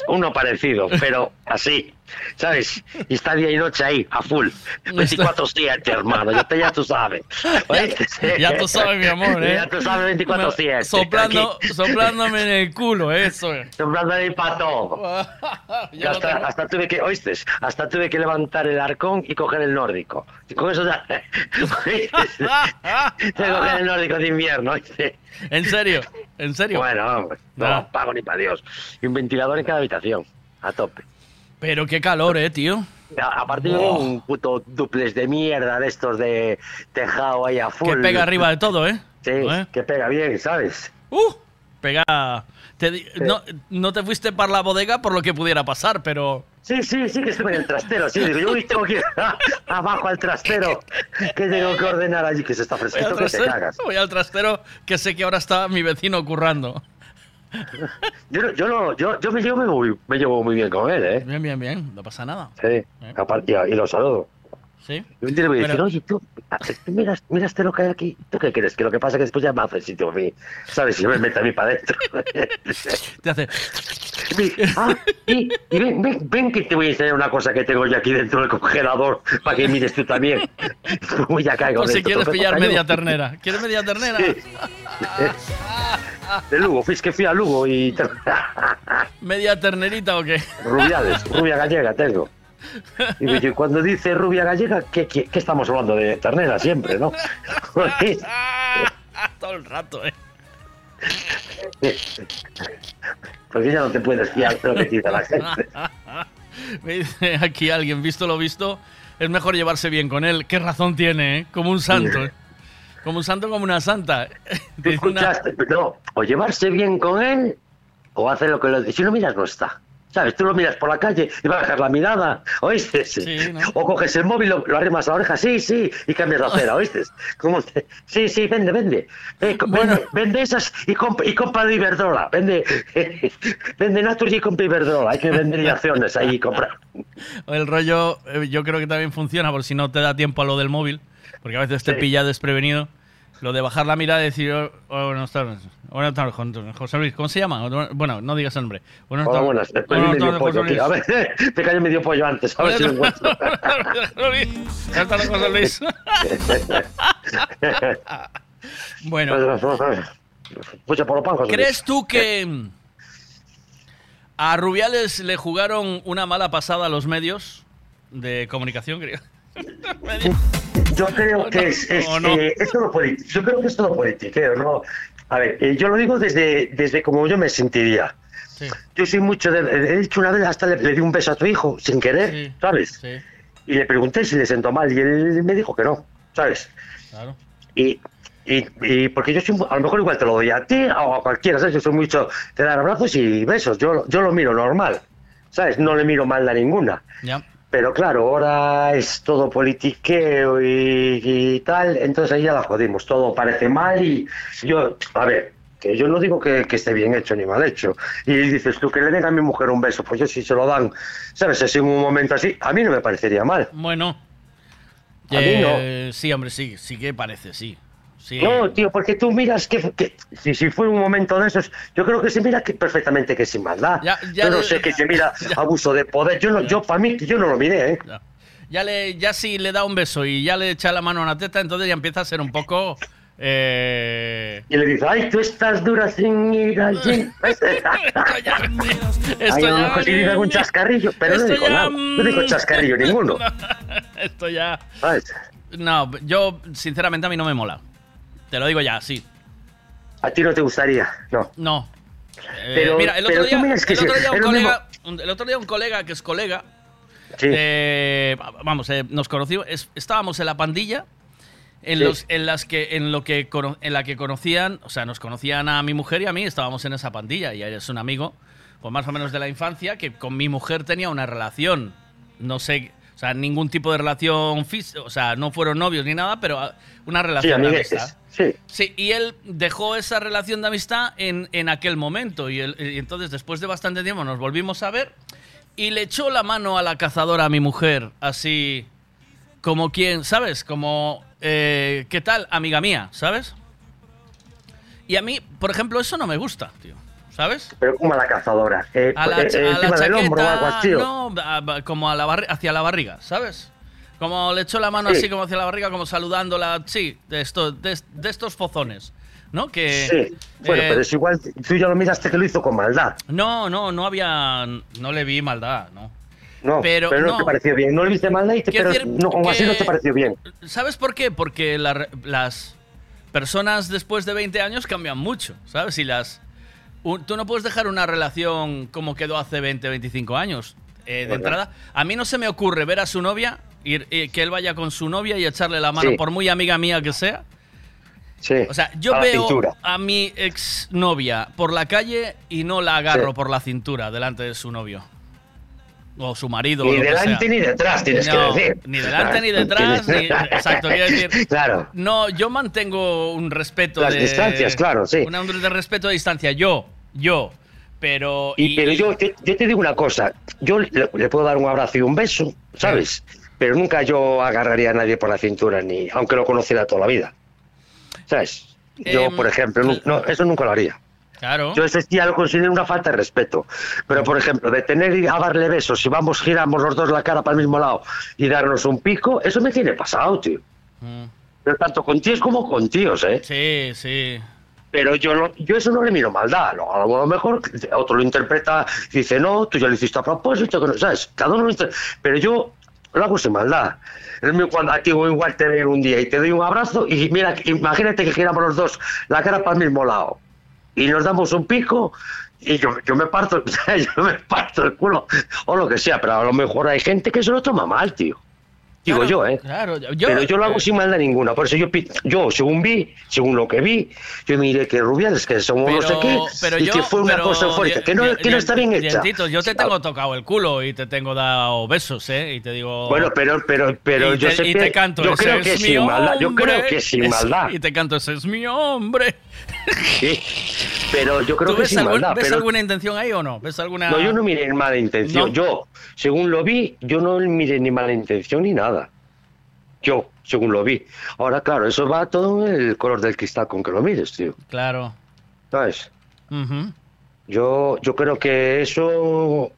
Uno parecido, pero así. ¿Sabes? Y está día y noche ahí, a full. 24-7, hermano. Ya, te, ya tú sabes. ¿Oíste? Ya tú sabes, mi amor, ¿eh? Ya tú sabes 24-7. Soplando, soplándome en el culo, eso. Soplando ahí para todo. Ya lo hasta, tengo. hasta tuve que, oíste, hasta tuve que levantar el arcón y coger el nórdico. Con eso ya. Tengo que coger el nórdico de invierno, ¿oíste? ¿En serio? ¿En serio? Bueno, hombre, no Ah. pago ni para Dios. Y un ventilador en cada habitación, a tope. Pero qué calor, eh, tío. A- Aparte Oh. un puto duples de mierda de estos de tejado ahí a full. Que pega arriba de todo, ¿eh? Sí, que pega bien, ¿sabes? Uh, pega. Te di- no, no te fuiste para la bodega por lo que pudiera pasar, pero. Sí, sí, sí que estuve en el trastero, sí. Digo, yo tengo que ir abajo al trastero, que tengo que ordenar allí, que se está fresquito, que te cagas. voy al trastero, que sé que ahora está mi vecino currando. Yo, yo, no, yo, yo me, llevo muy, me llevo muy bien con él, ¿eh? Bien, bien, bien, no pasa nada. Sí, aparte, y, y lo saludo. Sí. Y un día me dice, Pero- oye, tú, tú miras, miraste lo que hay aquí. ¿Tú qué crees? Que lo que pasa es que después ya me hace el sitio a mí. ¿Sabes? Y me mete a mí para adentro. Te hace. Ah, y, y ven, ven, ven que te voy a enseñar una cosa que tengo yo aquí dentro del congelador para que mires tú también. Ya caigo Por si quieres pillar media ternera. ¿Quieres media ternera? Sí. De Lugo, fui, que fui a Lugo y... ¿Media ternerita o qué? Rubiales, rubia gallega tengo. Y cuando dice rubia gallega, ¿qué, qué, qué estamos hablando? De ternera siempre, ¿no? Todo el rato, eh. Porque ya no te puedes fiar de lo que dice la gente. Me dice aquí alguien, visto lo visto, es mejor llevarse bien con él. ¿Qué razón tiene, eh? Como un santo, eh. Como un santo, como una santa. ¿Tú escuchaste? No, o llevarse bien con él o hacer lo que lo Si lo miras, no está. ¿Sabes? Tú lo miras por la calle y bajas la mirada, ¿oíste? O coges el móvil, lo, lo arrimas a la oreja, sí, sí, y cambias la acera, ¿oíste? ¿Cómo te- Sí, sí, vende, vende. Eh, co- vende, vende esas y, comp- y compra de Iberdrola. Vende, vende Naturgy y compra Iberdrola. Hay que vender acciones ahí y comprar. El rollo, eh, yo creo que también funciona, por si no te da tiempo a lo del móvil, porque a veces te pilla desprevenido. Lo de bajar la mirada y decir, oh, oh, buenas tardes, buenas tardes, José- Luis, ¿cómo se llama? Bueno, no digas el nombre. Buenas tardes. buenas. Medio tardes, pollo, José tío. A ver, te cayó medio pollo antes. A ver si lo encuentro. Buenas tardes, José Luis. Bueno. Por pan, José. ¿Crees tú que a Rubiales le jugaron una mala pasada a los medios de comunicación, creo? Yo creo que es, es, ¿O no? eh, es todo político. Yo creo que es todo politiqueo, ¿no? A ver, eh, yo lo digo desde, desde como yo me sentiría. Yo soy mucho de... He dicho una vez, hasta le, le di un beso a tu hijo, sin querer, ¿sabes? Y le pregunté si le sentó mal y él me dijo que no, ¿sabes? Claro. Y, y, y porque yo soy, a lo mejor igual te lo doy a ti o a cualquiera, ¿sabes? Yo soy mucho de dar abrazos y besos. Yo, yo lo miro normal, ¿sabes? No le miro mal a ninguna. Ya. Pero claro, ahora es todo politiqueo y, y tal, entonces ahí ya la jodimos, todo parece mal y yo, a ver, que yo no digo que, que esté bien hecho ni mal hecho. Y dices tú que le den a mi mujer un beso, pues yo si se lo dan, ¿sabes? Así en un momento así, a mí no me parecería mal. Bueno. A mí no. Eh, Sí, hombre, sí, sí que parece, sí. Sí. No, tío, porque tú miras que, que si, si fue un momento de esos, yo creo que se mira que perfectamente que sin maldad. Ya- ya yo no le- sé que se mira abuso de poder. Yo no, yo para mí, yo no lo miré, ¿eh? Ya, le, ya si le da un beso y ya le echa la mano a una teta, entonces ya empieza a ser un poco... eh, Y le dice, ay, tú estás dura sin ir allí. Esto Ay, a lo ya- mejor sí dice algún chascarrillo, pero no Esto dijo ya, nada. No dijo mm, chascarrillo ninguno. Esto ya... ¿sabes? No, yo sinceramente a mí no me mola. Te lo digo ya, sí. A ti no te gustaría, no. No. Eh, Pero- mira, el otro día, miras que el otro sí, día un colega, un- el otro día un colega que es colega, eh, vamos, eh, nos conocimos, es- estábamos en la pandilla, en Sí. los, en las que, en lo que, en la que conocían, o sea, nos conocían a mi mujer y a mí, estábamos en esa pandilla y es un amigo, pues más o menos de la infancia, que con mi mujer tenía una relación, no sé, o sea, ningún tipo de relación física, o sea, no fueron novios ni nada, pero ah, una Sí, relación amistad. Sí. Sí, y él dejó esa relación de amistad en, en aquel momento. Y, él- y entonces, después de bastante tiempo, nos volvimos a ver y le echó la mano a la cazadora a mi mujer, así como quien, ¿sabes? Como, eh, ¿qué tal, amiga mía? ¿Sabes? Y a mí, por ejemplo, eso no me gusta, tío. ¿Sabes? Pero como a la cazadora. Eh, A la, eh, a la hombro algo chaqueta, así. ¿o? no, a- como a la barri- hacia la barriga, ¿sabes? Como le echó la mano Sí. así como hacia la barriga, como saludándola, sí, de, esto, de, de estos fozones, ¿no? Que, Sí. Bueno, eh, pero es igual, tú ya lo miraste que lo hizo con maldad. No, no, no había, no le vi maldad, ¿no. No, Pero pero, no, no. te pareció bien. No le viste maldad, y te, pero decir no, aún así no te pareció bien. ¿Sabes por qué? Porque la las personas después de 20 años cambian mucho, ¿sabes? Y las... un- tú no puedes dejar una relación como quedó hace 20, 25 años. Eh, de Bueno. entrada, a mí no se me ocurre ver a su novia, ir, eh, que él vaya con su novia y echarle la mano, Sí. por muy amiga mía que sea. Sí. O sea, yo a veo cintura. a mi exnovia por la calle y no la agarro Sí. por la cintura delante de su novio. O su marido. Ni o lo que delante sea. ni detrás, tienes que No, decir. Ni delante ni detrás. ni- exacto, quiero decir. Claro. No, yo mantengo un respeto Las de. distancias, claro, sí. una- Un de respeto de distancia. Yo, yo. Pero. Y, pero yo te, yo te digo una cosa, yo le, le puedo dar un abrazo y un beso, ¿sabes? Pero nunca yo agarraría a nadie por la cintura, ni aunque lo conociera toda la vida. ¿Sabes? Yo, Em, por ejemplo, no, eso nunca lo haría. Claro. Yo eso ya lo considero una falta de respeto. Pero, por ejemplo, de tener y a darle besos, si vamos, giramos los dos la cara para el mismo lado y darnos un pico, eso me tiene pasado, tío. Pero tanto con tíos como con tíos, ¿eh? Sí, sí. Pero yo no, yo eso no le miro maldad. Lo- A lo mejor otro lo interpreta dice, no, tú ya lo hiciste a propósito, que no, ¿sabes? Cada uno lo Pero yo lo hago sin maldad. Es mi- Cuando a ti igual te un día y te doy un abrazo y mira, imagínate que giramos los dos la cara para el mismo lado y nos damos un pico y yo, yo me parto, yo me parto el culo o lo que sea, pero a lo mejor hay gente que se lo toma mal, tío. Digo Claro, yo, ¿eh? Claro, yo, Pero yo lo hago eh, sin maldad ninguna. Por eso yo, yo, según vi, según lo que vi, yo miré que Rubiales, que somos no sé qué, pero y yo, que fue una pero, cosa eufórica, que no, Di- que no está bien hecha. Dientitos, yo te tengo tocado el culo y te tengo dado besos, ¿eh? Y te digo... Bueno, pero, pero, pero yo te, sé y que te canto, yo "Ese creo es que mi sin maldad, yo creo hombre". que sin maldad. Y te canto, ese es mi hombre. Sí, pero yo creo ¿Tú que algún- maldad. ves pero- alguna intención ahí o no? ¿Ves alguna...? No, yo no miré mala intención. ¿No? Yo, según lo vi, yo no miré ni mala intención ni nada. Yo, según lo vi. Ahora, claro, eso va todo en el color del cristal con que lo mires, tío. Claro. ¿Sabes? Yo, yo creo que eso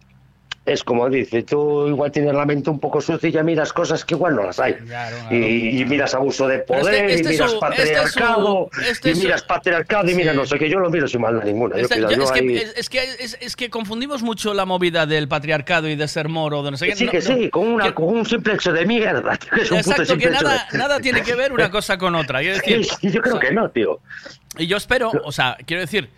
es como dice, tú igual tienes la mente un poco sucia y ya miras cosas que igual no las hay. Y, y miras abuso de poder, este- este y miras su- patriarcado, este su- este y su- miras patriarcado, y mira, Sí. no sé qué, yo lo miro sin maldad ninguna. Yo, Este- cuidado, yo- yo es, que, ahí- es, es que, es, es que confundimos mucho la movida del patriarcado y de ser moro, de no sé Que qué. sí, No- que no- sí, con, una, con un simple hecho de mierda, que es un puto Exacto, que nada, de- nada tiene que ver una cosa con otra. Quiero decir, Sí, yo creo o sea, que no, tío. Y yo espero, o sea, quiero decir,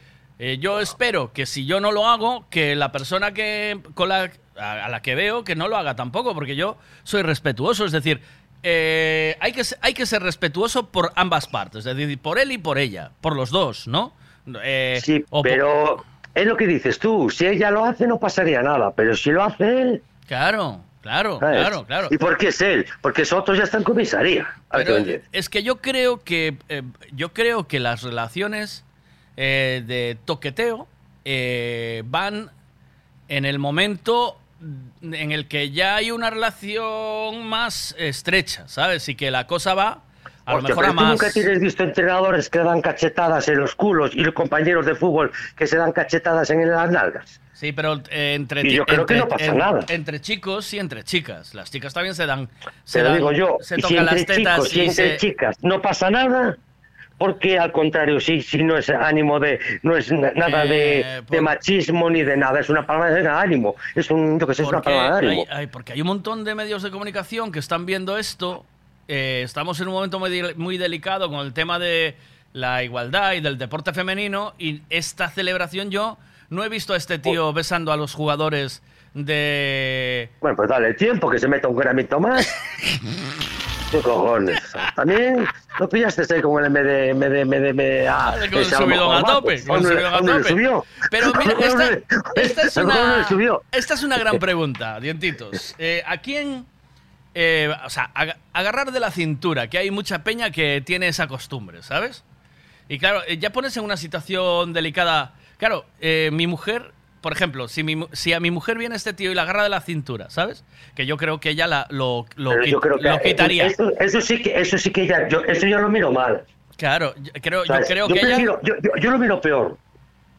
eh, yo espero que si yo no lo hago, que la persona que con la, a, a la que veo que no lo haga tampoco, porque yo soy respetuoso, es decir, eh, hay, que, hay que ser respetuoso por ambas partes, es decir, por él y por ella, por los dos, ¿no? Eh, Sí, por- pero es lo que dices tú, si ella lo hace no pasaría nada, pero si lo hace él... Claro, claro, ¿sabes? claro, claro. ¿Y por qué es él? Porque esos otros ya están en comisaría. Pero es que yo creo que eh, yo creo que las relaciones eh, de toqueteo eh, van en el momento en el que ya hay una relación más estrecha, ¿sabes? Y que la cosa va a lo mejor a pero más. nunca tienes visto entrenadores que dan cachetadas en los culos y los compañeros de fútbol que se dan cachetadas en las nalgas. Sí, pero eh, entre, Y yo creo que entre- no pasa en- nada. entre chicos y entre chicas. Las chicas también se dan. Se dan- digo yo, Se si tocan entre las tetas chicos y entre se- chicas no pasa nada, porque al contrario, si, si no es ánimo de, no es na- nada de, Eh, de machismo ni de nada, es una palabra de ánimo, es un, yo que sé, es una palabra de ánimo. hay, hay- porque hay un montón de medios de comunicación que están viendo esto. eh, estamos en un momento muy, muy delicado con el tema de la igualdad y del deporte femenino. Y esta celebración yo no he visto a este tío besando a los jugadores de... Bueno, pues dale tiempo que se meta un gramito más. ¿Qué cojones? También lo pillaste ahí con el MD, MD, MD, MD, ah, Con el subidón a tope, pues, con el ¿a dónde- subidón a tope. subió? Pero mira, ¿A dónde- esta, esta es una, esta es una gran pregunta, dientitos. Eh, ¿A quién, eh, o sea, ag- agarrar de la cintura? Que hay mucha peña que tiene esa costumbre, ¿sabes? Y claro, eh, ya pones en una situación delicada. Claro, eh, mi mujer, por ejemplo, si, mi si a mi mujer viene este tío y la agarra de la cintura, ¿sabes? Que yo creo que ella la, lo, lo, Pero qui- yo creo que lo quitaría. Eso, eso sí que, eso sí que ya, yo, eso yo lo miro mal. Claro, yo creo, yo creo que ella... prefiero- yo, yo- yo lo miro peor.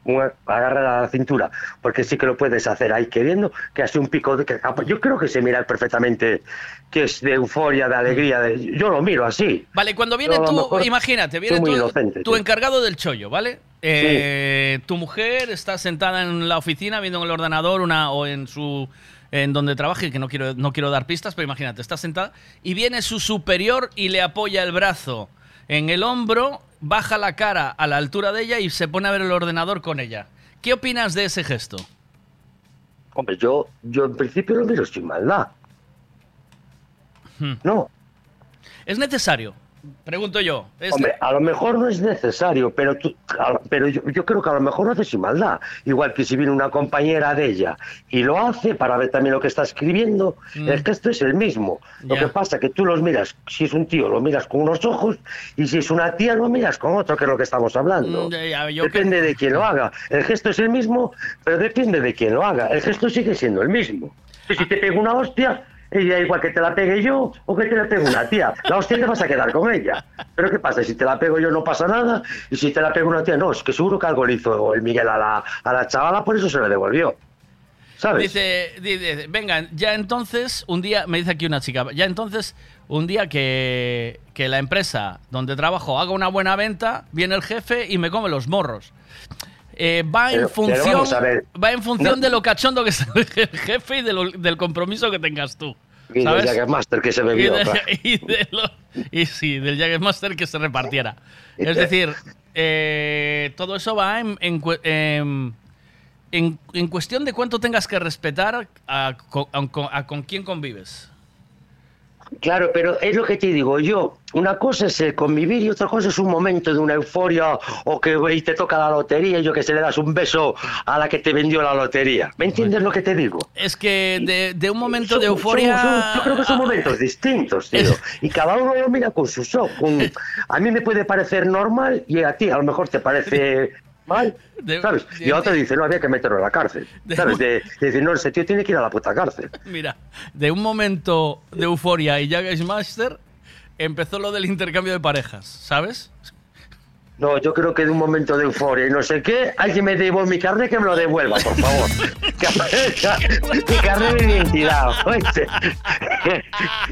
Una- Agarrar a la cintura, porque sí que lo puedes hacer ahí queriendo, que hace un pico de que yo creo que se mira perfectamente que es de euforia, de alegría, de, yo lo miro así. Vale, cuando viene Yo tú, imagínate, viene tu, inocente, tu tío. encargado del chollo, ¿vale? Eh, Tu mujer está sentada en la oficina viendo en el ordenador una o en su en donde trabaje, que no quiero no quiero dar pistas, pero imagínate, está sentada y viene su superior y le apoya el brazo en el hombro, baja la cara a la altura de ella y se pone a ver el ordenador con ella. ¿Qué opinas de ese gesto? Hombre, yo, yo en principio lo miro sin maldad. No. ¿Es necesario? Pregunto yo. ¿Es Hombre, a lo mejor no es necesario, pero tú, a- pero yo, yo creo que a lo mejor lo hace sin maldad. Igual que si viene una compañera de ella y lo hace para ver también lo que está escribiendo, Mm. es que esto es el mismo. Lo que pasa que tú los miras, si es un tío lo miras con unos ojos y si es una tía lo miras con otro, que es lo que estamos hablando. Mm, depende de quién lo haga. El gesto es el mismo, pero depende de quién lo haga. El gesto sigue siendo el mismo. Que si te pego una hostia, ella igual que te la pegue yo o que te la pegue una tía. La hostia te vas a quedar con ella. Pero ¿qué pasa? Si te la pego yo no pasa nada y si te la pego una tía, no, es que seguro que algo le hizo el Miguel a la, a la chavala, por eso se la devolvió. ¿Sabes? Dice, dice, venga, ya entonces, un día, me dice aquí una chica, ya entonces, un día que, que la empresa donde trabajo haga una buena venta, viene el jefe y me come los morros. Eh, va, en pero función, a va en función No. de lo cachondo que es el jefe y de lo- del compromiso que tengas tú. Y del ¿sabes? Jägermeister que se Y, bebió. de- claro. y de lo- y sí, del Jägermeister que se repartiera. Es decir, eh, todo eso va en, en cu- en- en- cuestión de cuánto tengas que respetar a, a con, a con quién convives. Claro, pero es lo que te digo yo. Una cosa es el convivir y otra cosa es un momento de una euforia o que güey, te toca la lotería y yo que se le das un beso a la que te vendió la lotería. ¿Me entiendes lo que te digo? Es que de, de un momento Son- de euforia... son- son- yo creo que son momentos distintos, tío. Y cada uno lo mira con sus ojos. con- A mí me puede parecer normal y a ti a lo mejor te parece mal. ¿Sabes? Y a otro dice, no, había que meterlo en la cárcel. ¿Sabes? De, de decir, no, ese tío tiene que ir a la puta cárcel. Mira, de un momento de euforia y ya es Master, empezó lo del intercambio de parejas, ¿sabes? No, yo creo que de un momento de euforia y no sé qué, alguien me devuelve mi carnet que me lo devuelva, por favor. que aparezca mi carnet de identidad, ¿oíste?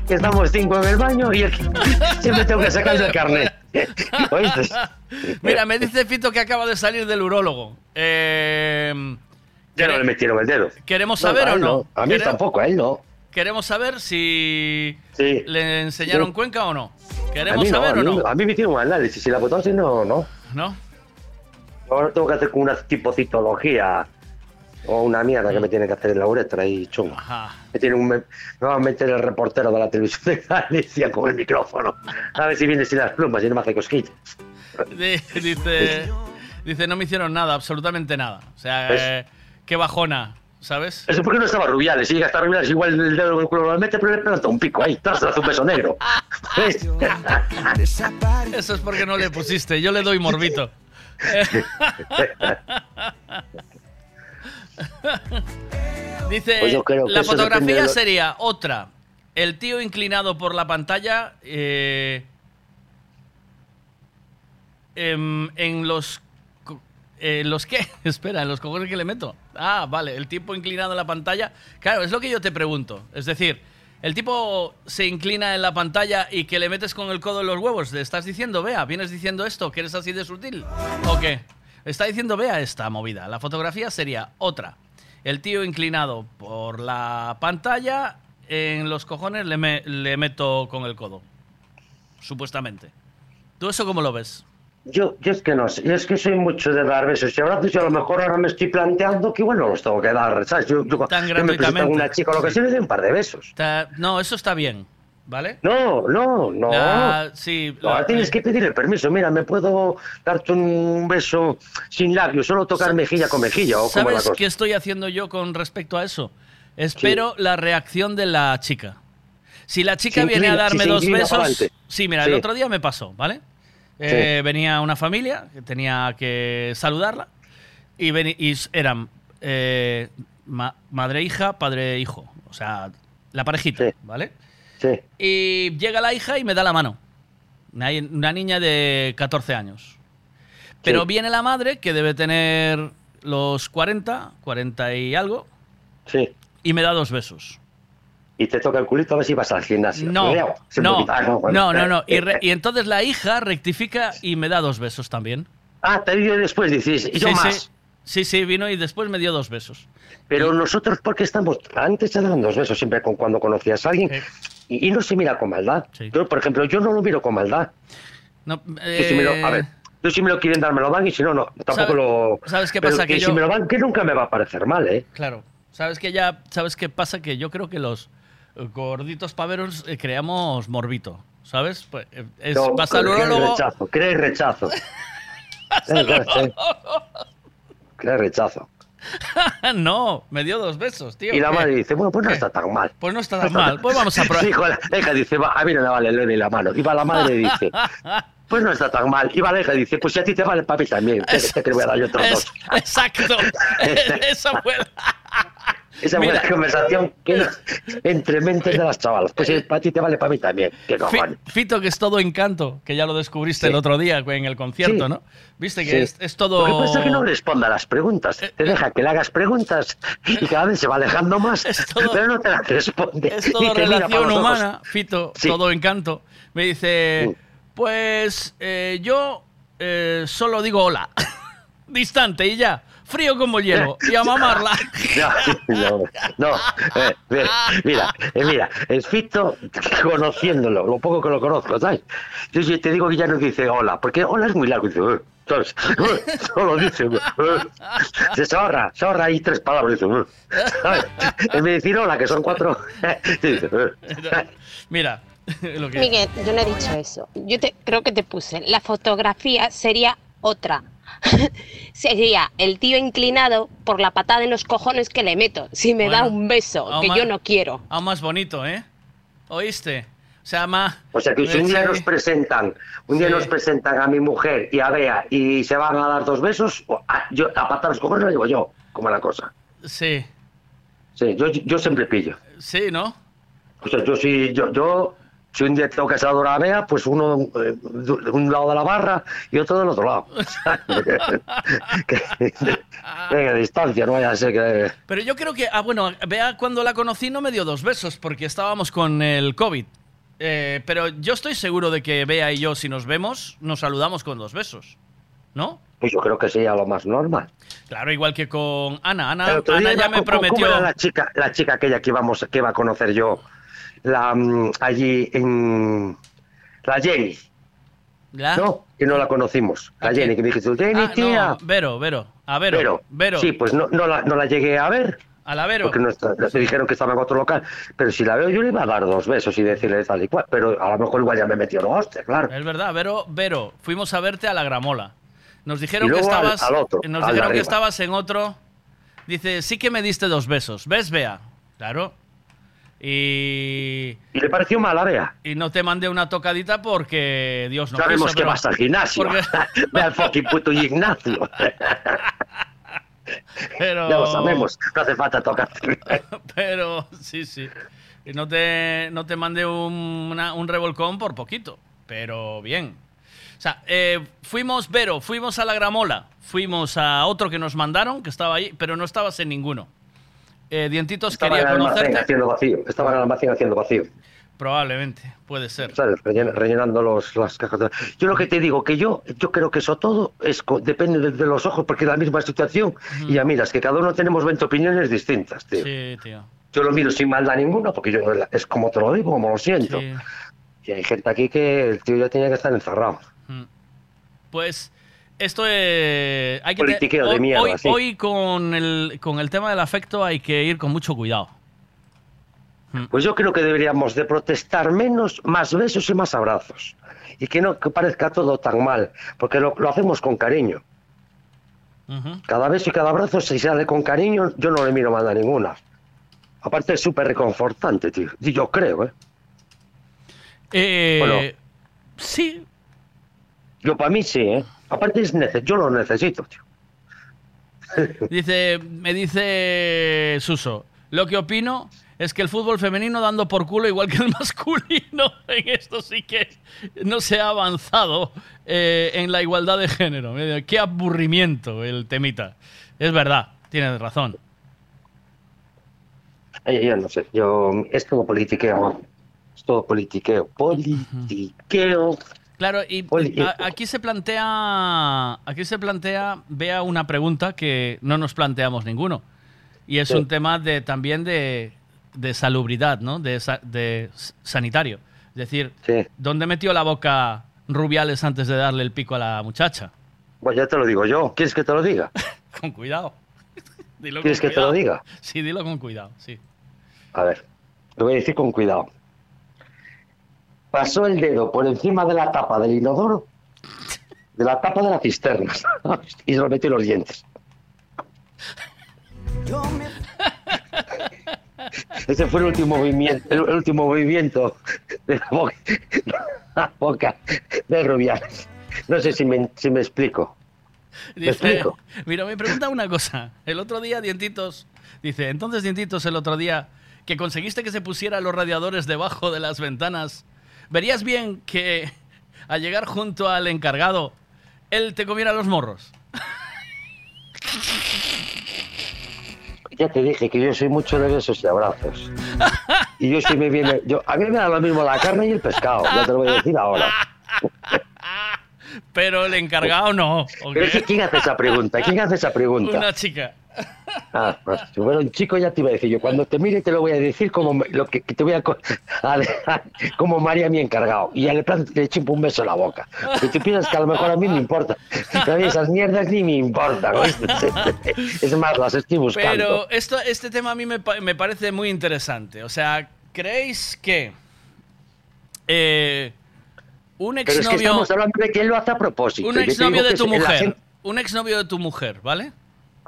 que estamos cinco en el baño y el- siempre tengo que sacar el carnet. Mira, me dice Fito que acaba de salir del urólogo. Eh, Ya no le metieron el dedo. ¿Queremos saber o no? A mí ¿Quere- tampoco, a él no. Queremos saber si le enseñaron. Cuenca o no. ¿Queremos no, saber o no? a mí me hicieron un análisis y la votación no, no. ¿No? Ahora tengo que hacer con una tipocitología o una mierda que me tiene que hacer en la uretra y chungo. Ajá. Me, tiene un, me, me va a meter el reportero de la televisión de Galicia con el micrófono. A ver si viene sin las plumas y no me hace cosquillas. Di- Dice, dice, no me hicieron nada, absolutamente nada. O sea, eh, qué bajona, ¿sabes? Eso porque no estaba Rubiales. Si llega a estar Rubiales, igual el dedo en el culo lo mete, pero le planta un pico ahí. Tras, hace un beso negro. Eso es porque no le pusiste, yo le doy morbito. Dice, Pues yo creo que la fotografía lo- sería otra. El tío inclinado por la pantalla eh, em, en los... ¿En los qué? Espera, en los cojones que le meto. Ah, vale, el tipo inclinado en la pantalla. Claro, es lo que yo te pregunto. Es decir, el tipo se inclina en la pantalla y que le metes con el codo en los huevos. ¿Le estás diciendo, vea, vienes diciendo esto, que eres así de sutil? ¿O qué? Está diciendo, vea esta movida. La fotografía sería otra. El tío inclinado por la pantalla, en los cojones le, me- le meto con el codo. Supuestamente. ¿Tú eso cómo lo ves? Yo, yo es que no sé, yo es que soy mucho de dar besos y abrazos y a lo mejor ahora me estoy planteando que igual no los tengo que dar, ¿sabes? Yo, yo, Tan yo me presento a una chica o lo que sea, le doy un par de besos. No, eso está bien, ¿vale? No, no, no. Ah, sí, No, la- ahora tienes que pedir el permiso. Mira, me puedo darte un beso sin labios, solo tocar mejilla con mejilla o como la ¿Sabes cosa. qué estoy haciendo yo con respecto a eso? Espero la reacción de la chica. Si la chica Se viene a darme si dos besos. Sí, mira, Sí. el otro día me pasó, ¿vale? Eh, Venía una familia que tenía que saludarla y, eran eh, ma- madre, hija, padre, hijo. O sea, la parejita, ¿vale? Sí. Y llega la hija y me da la mano. Una, una niña de 14 años. Pero Sí. viene la madre, que debe tener los 40, 40 y algo, Sí. y me da dos besos. Y te toca el culito a ver si vas al gimnasio. No, Leo, se ah, bueno. no, no, no. Y, re- y entonces la hija rectifica y me da dos besos también. Ah, te digo después, dices, y yo sí, más. Sí, sí, sí, vino y después me dio dos besos. Pero nosotros, porque estamos. Antes te daban dos besos siempre con cuando conocías a alguien. Y, y no se mira con maldad. Yo, por ejemplo, yo no lo miro con maldad. No, Que si me lo- a eh, ver, yo si me lo quieren dar, me lo dan y si no, no. Tampoco ¿Sabe- lo. sabes qué pero pasa? Que, Que si yo- me lo dan, que nunca me va a parecer mal, ¿eh? Claro. ¿Sabes que ya, sabes qué pasa? Que yo creo que los eh, gorditos paveros eh, creamos morbito. ¿Sabes? Pues, eh, es, No, rechazo, crees rechazo. Eh, Crees rechazo. no, me dio dos besos, tío. Y la ¿qué? madre dice, bueno, pues no está tan mal. Pues no está tan mal. Pues vamos a probar. Dijo la hija, dice, va, a mí no me vale el y la mano. Y va la madre y dice, pues no está tan mal. Y va la hija y dice, pues si a ti te vale, papi también. Que te le voy a dar yo otros Es- dos. exacto. Esa fue la- Esa Mira. la conversación que entre mentes de las chavalas. Pues si para ti te vale, para mí también. ¿Qué? Fito, que es todo encanto, que ya lo descubriste el otro día en el concierto, Sí. ¿no? Viste que Sí. es, es todo. Lo que pasa es que no responda a las preguntas. Te deja que le hagas preguntas y cada vez se va alejando más, pero no te las responde. Es todo relación humana, Fito, todo encanto. Me dice, pues eh, yo eh, solo digo hola. Distante y ya. Frío como hielo. Y a mamarla. No, no, no. Eh, mira, mira, eh, mira, el Fito, conociéndolo, lo poco que lo conozco, ¿sabes? Yo sí te digo que ya no dice hola, porque hola es muy largo, dice, eh, ¿sabes? Eh, Solo dice, eh. se ahorra, se ahorra ahí tres palabras, dice, eh, ¿sabes? En vez de decir hola, que son cuatro, dice, eh. Mira, Lo que- Miguel, yo no he dicho eso. Yo te, creo que te puse. La fotografía sería otra. sería el tío inclinado por la patada en los cojones que le meto. Si me da un beso, que más- yo no quiero. Aún más bonito, ¿eh? ¿Oíste? O sea, más... O sea que si un día nos presentan, un día Sí. nos presentan a mi mujer y a Bea y se van a dar dos besos, o a, yo a patar los cojones lo llevo yo, como la cosa. Sí, Sí, yo, yo siempre pillo. sí, ¿no? O sea, yo yo, yo si un día tengo que saludar a Bea, pues uno eh, de un lado de la barra y otro del otro lado. Venga, distancia, no vaya a ser que... Pero yo creo que, ah, bueno, vea, cuando la conocí no me dio dos besos porque estábamos con el COVID. Eh, pero yo estoy seguro de que Bea y yo, si nos vemos, nos saludamos con dos besos. ¿No? Pues yo creo que sería lo más normal. Claro, igual que con Ana. Ana, Ana ya me con- ¿cómo prometió. era la chica, la chica aquella que íbamos, que iba a conocer yo, la mm, allí en la Jenny, ¿La? ¿no? Que no la conocimos. La Jenny, que me dijiste, Jenny, Ah, tía. no, Vero, Vero. A Vero. Vero. Vero. Sí, pues no, no, la, no la llegué a ver. A la Vero. Porque no está- me dijeron que estaba en otro local. Pero si la veo, yo le iba a dar dos besos y decirle tal y cual. Pero a lo mejor igual ya me metió no hostia, claro. Es verdad, Vero, Vero, fuimos a verte a la Gramola. Nos dijeron que al- estabas. al otro, nos dijeron que estabas en otro. Dice, sí que me diste dos besos. ¿Ves, Bea? Claro. Y. Y le pareció mal a Bea. Y no te mandé una tocadita porque Dios no Sabemos quiso, que pero- vas al gimnasio. porque- Ve al fucking puto gimnasio. pero, Ya lo sabemos. No hace falta tocar. Pero, sí, sí. Y no te, no te mandé un, una- un revolcón por poquito. Pero bien. O sea, eh, fuimos, Vero, fuimos a la Gramola. Fuimos a otro que nos mandaron, que estaba ahí, pero no estabas en ninguno. Eh, Dientitos Estaba en quería el almacén conocerte. haciendo vacío. Estaba en el almacén haciendo vacío. Probablemente, puede ser. ¿Sabes? Rellen- rellenando los, las cajas. de- Yo lo que te digo, que yo yo creo que eso todo es depende de, de los ojos, porque es la misma situación. Y ya miras, que cada uno tenemos 20 opiniones distintas, tío. Sí, tío. Yo lo miro sin maldad ninguna, porque yo es como te lo digo, como lo siento. Sí. Y hay gente aquí que el tío ya tenía que estar encerrado. Pues esto es... Hay que te- Politiqueo de hoy, mierda, hoy, sí. hoy con, el, con el tema del afecto hay que ir con mucho cuidado. Pues yo creo que deberíamos de protestar menos, más besos y más abrazos. Y que no que parezca todo tan mal, porque lo, lo hacemos con cariño. Cada beso y cada abrazo, si sale con cariño, yo no le miro mal a ninguna. Aparte es súper reconfortante, tío. Y yo creo, ¿eh? Eh, Bueno. Sí. Yo para mí sí, ¿eh? Aparte es nece- yo lo necesito, tío. Dice, me dice Suso, lo que opino es que el fútbol femenino dando por culo igual que el masculino, en esto sí que no se ha avanzado eh, en la igualdad de género. Eh, Qué aburrimiento el temita. Es verdad, tienes razón. Yo no sé, yo... Es todo politiqueo. Es todo politiqueo. Politiqueo. Claro, y a- aquí se plantea, aquí se plantea, vea una pregunta que no nos planteamos ninguno. Y es Sí. un tema de también de, de salubridad, ¿no? De, de sanitario. Es decir, ¿dónde metió la boca Rubiales antes de darle el pico a la muchacha? Pues ya te lo digo yo. ¿Quieres que te lo diga? Con cuidado. Dilo ¿Quieres con que te lo diga? Sí, dilo con cuidado, sí. A ver, lo voy a decir con cuidado. Pasó el dedo por encima de la tapa del inodoro, de la tapa de la cisterna, y se lo metió en los dientes. Ese fue el último movimiento, el, último movimiento de la boca, la boca de Rubiales. No sé si me, si me explico. ¿Me Dice, explico? mira, me pregunta una cosa. El otro día, Dientitos, dice, entonces, Dientitos, el otro día que conseguiste que se pusiera los radiadores debajo de las ventanas, ¿verías bien que al llegar junto al encargado, él te comiera los morros? Ya te dije que yo soy mucho de besos y abrazos. Y yo sí me viene. Yo, a mí me da lo mismo la carne y el pescado, ya te lo voy a decir ahora. Pero el encargado no. ¿o Pero es que, ¿quién hace esa pregunta? ¿Quién hace esa pregunta? Una chica. Ah, pues, si fuera un chico ya te iba a decir yo. Cuando te mire te lo voy a decir como me- lo que, que te voy a, como María mi encargado. Y al plan le chupo un beso en la boca. Y tú piensas que a lo mejor a mí me importa. A mí esas mierdas ni me importan. Es más, las estoy buscando. Pero esto, este tema a mí me, me parece muy interesante. O sea, ¿creéis que Eh, un Pero es que exnovio. estamos hablando de que él lo hace a propósito. Un te exnovio de tu mujer. gente- Un exnovio de tu mujer, ¿vale?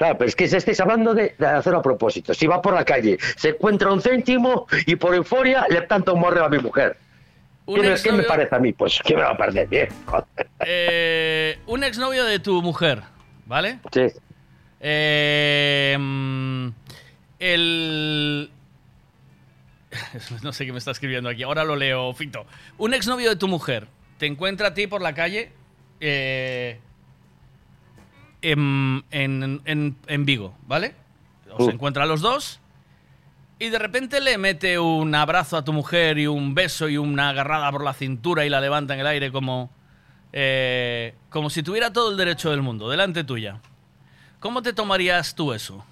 Claro, pero es que se estáis hablando de, de hacerlo a propósito. Si va por la calle, se encuentra un céntimo y por euforia le planta un morreo a mi mujer. ¿Qué me, qué me exnovio- parece a mí? Pues que me va a parecer bien. Eh, un exnovio de tu mujer, ¿vale? Sí. Eh, mm, el. No sé qué me está escribiendo aquí. Ahora lo leo, Fito. Un exnovio de tu mujer te encuentra a ti por la calle eh, en, en- en- en Vigo, ¿vale? Os Uh. encuentra a los dos y de repente le mete un abrazo a tu mujer y un beso y una agarrada por la cintura y la levanta en el aire como, eh, como si tuviera todo el derecho del mundo, delante tuya. ¿Cómo te tomarías tú eso?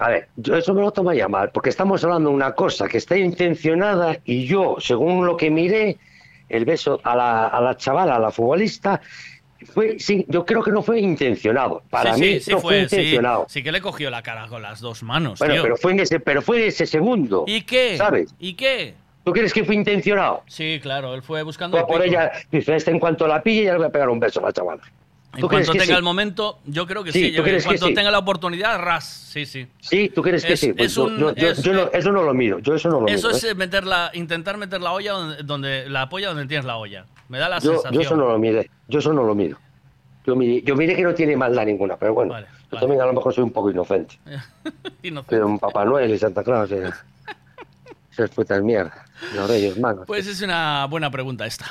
A ver, yo eso me lo tomaría mal, porque estamos hablando de una cosa que está intencionada y yo, según lo que miré, el beso a la, a la chavala, a la futbolista, fue, sí, yo creo que no fue intencionado. Para Sí, mí sí, sí no fue, intencionado. sí que le cogió la cara con las dos manos, Bueno, tío. pero fue en ese, pero fue en ese segundo. ¿Y qué? ¿Sabes? ¿Y qué? ¿Tú crees que fue intencionado? Sí, claro, él fue buscando Fue por pico. ella, dice, este en cuanto la pille, ya le voy a pegar un beso a la chavala. En ¿Tú crees cuanto tenga sí? el momento, yo creo que Sí, sí. ¿tú yo- en cuanto sí? tenga la oportunidad, ras. Sí, sí. Sí, ¿tú crees que sí? Pues es yo- un- yo, yo- es- yo no, eso no lo miro, yo eso no lo Eso miro. es ¿eh? eh, meter la, intentar meter la olla donde, donde- la polla donde tienes la olla. Me da la sensación. yo eso no lo miré, yo eso no lo miro. Yo miré, yo miré que no tiene maldad ninguna, pero bueno, yo también a lo mejor soy un poco inocente. Inocente. Pero un Papá Noel y Santa Claus, eh, esas putas mierdas, los Reyes Magos. Pues es una buena pregunta esta.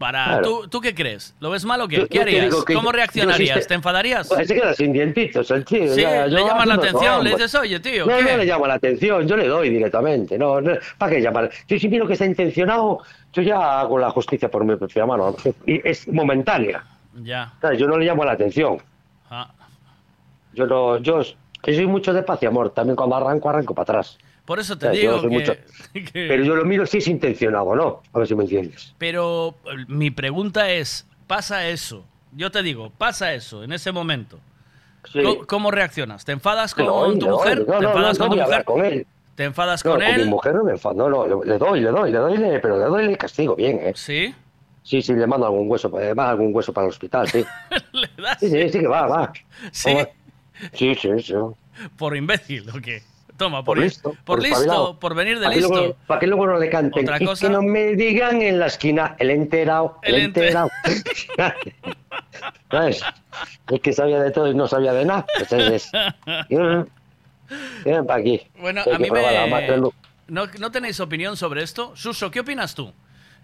Para Claro. ¿tú, ¿tú qué crees? ¿Lo ves mal o qué? Yo- ¿Qué yo harías? que ¿Cómo yo- yo reaccionarías? ¿Te enfadarías? Pues se queda sin dientitos el tío. Sí, ya, le yo llamas la atención, le dices, oye, tío, No, ¿qué? no le llamo la atención, yo le doy directamente. No, no, ¿Para qué llamar? Yo si miro que está intencionado, yo ya hago la justicia por mi propia mano. Y es momentánea. Ya. ¿sabes? Yo no le llamo la atención. Ah. Yo no, yo, que soy mucho de paz y amor. También cuando arranco, arranco para atrás. Por eso te digo que, mucho- que- Pero yo lo miro si es intencionado, ¿no? A ver si me entiendes. Pero eh, mi pregunta es, pasa eso. Yo te digo, pasa eso en ese momento. Sí. ¿Cómo, cómo reaccionas? ¿Te enfadas con Le doy, tu le doy. mujer? No, ¿Te no, no, enfadas no con tu mujer? con él. ¿Te enfadas No, con con él? mi mujer no me enfado. No, no, le doy, le doy, le doy, le- pero le doy le castigo bien, ¿eh? ¿Sí? Sí, sí, le mando algún hueso, además algún hueso para el hospital, sí. Sí, sí, sí que va, va. ¿Sí? Sí, sí, sí. ¿Por imbécil o qué? Toma, por, Por listo, por por listo, espabilado. por venir de Para que, listo. luego, para que luego no le canten. Otra Y cosa- que no me digan en la esquina, el enterado, el, El ente- enterado. ¿Sabes? El que sabía de todo y no sabía de nada. Es. Ven para aquí. Bueno, hay a mí me... ¿No, ¿No tenéis opinión sobre esto? Suso, ¿qué opinas tú?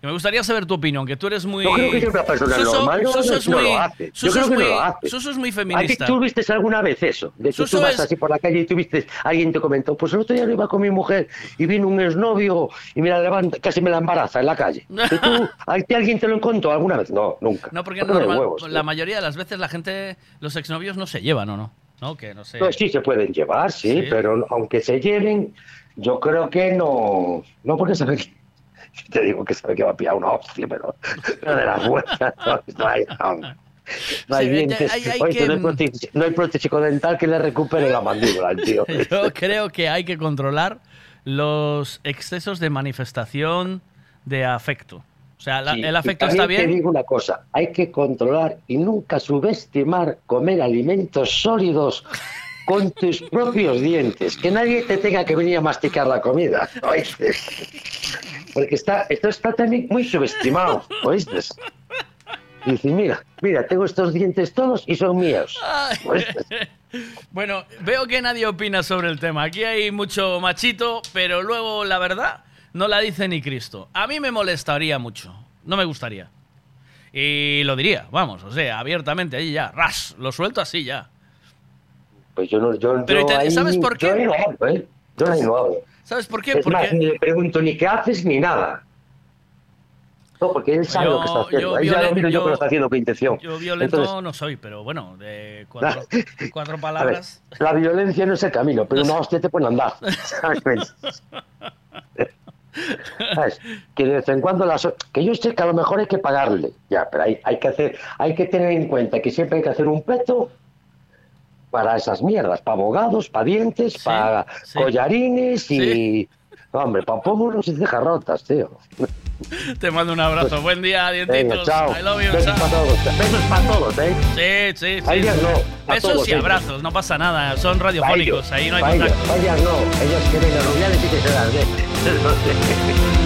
Me gustaría saber tu opinión, que tú eres muy... Yo creo que es una persona Suso, normal. no, Suso es no muy... lo hace. Yo creo es que no lo hace. Suso es muy ¿A ti feminista. tú viste alguna vez eso? De que Suso tú vas es- así por la calle y tú viste, alguien te comentó, pues el otro día iba con mi mujer y vino un exnovio y me la levanta, casi me la embaraza en la calle. ¿Y tú, ¿a ti alguien te lo encontró alguna vez? No, nunca. No, porque normal- huevos, la tío. mayoría de las veces la gente, los exnovios no se llevan, ¿o no? No, que no sé. No, sí se pueden llevar, sí, Sí. pero aunque se lleven, yo creo que no, no porque sabe que, te digo que sabe que va a pillar una hostia, pero, pero de las buenas, no, no hay, no, hay Sí, dientes, hay- hay Oye, que- no, hay prótesis, no hay prótesis dental que le recupere la mandíbula al tío. Yo creo que hay que controlar los excesos de manifestación de afecto. O sea, la- Sí, el afecto está bien. Te digo una cosa, hay que controlar y nunca subestimar comer alimentos sólidos con tus propios dientes, que nadie te tenga que venir a masticar la comida. Porque está, esto está también muy subestimado, ¿oíste? Y dices, mira, mira, tengo estos dientes todos y son míos. Bueno, veo que nadie opina sobre el tema. Aquí hay mucho machito, pero luego la verdad no la dice ni Cristo. A mí me molestaría mucho. No me gustaría. Y lo diría, vamos, o sea, abiertamente, ahí ya, ras, lo suelto así ya. Pues yo no, yo, Pero yo te- ahí- ¿sabes por qué? Yo ahí no hablo, ¿eh? Yo ahí no hablo. ¿Sabes por qué? Es más, Porque ni le pregunto ni qué haces ni nada. No, porque él sabe Yo- lo que está haciendo. yo Ahí ya lo miro yo, yo- que lo está haciendo con intención. yo violento Entonces, no soy, pero bueno, de cuatro, cuatro a ver, palabras. la violencia no es el camino, pero una hostia te puede andar. ¿Sabes? ¿Sabes? Que de vez en cuando las... Que yo sé que a lo mejor hay que pagarle, ya, pero hay, hay que hacer, hay que tener en cuenta que siempre hay que hacer un peto para esas mierdas, para abogados, para dientes, para sí. collarines y... Sí. Hombre, para pómulos y cejas rotas, tío. Te mando un abrazo. Buen día, dientitos. Venga, chao. I love you, Besos para todos. Besos para todos, ¿eh? Sí, sí, sí. Ellas no, Besos todos y ellos. abrazos, no pasa nada. Son radiofónicos, ahí no hay ellos, contacto. ellas no, ellos quieren a Rubiales y que se las.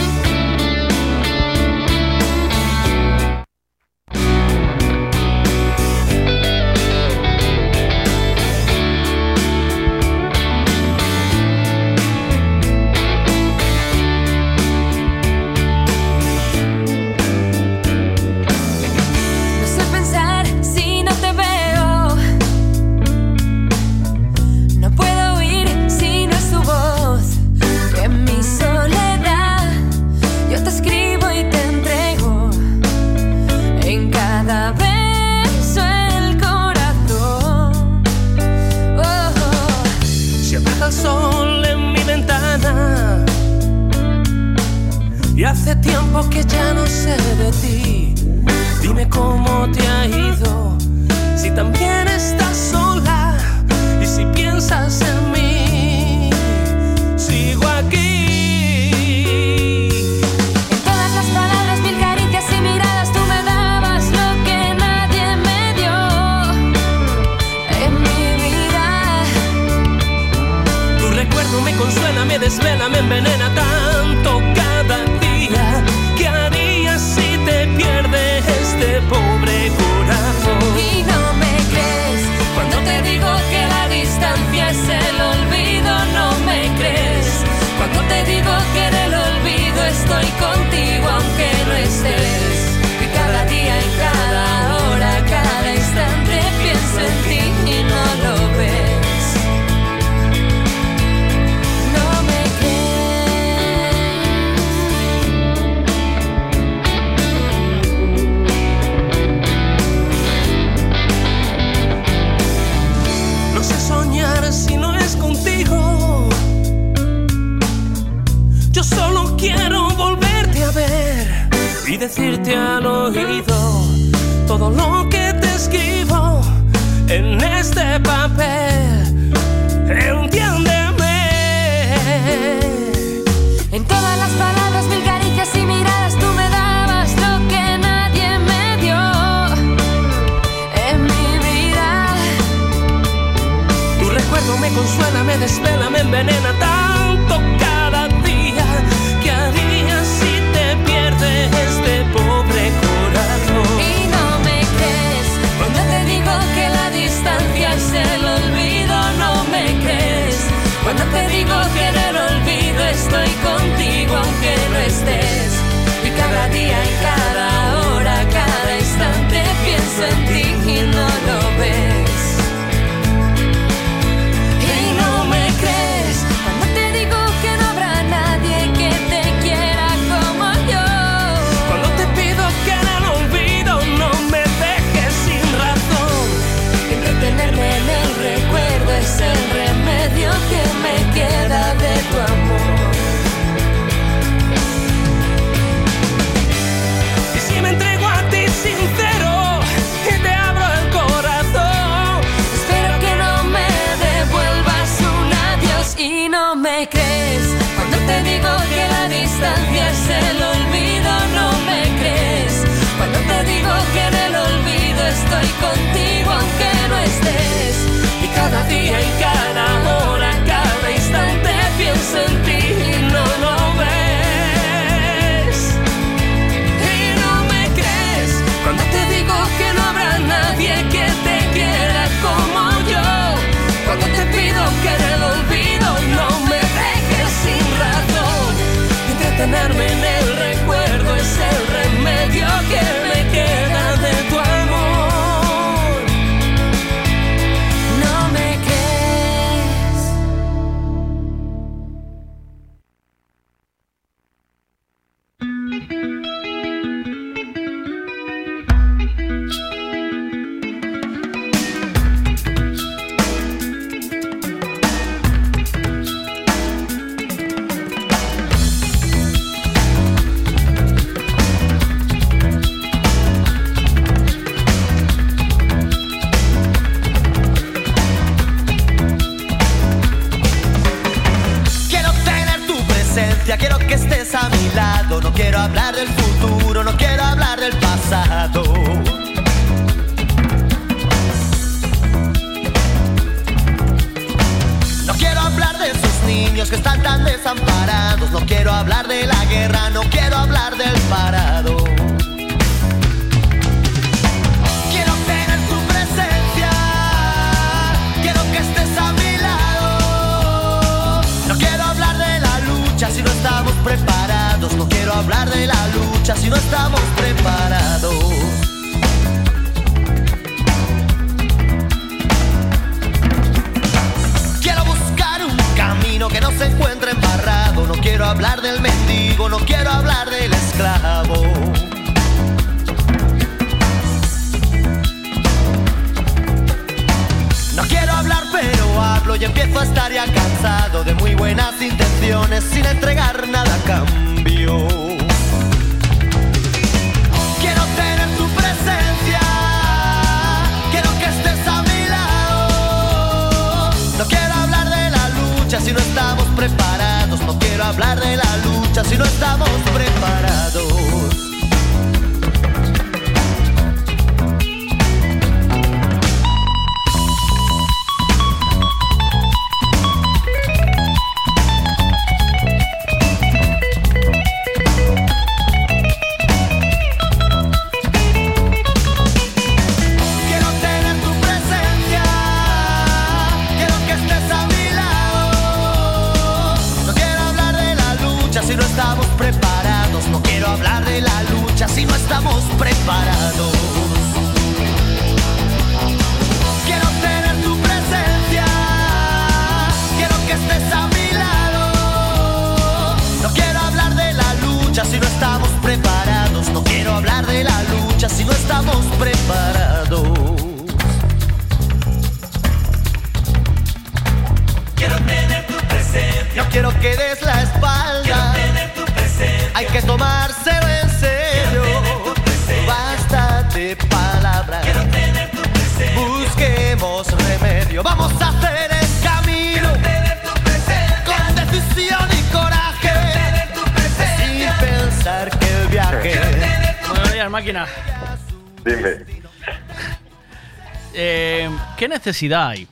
Necesidad hay?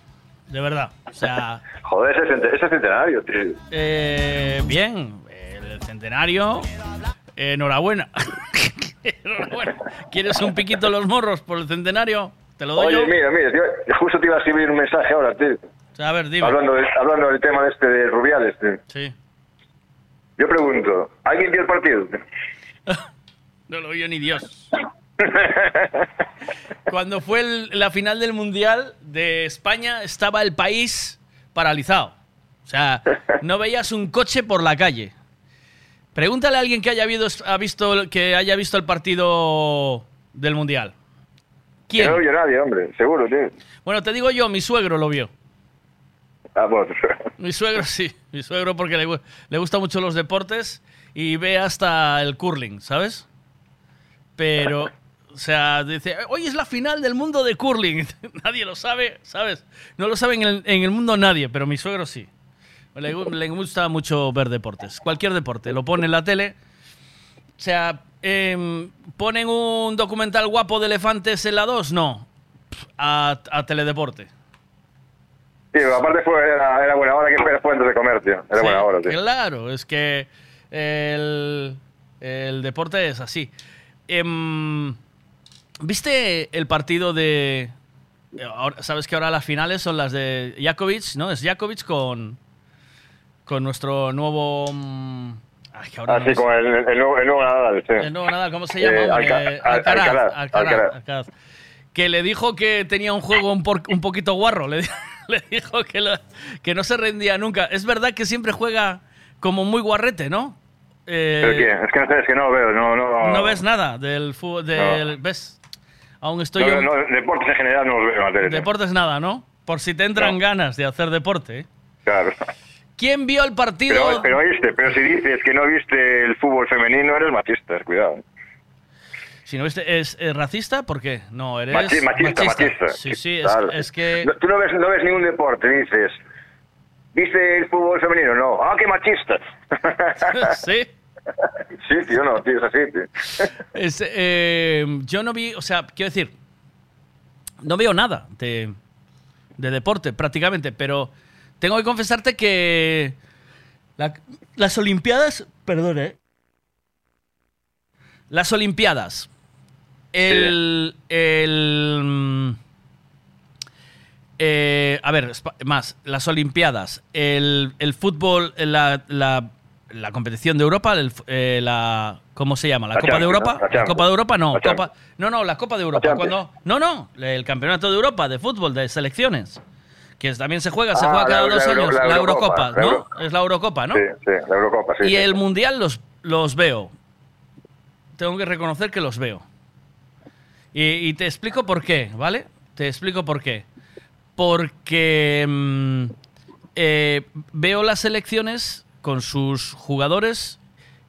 De verdad. O sea, Joder, ese, cent- ese centenario, tío. eh, bien, el centenario. eh, enhorabuena. enhorabuena. ¿Quieres un piquito los morros por el centenario? Te lo doy Oye, yo. mira, mira, tío, justo te iba a escribir un mensaje ahora, tío. O sea, a ver, dime. Hablando, del- hablando del tema este de Rubiales, tío. Sí. Yo pregunto, ¿alguien vio el partido? No lo vio ni Dios. Cuando fue el- la final del Mundial de España, estaba el país paralizado. O sea, no veías un coche por la calle. Pregúntale a alguien que haya, habido- ha visto, que haya visto el partido del Mundial. Que ¿Quién? no vio nadie, hombre, seguro, tío. Bueno, te digo yo, mi suegro lo vio. Ah. Mi suegro sí, mi suegro porque le, le gustan mucho los deportes y ve hasta el curling, ¿sabes? Pero, sea, dice, hoy es la final del mundo de curling. nadie lo sabe, ¿sabes? No lo sabe en el, en el mundo nadie, pero mi suegro sí. Le, gu- le gusta mucho ver deportes, cualquier deporte. Lo pone en la tele. O sea, em, ¿ponen un documental guapo de elefantes en la 2? No. A, a teledeporte. Tío, aparte fue, era, era buena hora que fue después de comer, tío. Era Sí, buena hora, tío. Claro, es que el, el deporte es así. Em, ¿Viste el partido de... ahora- Sabes que ahora las finales son las de Jakovic, ¿no? Es Jakovic con, con nuestro nuevo... mm, ay, que ahora Ah, no sí, me- con el, el nuevo, el nuevo Nadal, sí. el nuevo Nadal, ¿cómo se llama? Eh? Alca- Al- Alcaraz, Alcaraz, Alcaraz, Alcaraz. Alcaraz. Que le dijo que tenía un juego un, por- un poquito guarro. Le, di- le dijo que, lo- que no se rendía nunca. Es verdad que siempre juega como muy guarrete, ¿no? Eh, ¿Pero qué? Es que no sé, es que no veo, no, no... no ves nada del fútbol. Del, ¿Ves? Aún estoy no, yo. no, deportes en general no los veo en la tele. Deportes nada, ¿no? Por si te entran ganas de hacer deporte. ¿eh? Claro. ¿Quién vio el partido? Pero, pero pero si dices que no viste el fútbol femenino, eres machista, cuidado. Si no viste, ¿es, eh, racista? ¿Por qué? No, eres Machi- machista, machista. Sí, sí, es, es que... No, tú no ves, no ves ningún deporte, dices, ¿Viste el fútbol femenino? No. ¡Ah, qué machista! ¿Sí? Sí, tío, no, tío, es así, tío. Es, eh, yo no vi, o sea, quiero decir, no veo nada de, de deporte prácticamente, pero tengo que confesarte que la- las Olimpiadas, perdón, ¿eh? Las Olimpiadas, el, el, mm, eh, a ver, más, las Olimpiadas, el, el fútbol, la, la, la competición de Europa, el eh, la, ¿cómo se llama? ¿La, La Copa de Europa? ¿no? La. Copa de Europa no, La Copa, Champions. no, no, la Copa de Europa. Cuando, no, no, el Campeonato de Europa de fútbol, de selecciones, que también se juega, se Ah, juega cada dos años, la Eurocopa, ¿no? Euro- Es la Eurocopa, ¿no? Sí, sí, la Eurocopa, sí. y sí. el Mundial los, los veo. Tengo que reconocer que los veo. Y, y te explico por qué, ¿vale? Te explico por qué. Porque mm, eh, veo las selecciones con sus jugadores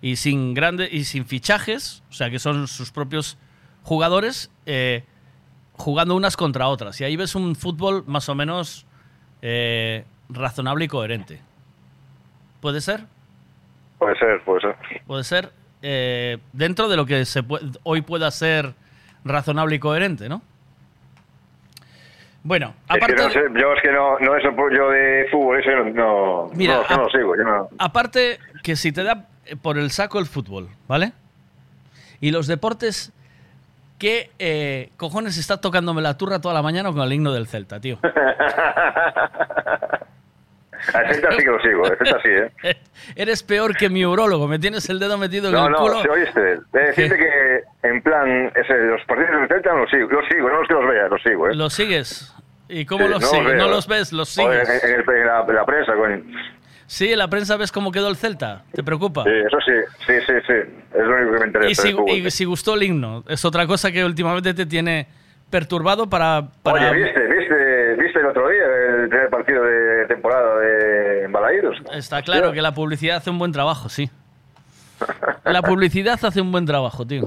y sin grandes y sin fichajes, o sea que son sus propios jugadores eh, jugando unas contra otras. Y ahí ves un fútbol más o menos eh, razonable y coherente. ¿Puede ser? Puede ser, puede ser. Puede ser eh, dentro de lo que se pue- hoy pueda ser razonable y coherente, ¿no? Bueno, Es que aparte, no sé, yo es que no, no eso, yo de fútbol, eso no, Mira, no, no lo sigo, yo no. aparte que si te da eh, por el saco el fútbol, ¿vale? Y los deportes, ¿qué eh, cojones está tocándome la turra toda la mañana con el himno del Celta, tío? A Celta sí que lo sigo, a Celta sí, ¿eh? Eres peor que mi urologo, me tienes el dedo metido en No, el no, culo. si oíste, de decirte que en plan, ese, los partidos del Celta no los sigo, los sigo, no los que los vea, los sigo, ¿eh? ¿Los sigues? ¿Y cómo Sí, los no sigues? veo. ¿No los ves? ¿Los sigues? En, en el- en la, en la prensa, coño. Sí, en la prensa ves cómo quedó el Celta. ¿Te preocupa? Sí, eso sí, sí, sí, sí, es lo único que me interesa Y si, y si gustó el himno, es otra cosa que últimamente te tiene perturbado para... para Oye, ¿viste, viste, otro día el primer partido de temporada de Balaídos? Está claro que la publicidad hace un buen trabajo, sí. La publicidad hace un buen trabajo, tío.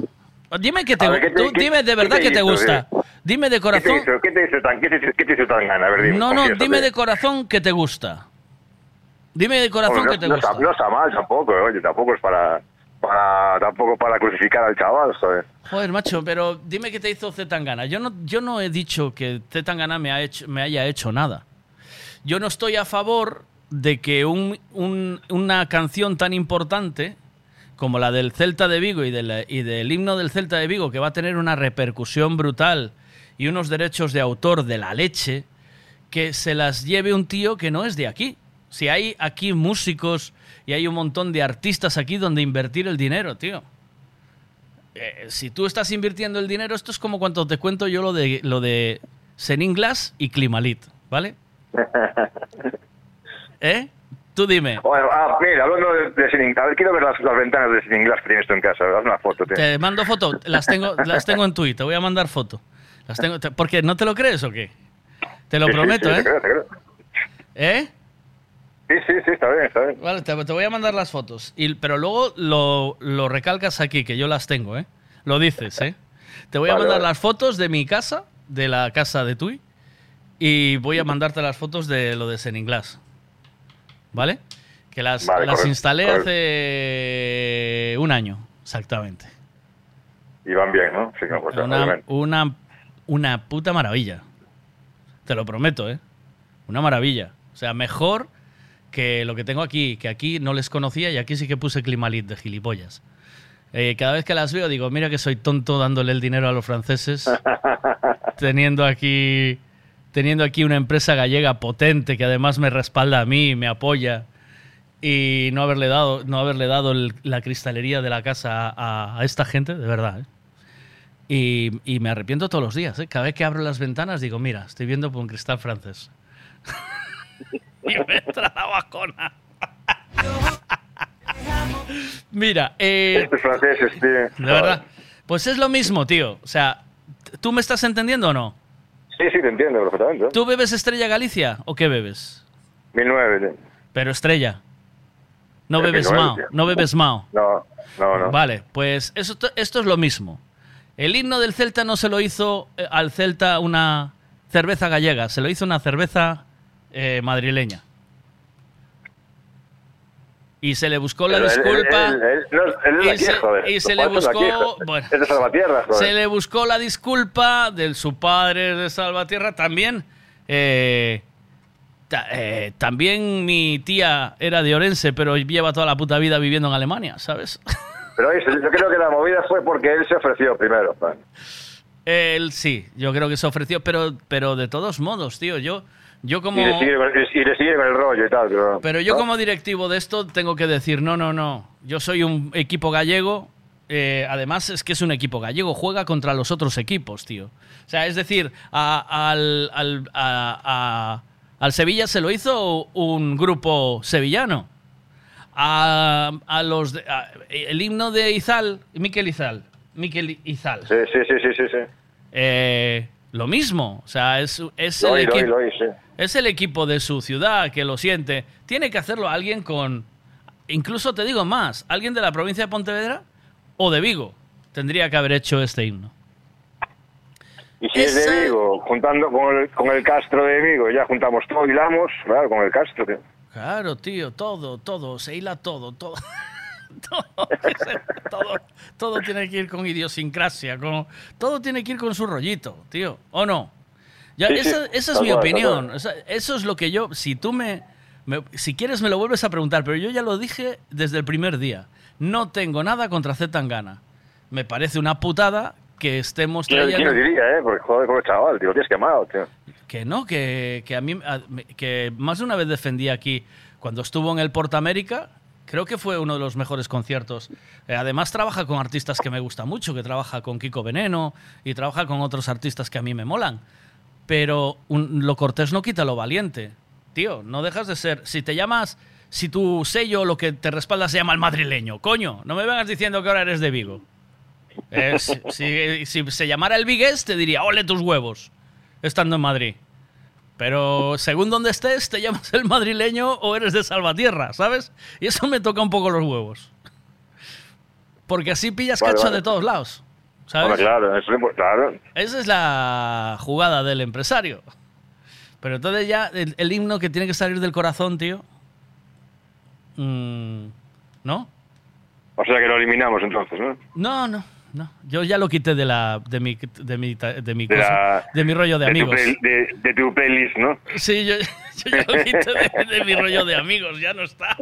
Dime que te, ver, ¿qué te- tú qué- dime de verdad que te gusta. tío? Dime de ¿Qué te corazón. qué te hizo tan, qué te, qué te hizo tan gana? A ver, dime, No, no, dime de corazón que te gusta. Dime de corazón Hombre, no, que te no gusta. Está, no está mal tampoco, oye, tampoco es para, tampoco para crucificar al chaval, ¿sabes? Joder, macho, pero dime qué te hizo Zetangana. Yo no, yo no he dicho que Zetangana me, ha hecho, me haya hecho nada. Yo no estoy a favor de que un- un- una canción tan importante como la del Celta de Vigo y, del- y del himno del Celta de Vigo, que va a tener una repercusión brutal y unos derechos de autor de la leche, que se las lleve un tío que no es de aquí. Si hay aquí músicos y hay un montón de artistas aquí donde invertir el dinero, tío. Eh, si tú estás invirtiendo el dinero, esto es como cuando te cuento yo lo de lo de Seninglas y Climalit, ¿vale? ¿Eh? Tú dime. Bueno, ah, mira, hablando de, de a ver, quiero ver las, las ventanas de Sin Inglés que tienes tú en casa, haz una foto, tío. Te mando foto, las tengo, las tengo en Twitter, te voy a mandar foto. Las tengo, te- porque no te lo crees o qué? Te lo Sí, sí, prometo, sí, ¿eh? Te creo, te creo. ¿Eh? Sí, sí, sí, está bien, está bien. Vale, te, te voy a mandar las fotos. Y, pero luego lo, lo recalcas aquí, que yo las tengo, ¿eh? Lo dices, ¿eh? Te voy a Vale, mandar vale. las fotos de mi casa, de la casa de Tui, y voy a mandarte las fotos de lo de Seninglas. ¿Vale? Que las, Vale, las correcto, instalé correcto. hace un año, exactamente. Y van bien, ¿no? Sí, no, pues, Una, una, una puta maravilla. Te lo prometo, ¿eh? Una maravilla. O sea, mejor que lo que tengo aquí, que aquí no les conocía y aquí sí que puse Climalit de gilipollas. Eh, cada vez que las veo digo, mira que soy tonto dándole el dinero a los franceses, teniendo aquí, teniendo aquí una empresa gallega potente que además me respalda a mí, me apoya y no haberle dado, no haberle dado el- la cristalería de la casa a, a esta gente, de verdad. ¿eh? Y, y me arrepiento todos los días. ¿eh? Cada vez que abro las ventanas digo, mira, estoy viendo por un cristal francés. entra la bajona. mira, eh, Estos franceses, tío. de verdad. Pues es lo mismo, tío. O sea, ¿tú me estás entendiendo o no? Sí, sí, te entiendo perfectamente. ¿eh? ¿Tú bebes Estrella Galicia o qué bebes? 1009, tío. Pero Estrella. No Es bebes 1009, Mao. tío. No bebes Mao. No, no, no. Vale, pues eso, esto es lo mismo. El himno del Celta no se lo hizo eh, al Celta una cerveza gallega, se lo hizo una cerveza eh, madrileña. Y se le buscó la disculpa. y se, le buscó. bueno, Es de Salvatierra, se le buscó la disculpa de su padre de Salvatierra. También. eh, eh, también mi tía era de Orense, pero lleva toda la puta vida viviendo en Alemania, ¿sabes? Pero oye, yo creo que la movida fue porque él se ofreció primero. pa. Él sí, yo creo que se ofreció, pero, pero de todos modos, tío, yo, yo como... Y, le sigue, y le sigue con el rollo y tal. Pero, Pero yo ¿no? como directivo de esto tengo que decir, no, no, no, yo soy un equipo gallego, eh, además es que es un equipo gallego, juega contra los otros equipos, tío. O sea, es decir, a- al, al, a- a- al Sevilla se lo hizo un grupo sevillano. A, a los de- a- el himno de Izal, Miquel Izal, Miquel Izal. Sí, sí, sí, sí, sí. sí. Eh, lo mismo, o sea, es, es el lo equipo. lo oí, sí. Es el equipo de su ciudad que lo siente. Tiene que hacerlo alguien con. Incluso te digo más, alguien de la provincia de Pontevedra o de Vigo tendría que haber hecho este himno. Y si es de Vigo, juntando con el, con el Castro de Vigo, ya juntamos todo, hilamos, claro, con el Castro. Claro, tío, todo, todo, se hila todo, todo. todo, todo, todo tiene que ir con idiosincrasia, con, todo tiene que ir con su rollito, tío, ¿o no? Ya, Sí, sí, esa, esa es mi opinión. o sea, eso es lo que yo, si tú me, me- si quieres me lo vuelves a preguntar, pero yo ya lo dije desde el primer día. No tengo nada contra Z Tangana. Me parece una putada que estemos ¿Quién, quién lo trayendo... diría, eh? Porque joder, con el chaval, tío, lo tienes quemado, tío. Que no, que, que a mí, a- que más de una vez defendí aquí, cuando estuvo en el Porta América, creo que fue uno de los mejores conciertos. Eh, además trabaja con artistas que me gustan mucho, que trabaja con Kiko Veneno y trabaja con otros artistas que a mí me molan. Pero un- lo cortés no quita lo valiente. Tío, no dejas de ser... Si te llamas... Si tu sello, lo que te respalda, se llama el madrileño, coño, no me vengas diciendo que ahora eres de Vigo. Eh, si, si- si se llamara el Vigués, te diría, ole tus huevos, estando en Madrid. Pero según donde estés, te llamas el madrileño o eres de Salvatierra, ¿sabes? Y eso me toca un poco los huevos. Porque así pillas Vale, cacho vale. de todos lados, ¿sabes? Claro, eso es claro. Esa es la jugada del empresario. Pero entonces ya el, el himno que tiene que salir del corazón, tío. mm, ¿No? O sea que lo eliminamos entonces, ¿no? No, no, no. Yo ya lo quité de la de mi de mi de mi De, cosa, la- de mi rollo de, tu amigos. play- de, de tu playlist, ¿no? Sí, yo, yo ya lo quité de, de mi rollo de amigos, ya no está.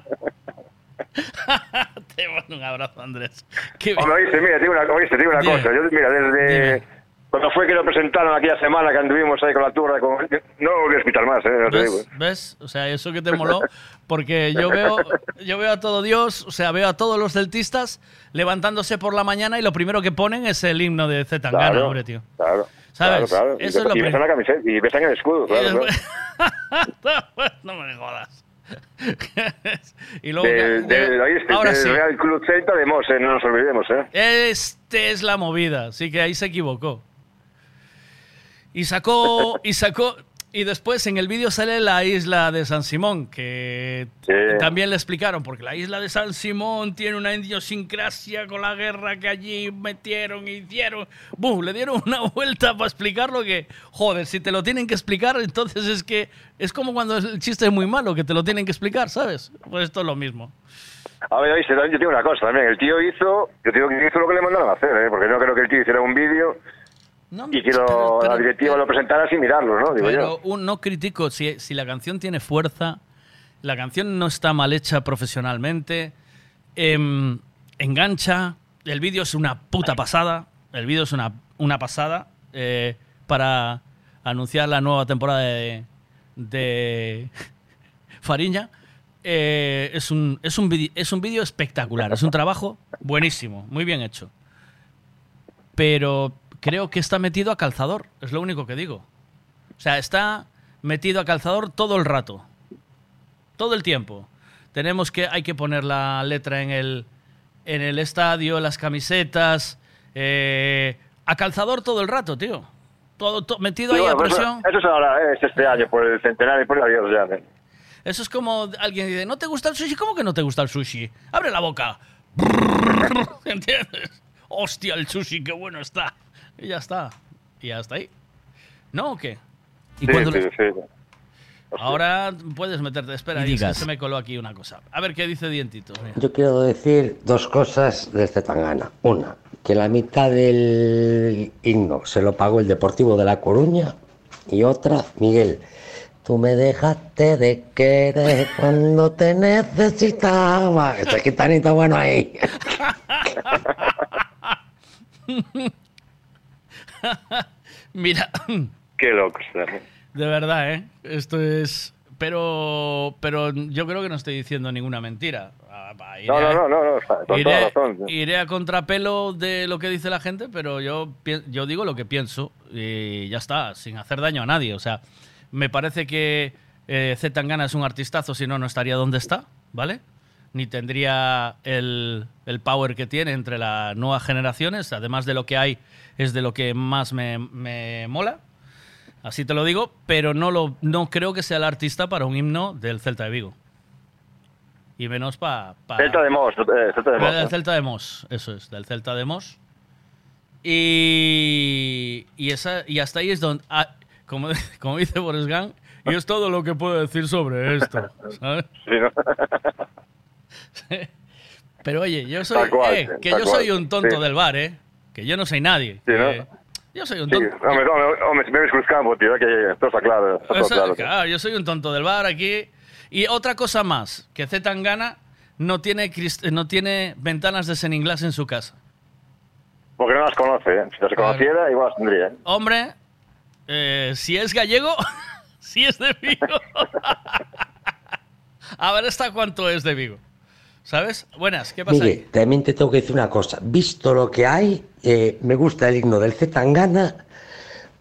Te mando un abrazo, Andrés. Qué. Hombre, oíste, mira, te digo una, oíste, te digo una Dime. cosa. Yo, mira, desde cuando fue que lo presentaron aquella semana que anduvimos ahí con la turra, con... no voy a escuchar más, ¿eh? No te digo. ¿Ves? ¿Ves? O sea, eso que te moló, porque yo veo, yo veo a todo Dios, o sea, veo a todos los celtistas levantándose por la mañana y lo primero que ponen es el himno de Zetangana, Claro, hombre, tío. Claro. ¿Sabes? Claro, claro. Eso y, es lo y besan la camiseta y besan el escudo, claro. claro. no me jodas. y luego, Del, del, oíste, ahora del sí. Real Club Celta de Mos, eh, no nos olvidemos, ¿eh? Este es la movida, así que ahí se equivocó. Y sacó, y sacó, y después en el vídeo sale la isla de San Simón, que también le explicaron, porque la isla de San Simón tiene una idiosincrasia con la guerra que allí metieron y hicieron. ¡Bum! Le dieron una vuelta para explicarlo que, joder, si te lo tienen que explicar, entonces es que es como cuando el chiste es muy malo, que te lo tienen que explicar, ¿sabes? Pues esto es lo mismo. A ver, oíste, también yo tengo una cosa también. El tío hizo, yo digo que hizo lo que le mandaron a hacer, ¿eh? Porque no creo que el tío hiciera un vídeo y que lo- pero- pero- la directiva lo presentara sin mirarlo, ¿no? Digo Pero yo. un, no critico si, si la canción tiene fuerza, la canción no está mal hecha profesionalmente, em, engancha, el vídeo es una puta pasada, el vídeo es una, una pasada eh, para anunciar la nueva temporada de, de Fariña. Eh, es un, es un vide- es un vídeo espectacular, es un trabajo buenísimo, muy bien hecho. Pero creo que está metido a calzador, es lo único que digo. O sea, está metido a calzador todo el rato. Todo el tiempo. Tenemos que, hay que poner la letra en el, en el estadio, las camisetas. eh, a calzador todo el rato, tío. Todo, to- metido ahí bueno, a presión. Eso, eso es ahora, ¿eh? es este año, por el centenario y por el adiós ya. ¿eh? Eso es como alguien dice, ¿no te gusta el sushi? ¿Cómo que no te gusta el sushi? Abre la boca. ¿Entiendes? Hostia, el sushi, qué bueno está. Y ya está. Y hasta ahí. ¿No o qué? Y Sí, cuando sí, le- sí. Ahora puedes meterte. Espera, Y se me coló aquí una cosa. A ver qué dice Dientito. Mira. Yo quiero decir dos cosas del Zetangana. Una, que la mitad del himno se lo pagó el Deportivo de La Coruña. Y otra, Miguel, tú me dejaste de querer cuando te necesitaba. Este gitanito bueno ahí. Mira, Qué loco está. de verdad, ¿eh? Esto es. Pero, pero yo creo que no estoy diciendo ninguna mentira. Ah, iré No, a- no, no, no, no, con toda iré, razón. iré a contrapelo de lo que dice la gente, pero yo, yo digo lo que pienso y ya está, sin hacer daño a nadie. O sea, me parece que eh, Z Tangana es un artistazo, si no, no estaría donde está, ¿vale? Ni tendría el, el power que tiene entre las nuevas generaciones. Además de lo que hay, es de lo que más me, me mola. Así te lo digo, pero no, lo, no creo que sea el artista para un himno del Celta de Vigo. Y menos para... Celta de Mos, eh, Celta de Mos. Del ¿eh? Celta de Mos, eso es, del Celta de Mos. Y, y, esa, y hasta ahí es donde, ah, como, como dice Boris Gang, y es todo lo que puedo decir sobre esto. ¿sabes? Sí, ¿no? Pero oye, yo soy, cual, eh, que yo cual, soy un tonto sí. del bar, ¿eh? Que yo no soy nadie. Sí, yo soy un Sí, tonto. hombre, hombre, hombre, si me tío, que todo está claro. Está todo claro. claro, yo soy un tonto del bar aquí. Y otra cosa más, que Z Tangana no tiene, crist- no tiene ventanas de Glass en su casa. Porque no las conoce, ¿eh? Si las conociera, igual las tendría. ¿eh? Hombre, eh, si es gallego, si es de Vigo. A ver hasta cuánto es de Vigo. ¿Sabes? Buenas, ¿qué pasa ahí? Mire, también te tengo que decir una cosa. Visto lo que hay, eh, me gusta el himno del Zetangana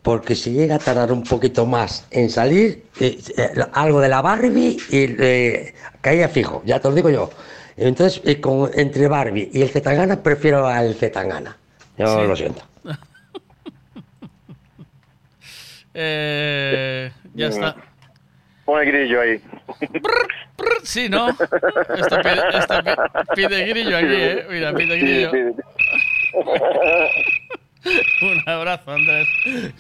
porque si llega a tardar un poquito más en salir, eh, eh, algo de la Barbie y eh, caía fijo, ya te lo digo yo. Entonces, eh, con- entre Barbie y el Zetangana, prefiero al Zetangana. Yo Sí. lo siento. Eh, ya está. Pone grillo ahí. Sí, ¿no? Pide, esto pi- pide grillo aquí, ¿eh? Mira, pide grillo. Un abrazo, Andrés.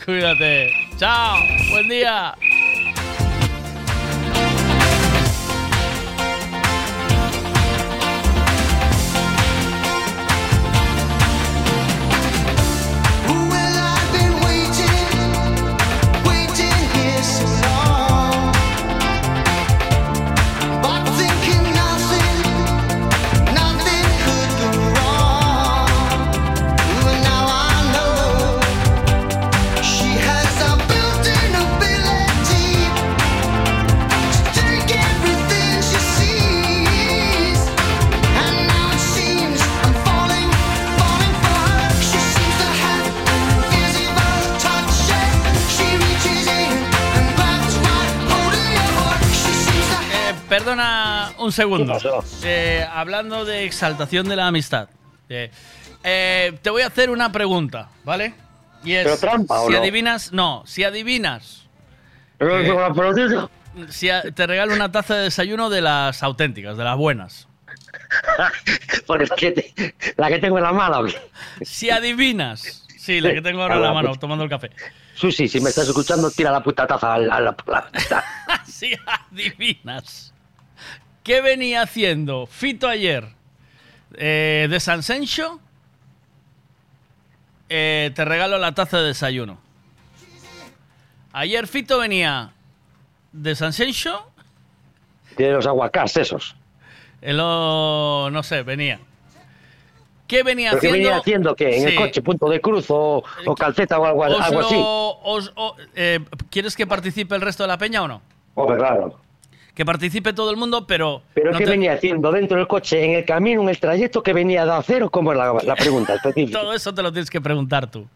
Cuídate. Chao. Buen día. Un segundo. Eh, hablando de exaltación de la amistad. Eh, eh, te voy a hacer una pregunta, ¿vale? Y es, ¿Pero trampa si no? adivinas, no, si adivinas, Pero, Eh, pero, si a- te regalo una taza de desayuno de las auténticas, de las buenas. Por la que, te- la que tengo en la mano. Si adivinas, sí, la que tengo ahora en la mano, tomando el café. Susi, si me estás escuchando, tira la puta taza a la, a la- a la- si adivinas, ¿qué venía haciendo Fito ayer eh, de San Sencho? Eh, te regalo la taza de desayuno. Ayer Fito venía de San Sencho, Tiene los aguacás esos. no sé, venía. ¿Qué venía ¿Pero qué haciendo? venía haciendo? ¿Qué? ¿En el coche, punto de cruz o, o calceta o algo, así? os- o- eh, ¿Quieres que participe el resto de la peña o no? Hombre, claro. Que participe todo el mundo, pero. ¿Pero no qué te- venía haciendo dentro del coche, en el camino, en el trayecto que venía de hacer o cómo es la, la pregunta específica? Todo eso te lo tienes que preguntar tú.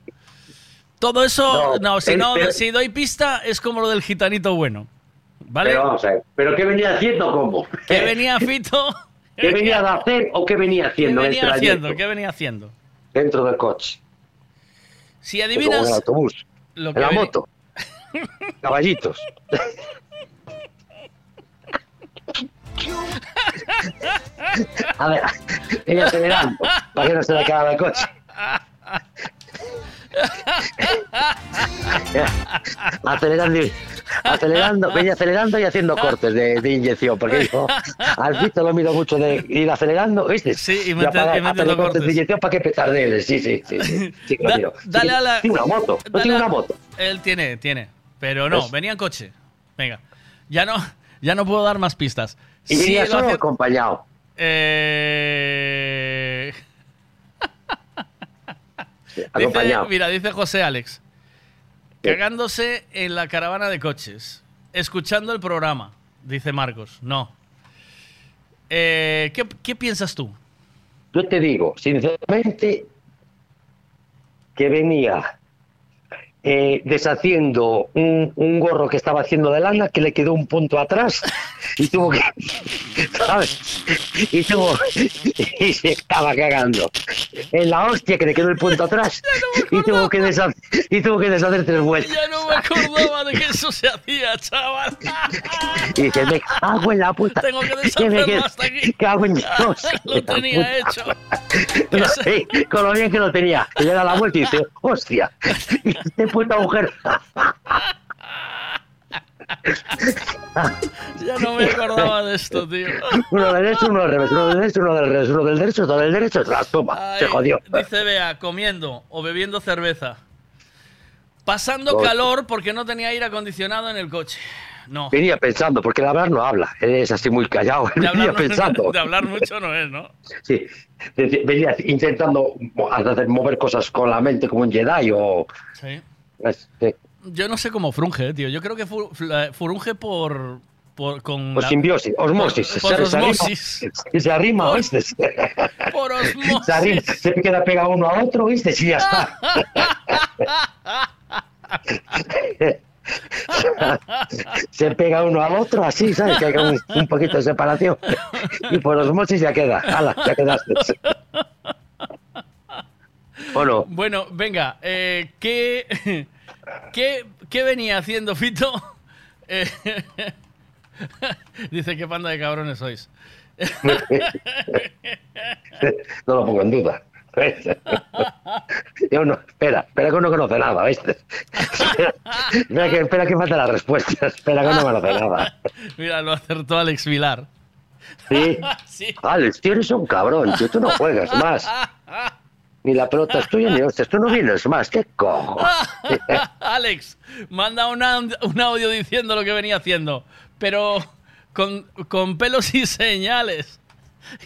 Todo eso, no, No, si no, pero- si doy pista, es como lo del gitanito bueno. ¿Vale? Pero vamos a ver, ¿pero qué venía haciendo cómo? ¿Qué venía Fito? ¿Qué venía de hacer o qué venía ¿Qué haciendo en el venía haciendo? ¿Qué venía haciendo? Dentro del coche. Si Como en adivinas. el autobús. Lo en que la moto. Caballitos. A ver, ella acelerando, para que no se le caiga el coche. Acelerando y... acelerando, venía acelerando y haciendo cortes de, de inyección, porque dijo, al Fito lo miro mucho de ir acelerando, ¿viste? Sí, y meter- y cortes cortes. de inyección para que petarde sí, sí, sí, sí, sí, que lo Da- miro. Sí, dale a la. Tiene una moto, no dale tiene una moto. Él tiene, tiene. Pero no, venía en coche. Venga. Ya no, ya no puedo dar más pistas. ¿Y Sí, solo hace- acompañado? Eh... Dice, mira, dice José Alex. Cagándose en la caravana de coches. Escuchando el programa. Dice Marcos. No. Eh, ¿qué, qué piensas tú? Yo te digo, sinceramente, que venía eh, deshaciendo un, un gorro que estaba haciendo de lana que le quedó un punto atrás y tuvo que. ¿Sabes? Y tuvo. Y se estaba cagando. En la hostia que le quedó el punto atrás y tuvo que deshacer, y tuvo que deshacer tres vueltas. Ya no me acordaba de que eso se hacía, chaval. Y dice, me cago en la puta. Tengo que deshacerlo quedo- hasta aquí. Cago en Dios. Lo tenía hecho. No, sí, con lo bien que lo tenía. Que le da la vuelta y dice, hostia, y este puto agujero. Ya no me acordaba de esto, tío. Uno del derecho, uno del revés, uno del derecho, uno del revés, uno del derecho, otro del derecho, tras toma, se jodió. Dice Bea, comiendo o bebiendo cerveza. Pasando calor porque no tenía aire acondicionado en el coche. No. Venía pensando, porque la verdad no habla, él es así muy callado, De venía hablar, pensando. de hablar mucho no es, ¿no? Sí, venía intentando hacer mover cosas con la mente como un Jedi o... Sí. Es- sí, Yo no sé cómo frunge, eh, tío. Yo creo que frunge por. por con Por la- simbiosis, osmosis. Por, por se, se arrima- osmosis. se arrima, Por- ¿oíste? Por osmosis. Se, arrima, se queda pegado uno a otro, ¿viste? Y ya está. se pega uno al otro así, ¿sabes? Que hay un, un poquito de separación. Y por osmosis ya queda. ¡Hala! Ya quedaste. ¿O no? Bueno, venga, eh, ¿qué, qué, qué venía haciendo Fito? Eh, dice que panda de cabrones sois. No lo pongo en duda. Yo no, espera, espera que no conoce nada, ¿viste? Espera, espera que, espera que falta la respuesta, espera que no conoce nada. Mira, lo acertó Alex Vilar. ¿Sí? Sí. Alex, tú eres un cabrón, tío, tú no juegas más. Ni la pelota es tuya ni hostias, tú no vienes más, ¿qué cojo? Alex, manda una- un audio diciendo lo que venía haciendo, pero con, con pelos y señales.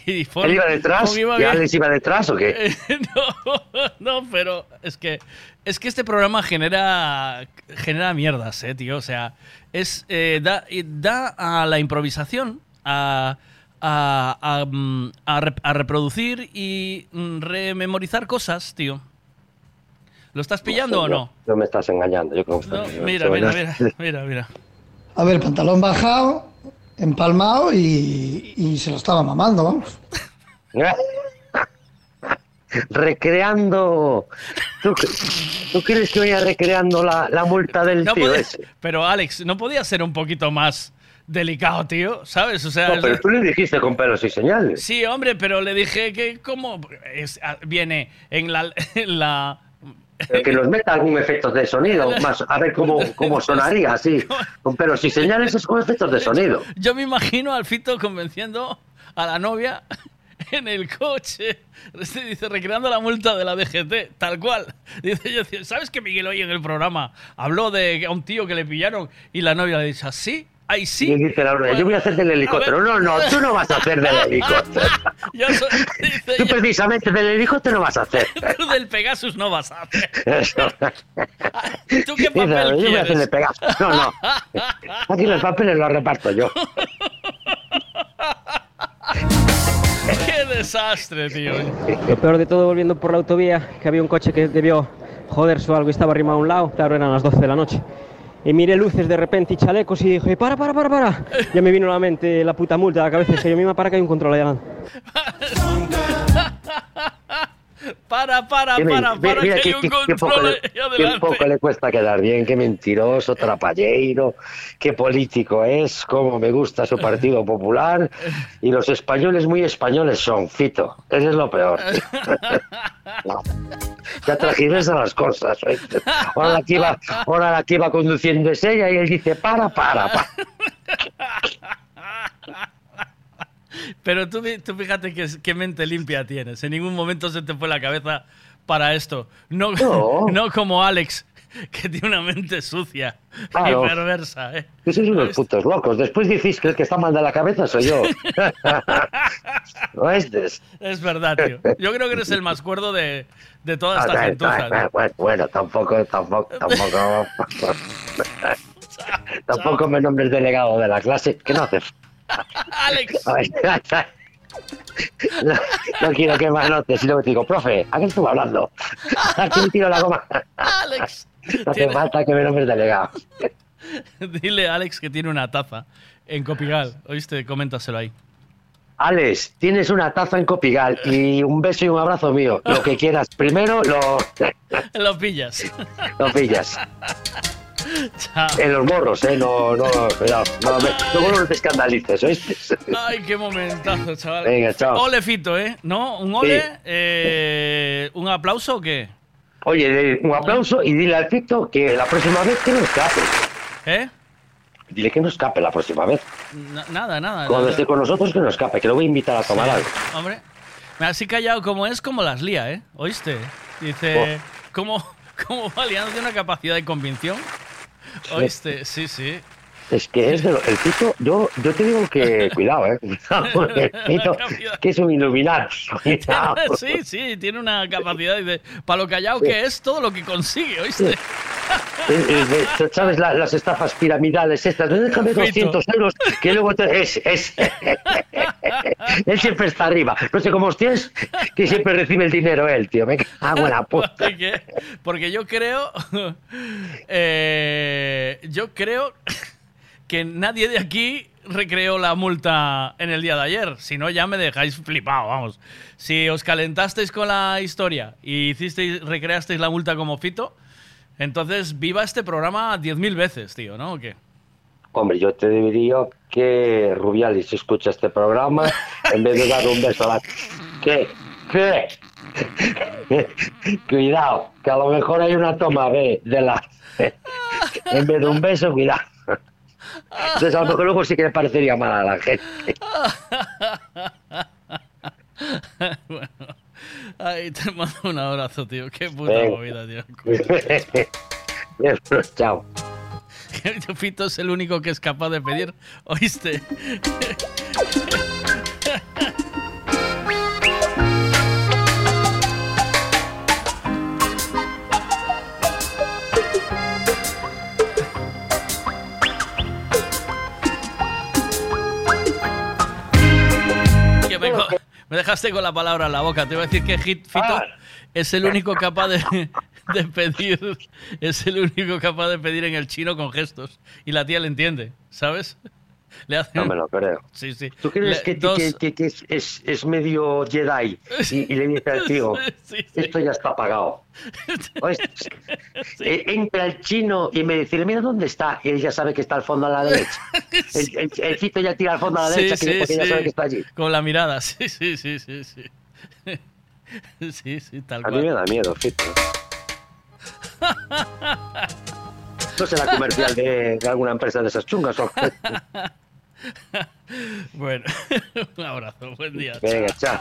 Y ¿Él iba detrás? iba ¿Y. Alex iba detrás o qué? No, no, pero es que es que este programa genera genera mierdas, eh, tío. O sea, es eh, da, da a la improvisación a a, a, mm, a rep- a reproducir y mm, rememorizar cosas, tío. ¿Lo estás pillando o no? No me estás engañando, yo creo que No, estás- mira, mira, mira, mira, mira. A ver, pantalón bajado, empalmado y, y se lo estaba mamando, vamos. Recreando. ¿Tú, tú crees que venía recreando la, la multa del No tío podía- ese? pero Alex, ¿no podía ser un poquito más delicado, tío? ¿Sabes? O sea, No, pero tú le dijiste con pelos y señales. Sí, hombre, pero le dije que cómo es- a- viene en la, en la Pero que nos meta algún efecto de sonido, más a ver cómo, cómo sonaría así. Con pelos y señales es con efectos de sonido. Yo me imagino al Fito convenciendo a la novia en el coche. Este Dice, recreando la multa de la DGT, tal cual. Dice, yo, ¿sabes que Miguel hoy en el programa habló de a un tío que le pillaron y la novia le dice, ¿así? ¡Ay, sí! Y dice la otra, yo voy a hacer del helicóptero. No, no, tú no vas a hacer del helicóptero. Yo soy, dice, Tú precisamente del helicóptero no vas a hacer. tú del Pegasus no vas a hacer. Eso. ¿Tú qué Dice, papel yo voy a hacer quieres? de Pegasus. No, no. Aquí los papeles los reparto yo. ¡Qué desastre, tío! Lo peor de todo, volviendo por la autovía, que había un coche que debió joderse o algo y estaba arrimado a un lado. Claro, eran las 12 de la noche. Y miré luces de repente y chalecos y dije, para, para, para, para. Ya me vino a la mente la puta multa a la cabeza. Dije yo misma, para que hay un control allá. Para, para, para, mira, para, mira, que qué- hay un control qué poco le cuesta quedar bien, qué mentiroso, trapalleiro, qué político es, cómo me gusta su Partido Popular. Y los españoles muy españoles son, Fito. Eso es lo peor. No. ya transgiversa las cosas. ¿oíste? Ahora la que iba, ahora la que iba conduciendo es ella y él dice, para, para, para. Pero tú, tú fíjate qué mente limpia tienes. En ningún momento se te fue la cabeza para esto. No, No. no como Alex, que tiene una mente sucia Claro. y perversa. ¿eh? Que sois unos putos locos. Después decís que el que está mal de la cabeza soy yo. ¿Oíste? Es verdad, tío. Yo creo que eres el más cuerdo de, de toda Ah, esta bueno, gentuza. bueno, tampoco, tampoco, tampoco. tampoco me nombres delegado de la clase, que no hace. Alex. No, no quiero que me anotes y luego te digo, profe, ¿a qué estuve hablando? ¿A quién tiro la goma? Alex. No hace falta que me nombres delegado. Dile a Alex que tiene una taza en Copigal. ¿Oíste? Coméntaselo ahí. Alex, tienes una taza en Copigal y un beso y un abrazo mío. Lo que quieras. Primero lo, Lo pillas. lo pillas. Chao. En los morros, ¿eh? No, no, cuidado. No, me- luego no te escandalices, ¿oíste? Ay, qué momentazo, chaval. Venga, chao. Ole, Fito, ¿eh? ¿No? ¿Un ole? Sí. Eh, ¿Un aplauso o qué? Oye, un aplauso y dile al Fito que la próxima vez que no escape. ¿Eh? Dile que no escape la próxima vez. Na- nada, nada. Cuando nada. esté con nosotros que no escape, que lo voy a invitar a tomar Sí. algo. Hombre, así callado como es, como las lía, ¿eh? ¿Oíste? Dice, Oh. ¿cómo, ¿cómo va liando? Tiene una capacidad de convicción. ¿Oíste? Sí, sí. Es que es de lo- el Fito, yo, yo te digo que cuidado, ¿eh? Cuidado, el Fito, que es un. Cuidado. Sí, sí, tiene una capacidad de... Para lo callado que es, todo lo que consigue, ¿oíste? ¿Sabes la- las estafas piramidales estas? Déjame Fito. 200 euros que luego te... Es, es. él siempre está arriba. No sé cómo hostias que siempre recibe el dinero él, tío. Me cago en la puta. Porque, porque yo creo... eh, yo creo que nadie de aquí recreó la multa en el día de ayer. Si no, ya me dejáis flipado, vamos. Si os calentasteis con la historia y hicisteis, recreasteis la multa como Fito, entonces viva este programa 10.000 veces, tío, ¿no? ¿O qué? Hombre, yo te diría que Rubialis escucha este programa en vez de dar un beso a la... ¿Qué? ¿Qué? cuidado, que a lo mejor hay una toma B de la... en vez de un beso, cuidado. Entonces a lo mejor luego sí que le parecería mal a la gente. bueno, ay, te mando un abrazo, tío. Qué puta Venga. movida, tío. Chao. Fito es el único que es capaz de pedir, ¿oíste? Me dejaste con la palabra en la boca. Te iba a decir que Hit Fito es el único capaz de, de pedir. Es el único capaz de pedir en el chino con gestos. Y la tía le entiende, ¿sabes? Le hace No me lo creo. Sí, sí. ¿Tú crees Le- que, dos- que- que- que es, es- es medio Jedi? Y, y le dice al tío, esto ya está pagado. Oíste, eh, Entra el chino y me dice, mira dónde está. Y él ya sabe que está al fondo a la derecha. El, el- el Fito ya tira al fondo a la Sí, derecha que- sí, porque ya sí. sabe que está allí. Con la mirada, sí, sí, sí, sí, sí. Sí, sí, tal A mí me cual. da miedo, Fito. No será comercial de, de alguna empresa de esas chungas o Bueno, un abrazo, buen día. Venga, chao.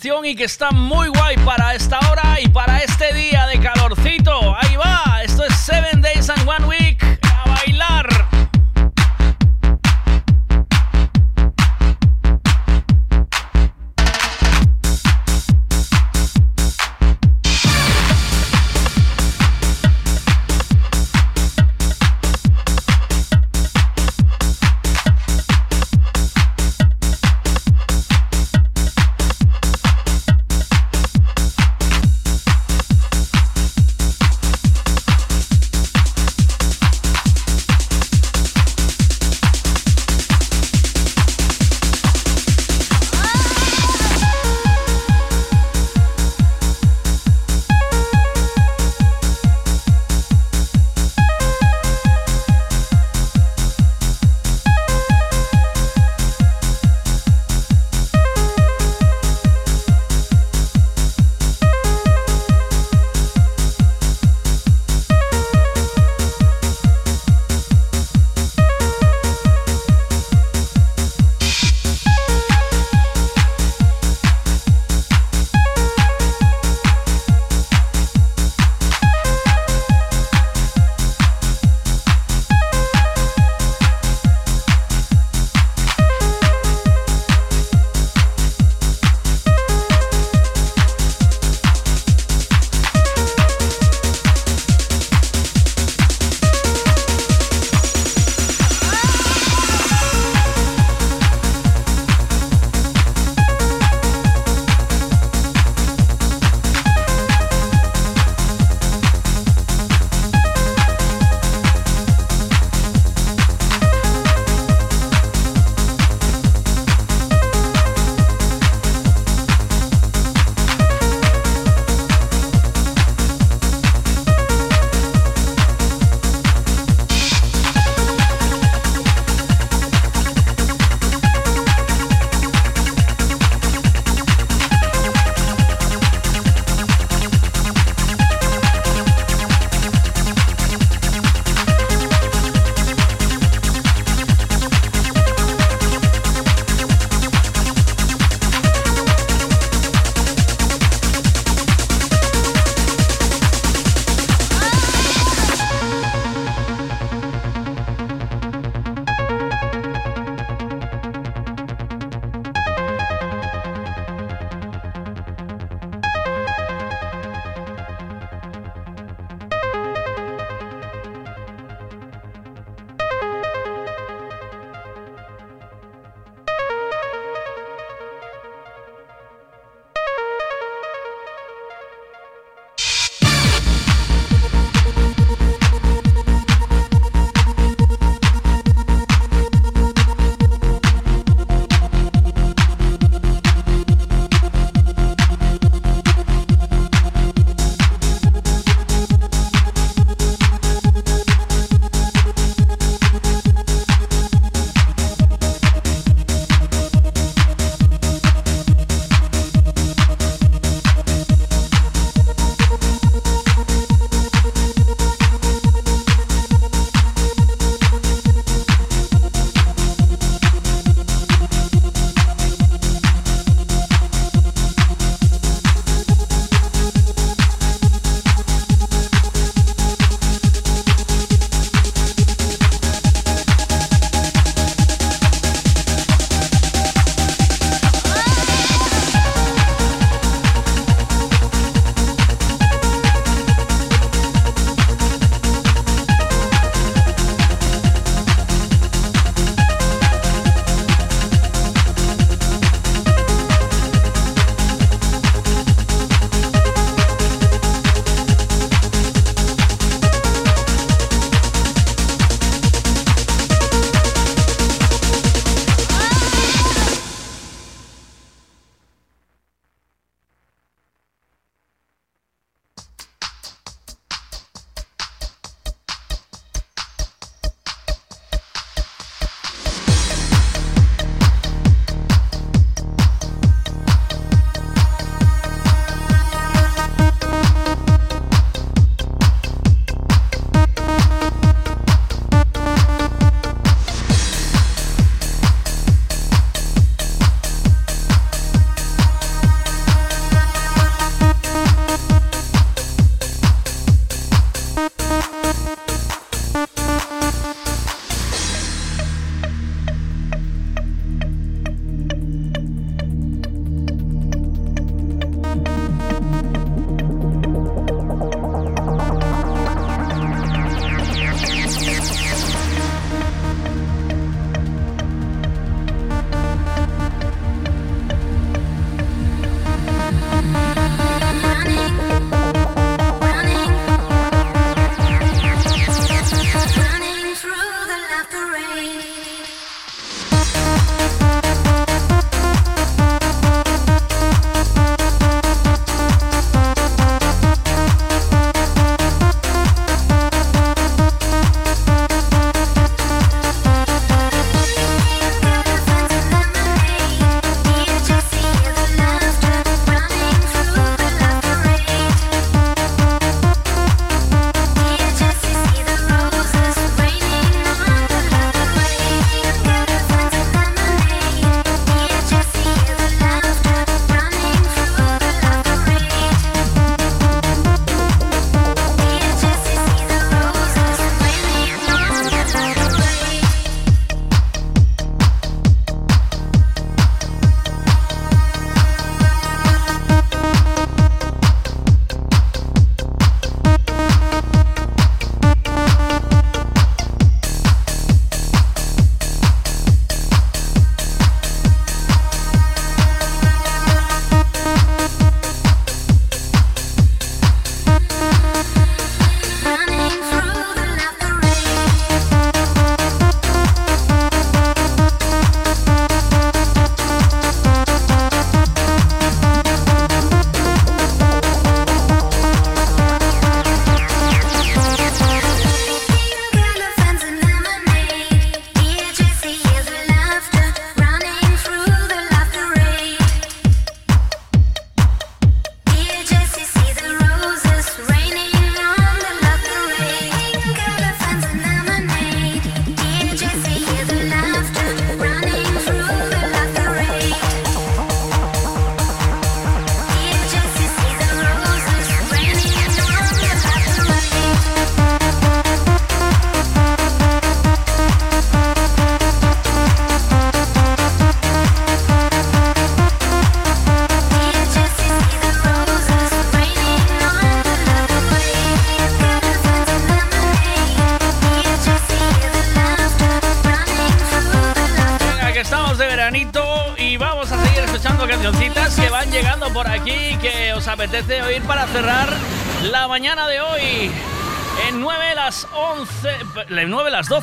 y que está muy guay para esta hora y para este día.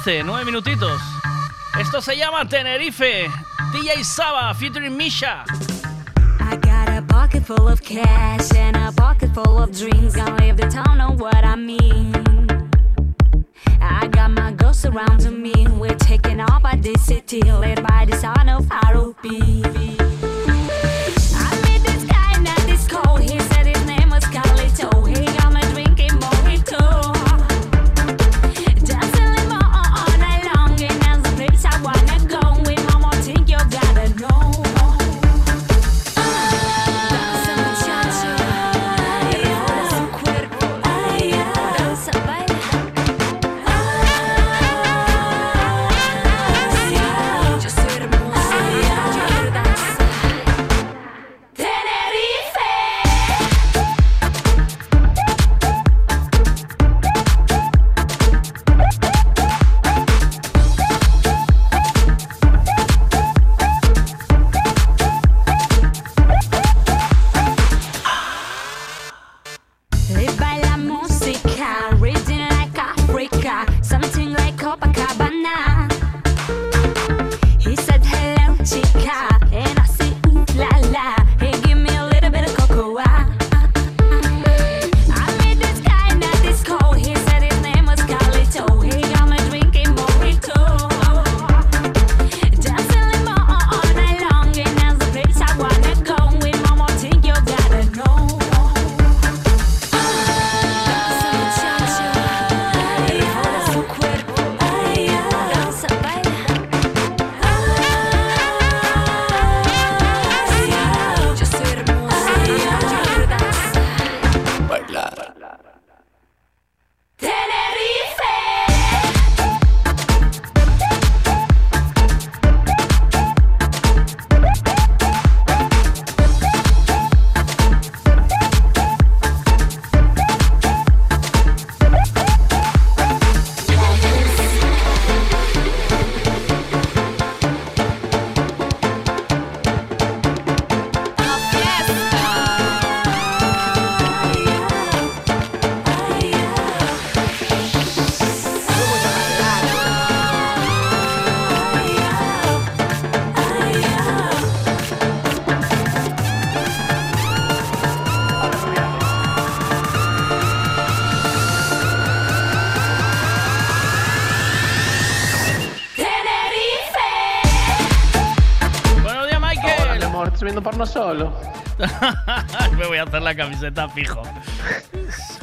9 las 12, 9 minutitos. Esto se llama Tenerife. DJ Saba featuring Misha. I got a pocket full of cash and a pocket full of dreams. Gonna leave the town, know what I mean. I got my ghosts around me. ¿Estás viendo porno solo? Me voy a hacer la camiseta fijo.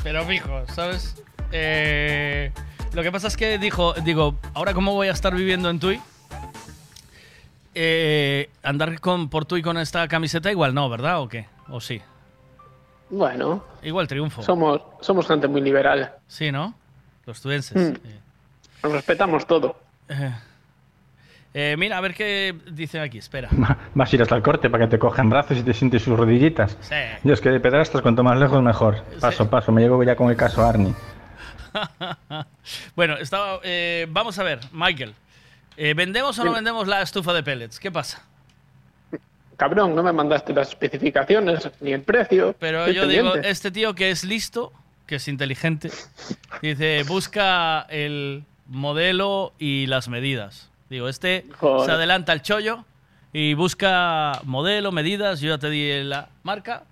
Pero fijo, ¿sabes? Eh, lo que pasa es que dijo, digo, ahora cómo voy a estar viviendo en Tui. Eh, andar con, por Tui con esta camiseta igual no, ¿verdad? ¿O qué? ¿O sí? Bueno, Igual triunfo. somos, somos gente muy liberal. Sí, ¿no? Los tuenses. Mm. Nos respetamos todo. Eh, mira, a ver qué dice aquí, espera. Vas a ir hasta el corte para que te cojan brazos y te sientes sus rodillitas. Sí. Dios, que de pedrastas cuanto más lejos mejor. Paso, paso, me llego ya con el caso Arnie. bueno, estaba, eh, vamos a ver, Michael. eh, ¿Vendemos o no vendemos la estufa de pellets? ¿Qué pasa? Cabrón, no me mandaste las especificaciones ni el precio. Pero Estoy yo digo, este tío que es listo, que es inteligente, dice, busca el modelo y las medidas. Digo, este Joder. se adelanta al chollo y busca modelo, medidas, yo ya te di la marca.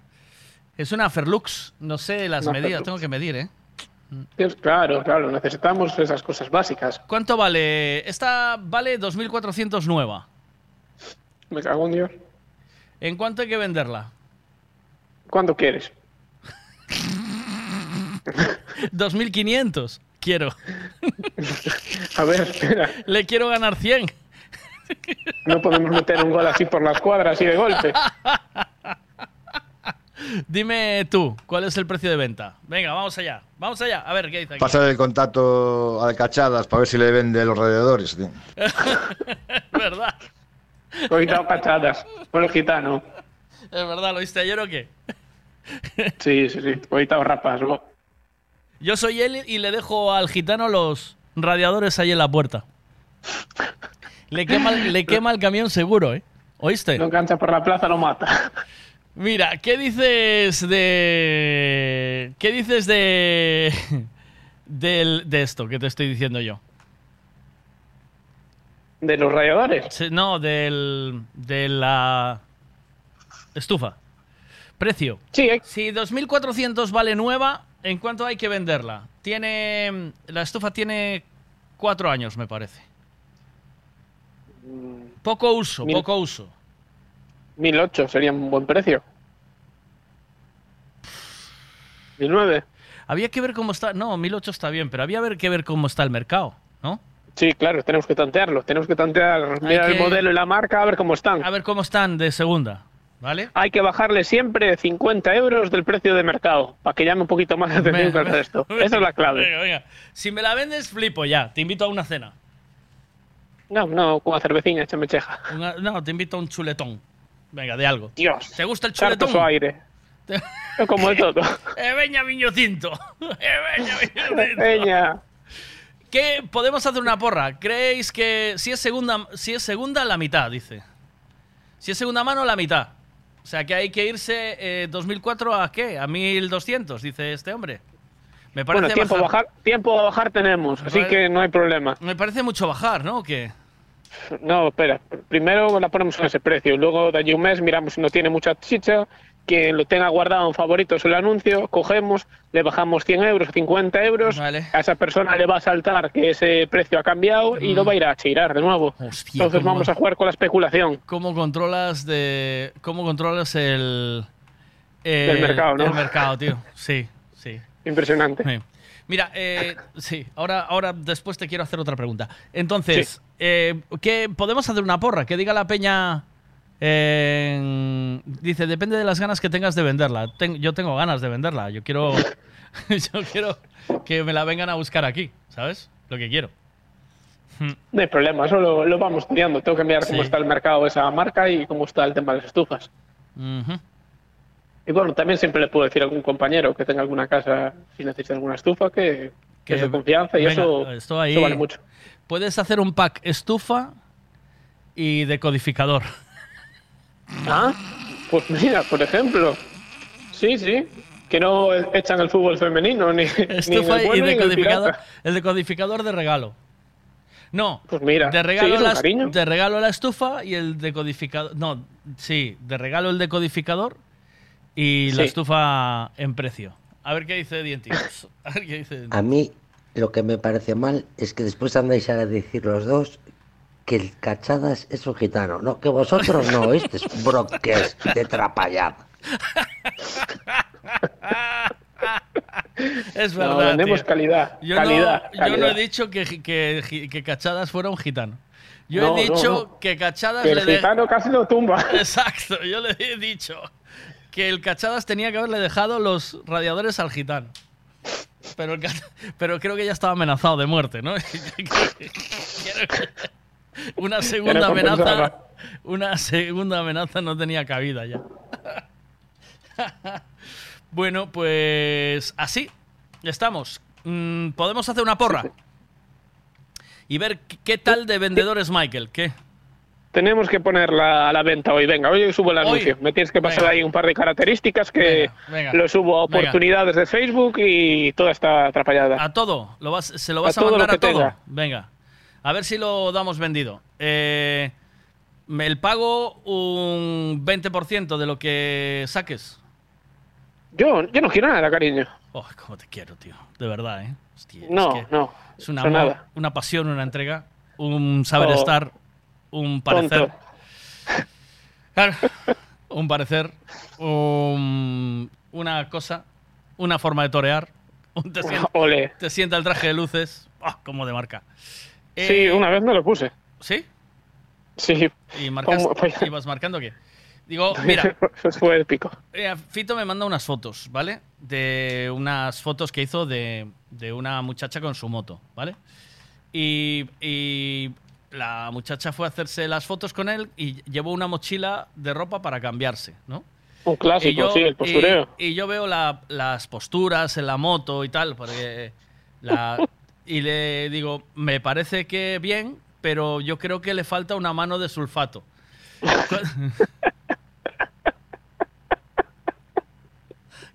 Es una Ferlux, no sé las Una medidas, Ferlux. tengo que medir, ¿eh? Claro, claro, necesitamos esas cosas básicas. ¿Cuánto vale? Esta vale 2.400 nueva. Me cago en Dios. ¿En cuánto hay que venderla? ¿Cuándo quieres? 2.500. Quiero. A ver, espera. Le quiero ganar 100. No podemos meter un gol así por las cuadras así de golpe. Dime tú, ¿cuál es el precio de venta? Venga, vamos allá. Vamos allá. A ver, ¿qué dice aquí? Pásale el contacto a Cachadas para ver si le vende los radiadores. tío. ¿Verdad? He quitado cachadas por el gitano. ¿Es verdad? ¿Lo viste ayer o qué? Sí, sí, sí. He quitado rapas. Yo soy él y le dejo al gitano los radiadores ahí en la puerta. Le quema, le quema el camión seguro, ¿eh? ¿Oíste? Lo engancha por la plaza, lo mata. Mira, ¿qué dices de. ¿Qué dices de. del- de esto que te estoy diciendo yo? ¿De los rayadores? Sí, No, del. de la. estufa. Precio. Sí, Si 2.400 vale nueva, ¿en cuánto hay que venderla? Tiene. La estufa tiene cuatro años, me parece. Poco uso, Mil- poco uso. 1008 sería un buen precio. 1009. Había que ver cómo está. No, 1008 está bien, pero había que ver cómo está el mercado, ¿no? Sí, claro, tenemos que tantearlo. Tenemos que tantear, mirar que- el modelo y la marca, a ver cómo están. A ver cómo están de segunda, ¿vale? Hay que bajarle siempre 50 euros del precio de mercado, para que llame un poquito más la atención que el resto. Esa es la clave. Venga, venga. Si me la vendes, flipo ya. Te invito a una cena. No, no, con una cervecina, échame cheja. Una- no, te invito a un chuletón. Venga, de algo. Dios. ¿Te gusta el chuletón? su aire. Yo como de todo. Eh, veña, viño tinto. Eh, veña. ¿Qué? Podemos hacer una porra. ¿Creéis que si es segunda, si es segunda la mitad, dice? Si es segunda mano, la mitad. O sea que hay que irse eh, 2004 a qué? A 1200, dice este hombre. Me parece Bueno, tiempo a bajar- bajar, tiempo a bajar tenemos, así que no hay problema. Me parece mucho bajar, ¿no? ¿O qué? No, espera. Primero la ponemos en ese precio. Luego de allí un mes miramos si no tiene mucha chicha. Quien lo tenga guardado en favoritos el anuncio, cogemos, le bajamos 100 euros, 50 euros. A esa persona le va a saltar que ese precio ha cambiado y lo va a ir a chirar de nuevo. Entonces cómo- vamos a jugar con la especulación. ¿Cómo controlas de cómo controlas el Del mercado, ¿no? El mercado, tío. Sí, sí. Impresionante. Sí. Mira, eh, sí, ahora, ahora después te quiero hacer otra pregunta. Entonces, eh, ¿qué, ¿podemos hacer una porra? Que diga la peña. Eh, dice, depende de las ganas que tengas de venderla. Ten- yo tengo ganas de venderla. Yo quiero, yo quiero que me la vengan a buscar aquí, ¿sabes? Lo que quiero. No hay problema, eso lo, lo vamos estudiando. Tengo que mirar cómo está el mercado de esa marca y cómo está el tema de las estufas. Y bueno, también siempre le puedo decir a algún compañero que tenga alguna casa, si necesita alguna estufa, que, que es de confianza y Venga, eso, esto ahí- eso vale mucho. Puedes hacer un pack estufa y decodificador. Ah, pues mira, por ejemplo. Sí, sí. Que no echan el fútbol femenino, ni, ni en Estufa el y bueno ni en el decodificador. El decodificador de regalo. No. Pues mira, de regalo, sí, la, regalo la estufa y el decodificador. No, sí, de regalo el decodificador y la estufa en precio. A ver qué dice Dientis. A ver qué dice Dientis. A mí lo que me parece mal es que después andáis a decir los dos que el Cachadas es un gitano. No, que vosotros no, este es broques de trapallada. Es No, verdad. vendemos tío. calidad, Yo, calidad, no, yo no he calidad. dicho que, que, que Cachadas fuera un gitano. Yo No, he no, dicho no. que Cachadas Que le el de- gitano casi lo tumba. Exacto, yo le he dicho que el Cachadas tenía que haberle dejado los radiadores al gitano. Pero, el pero creo que ya estaba amenazado de muerte, ¿no? Una segunda amenaza, una segunda amenaza no tenía cabida ya. Bueno, pues así estamos. Mm, Podemos hacer una porra y ver qué- tal de vendedores Michael. ¿Qué? Tenemos que ponerla a la venta hoy. Venga, hoy subo el Hoy. anuncio. Me tienes que pasar Venga. ahí un par de características que venga. lo subo a Venga. oportunidades de Facebook y toda está atrapallada. A todo. Lo vas, se lo vas a, A todo lo mandar a todo. tenga. Venga. A ver si lo damos vendido. Eh, el pago un 20% de lo que saques. Yo, yo no quiero nada, cariño. Oh, cómo te quiero, tío. De verdad, ¿eh? Hostia, es No, que no. Es un eso amor, nada. una pasión, una entrega, un saber Oh. estar, un parecer. Claro, un parecer, un- una cosa, una forma de torear. Un te, sienta, Ole. te sienta el traje de luces, ¡ah! como de marca. Sí, Eh, una vez me lo puse. ¿Sí? Sí. ¿Y. Pues- ibas marcando qué? Digo, mira, Eso fue épico. eh, Fito me manda unas fotos, ¿vale? De unas fotos que hizo de, de una muchacha con su moto, ¿vale? Y, y la muchacha fue a hacerse las fotos con él y llevó una mochila de ropa para cambiarse, ¿no? Un clásico, yo- sí, el postureo. Y, y yo veo la- las posturas en la moto y tal, porque la, y le digo, me parece que bien, pero yo creo que le falta una mano de sulfato.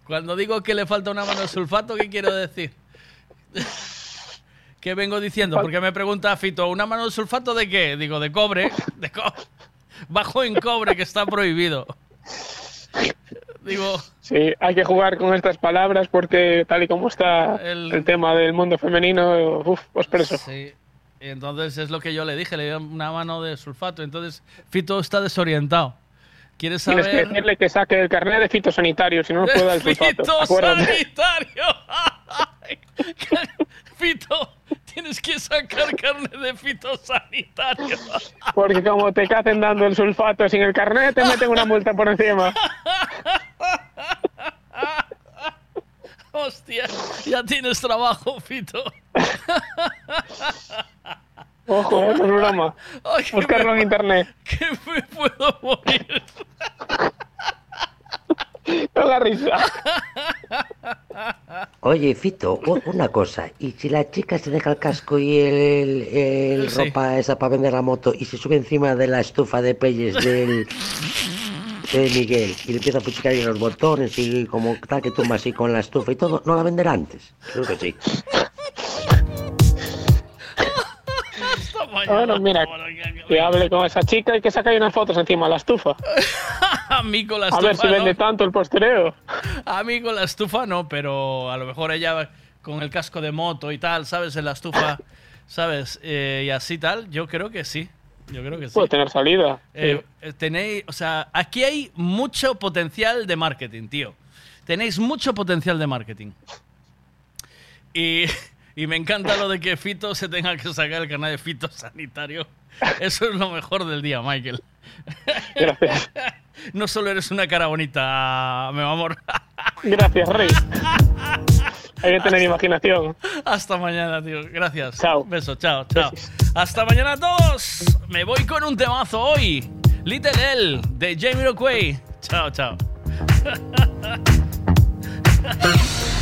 Cuando digo que le falta una mano de sulfato, ¿qué quiero decir? ¿Qué vengo diciendo? Porque me pregunta Fito, ¿una mano de sulfato de qué? Digo, de cobre. Bajo en cobre, que está prohibido. Digo, Sí, hay que jugar con estas palabras porque tal y como está el, tema del mundo femenino, uf, os preso. Sí. Entonces es lo que yo le dije, le di una mano de sulfato. Entonces Fito está desorientado. ¿Quieres Tienes que saber? decirle que saque el carnet de fitosanitario, si no nos puede dar el sulfato. ¡Fitosanitario! Fito, tienes que sacar carne de fitosanitario. Porque como te cacen dando el sulfato sin el carnet, te meten una multa por encima. Hostia, ya tienes trabajo, Fito. Ojo, eh, no es broma. Ay, Buscarlo me- en internet. Que me puedo morir. No la risa. Oye, Fito, una cosa. ¿Y si la chica se deja el casco y el, el- el Sí. ropa esa para vender la moto y se sube encima de la estufa de pelles del de Miguel y le empieza a puchicar ahí los botones y como tal que tumba así con la estufa y todo, ¿no la venderá antes? Creo que sí. Bueno, mira, que hable con esa chica y que saque unas fotos encima de la estufa. A mí con la A estufa ver si vende tanto el postureo. A mí con la estufa no, pero a lo mejor ella con el casco de moto y tal, ¿sabes? En la estufa, ¿sabes? Eh, y así tal, yo creo que sí. Yo creo que sí. Puede tener salida. Eh, eh, tenéis, o sea, aquí hay mucho potencial de marketing, tío. Tenéis mucho potencial de marketing. Y, y me encanta lo de que Fito se tenga que sacar el canal de Fito sanitario. Eso es lo mejor del día, Michael. Gracias. No solo eres una cara bonita, mi amor. Gracias, Rey. Hay que tener imaginación. Hasta mañana, tío. Gracias. Chao. Beso, chao, chao. Hasta mañana a todos. Me voy con un temazo hoy. Little L de Jamie Rockway. Chao, chao.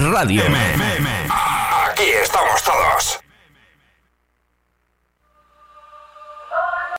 Radio. Todos.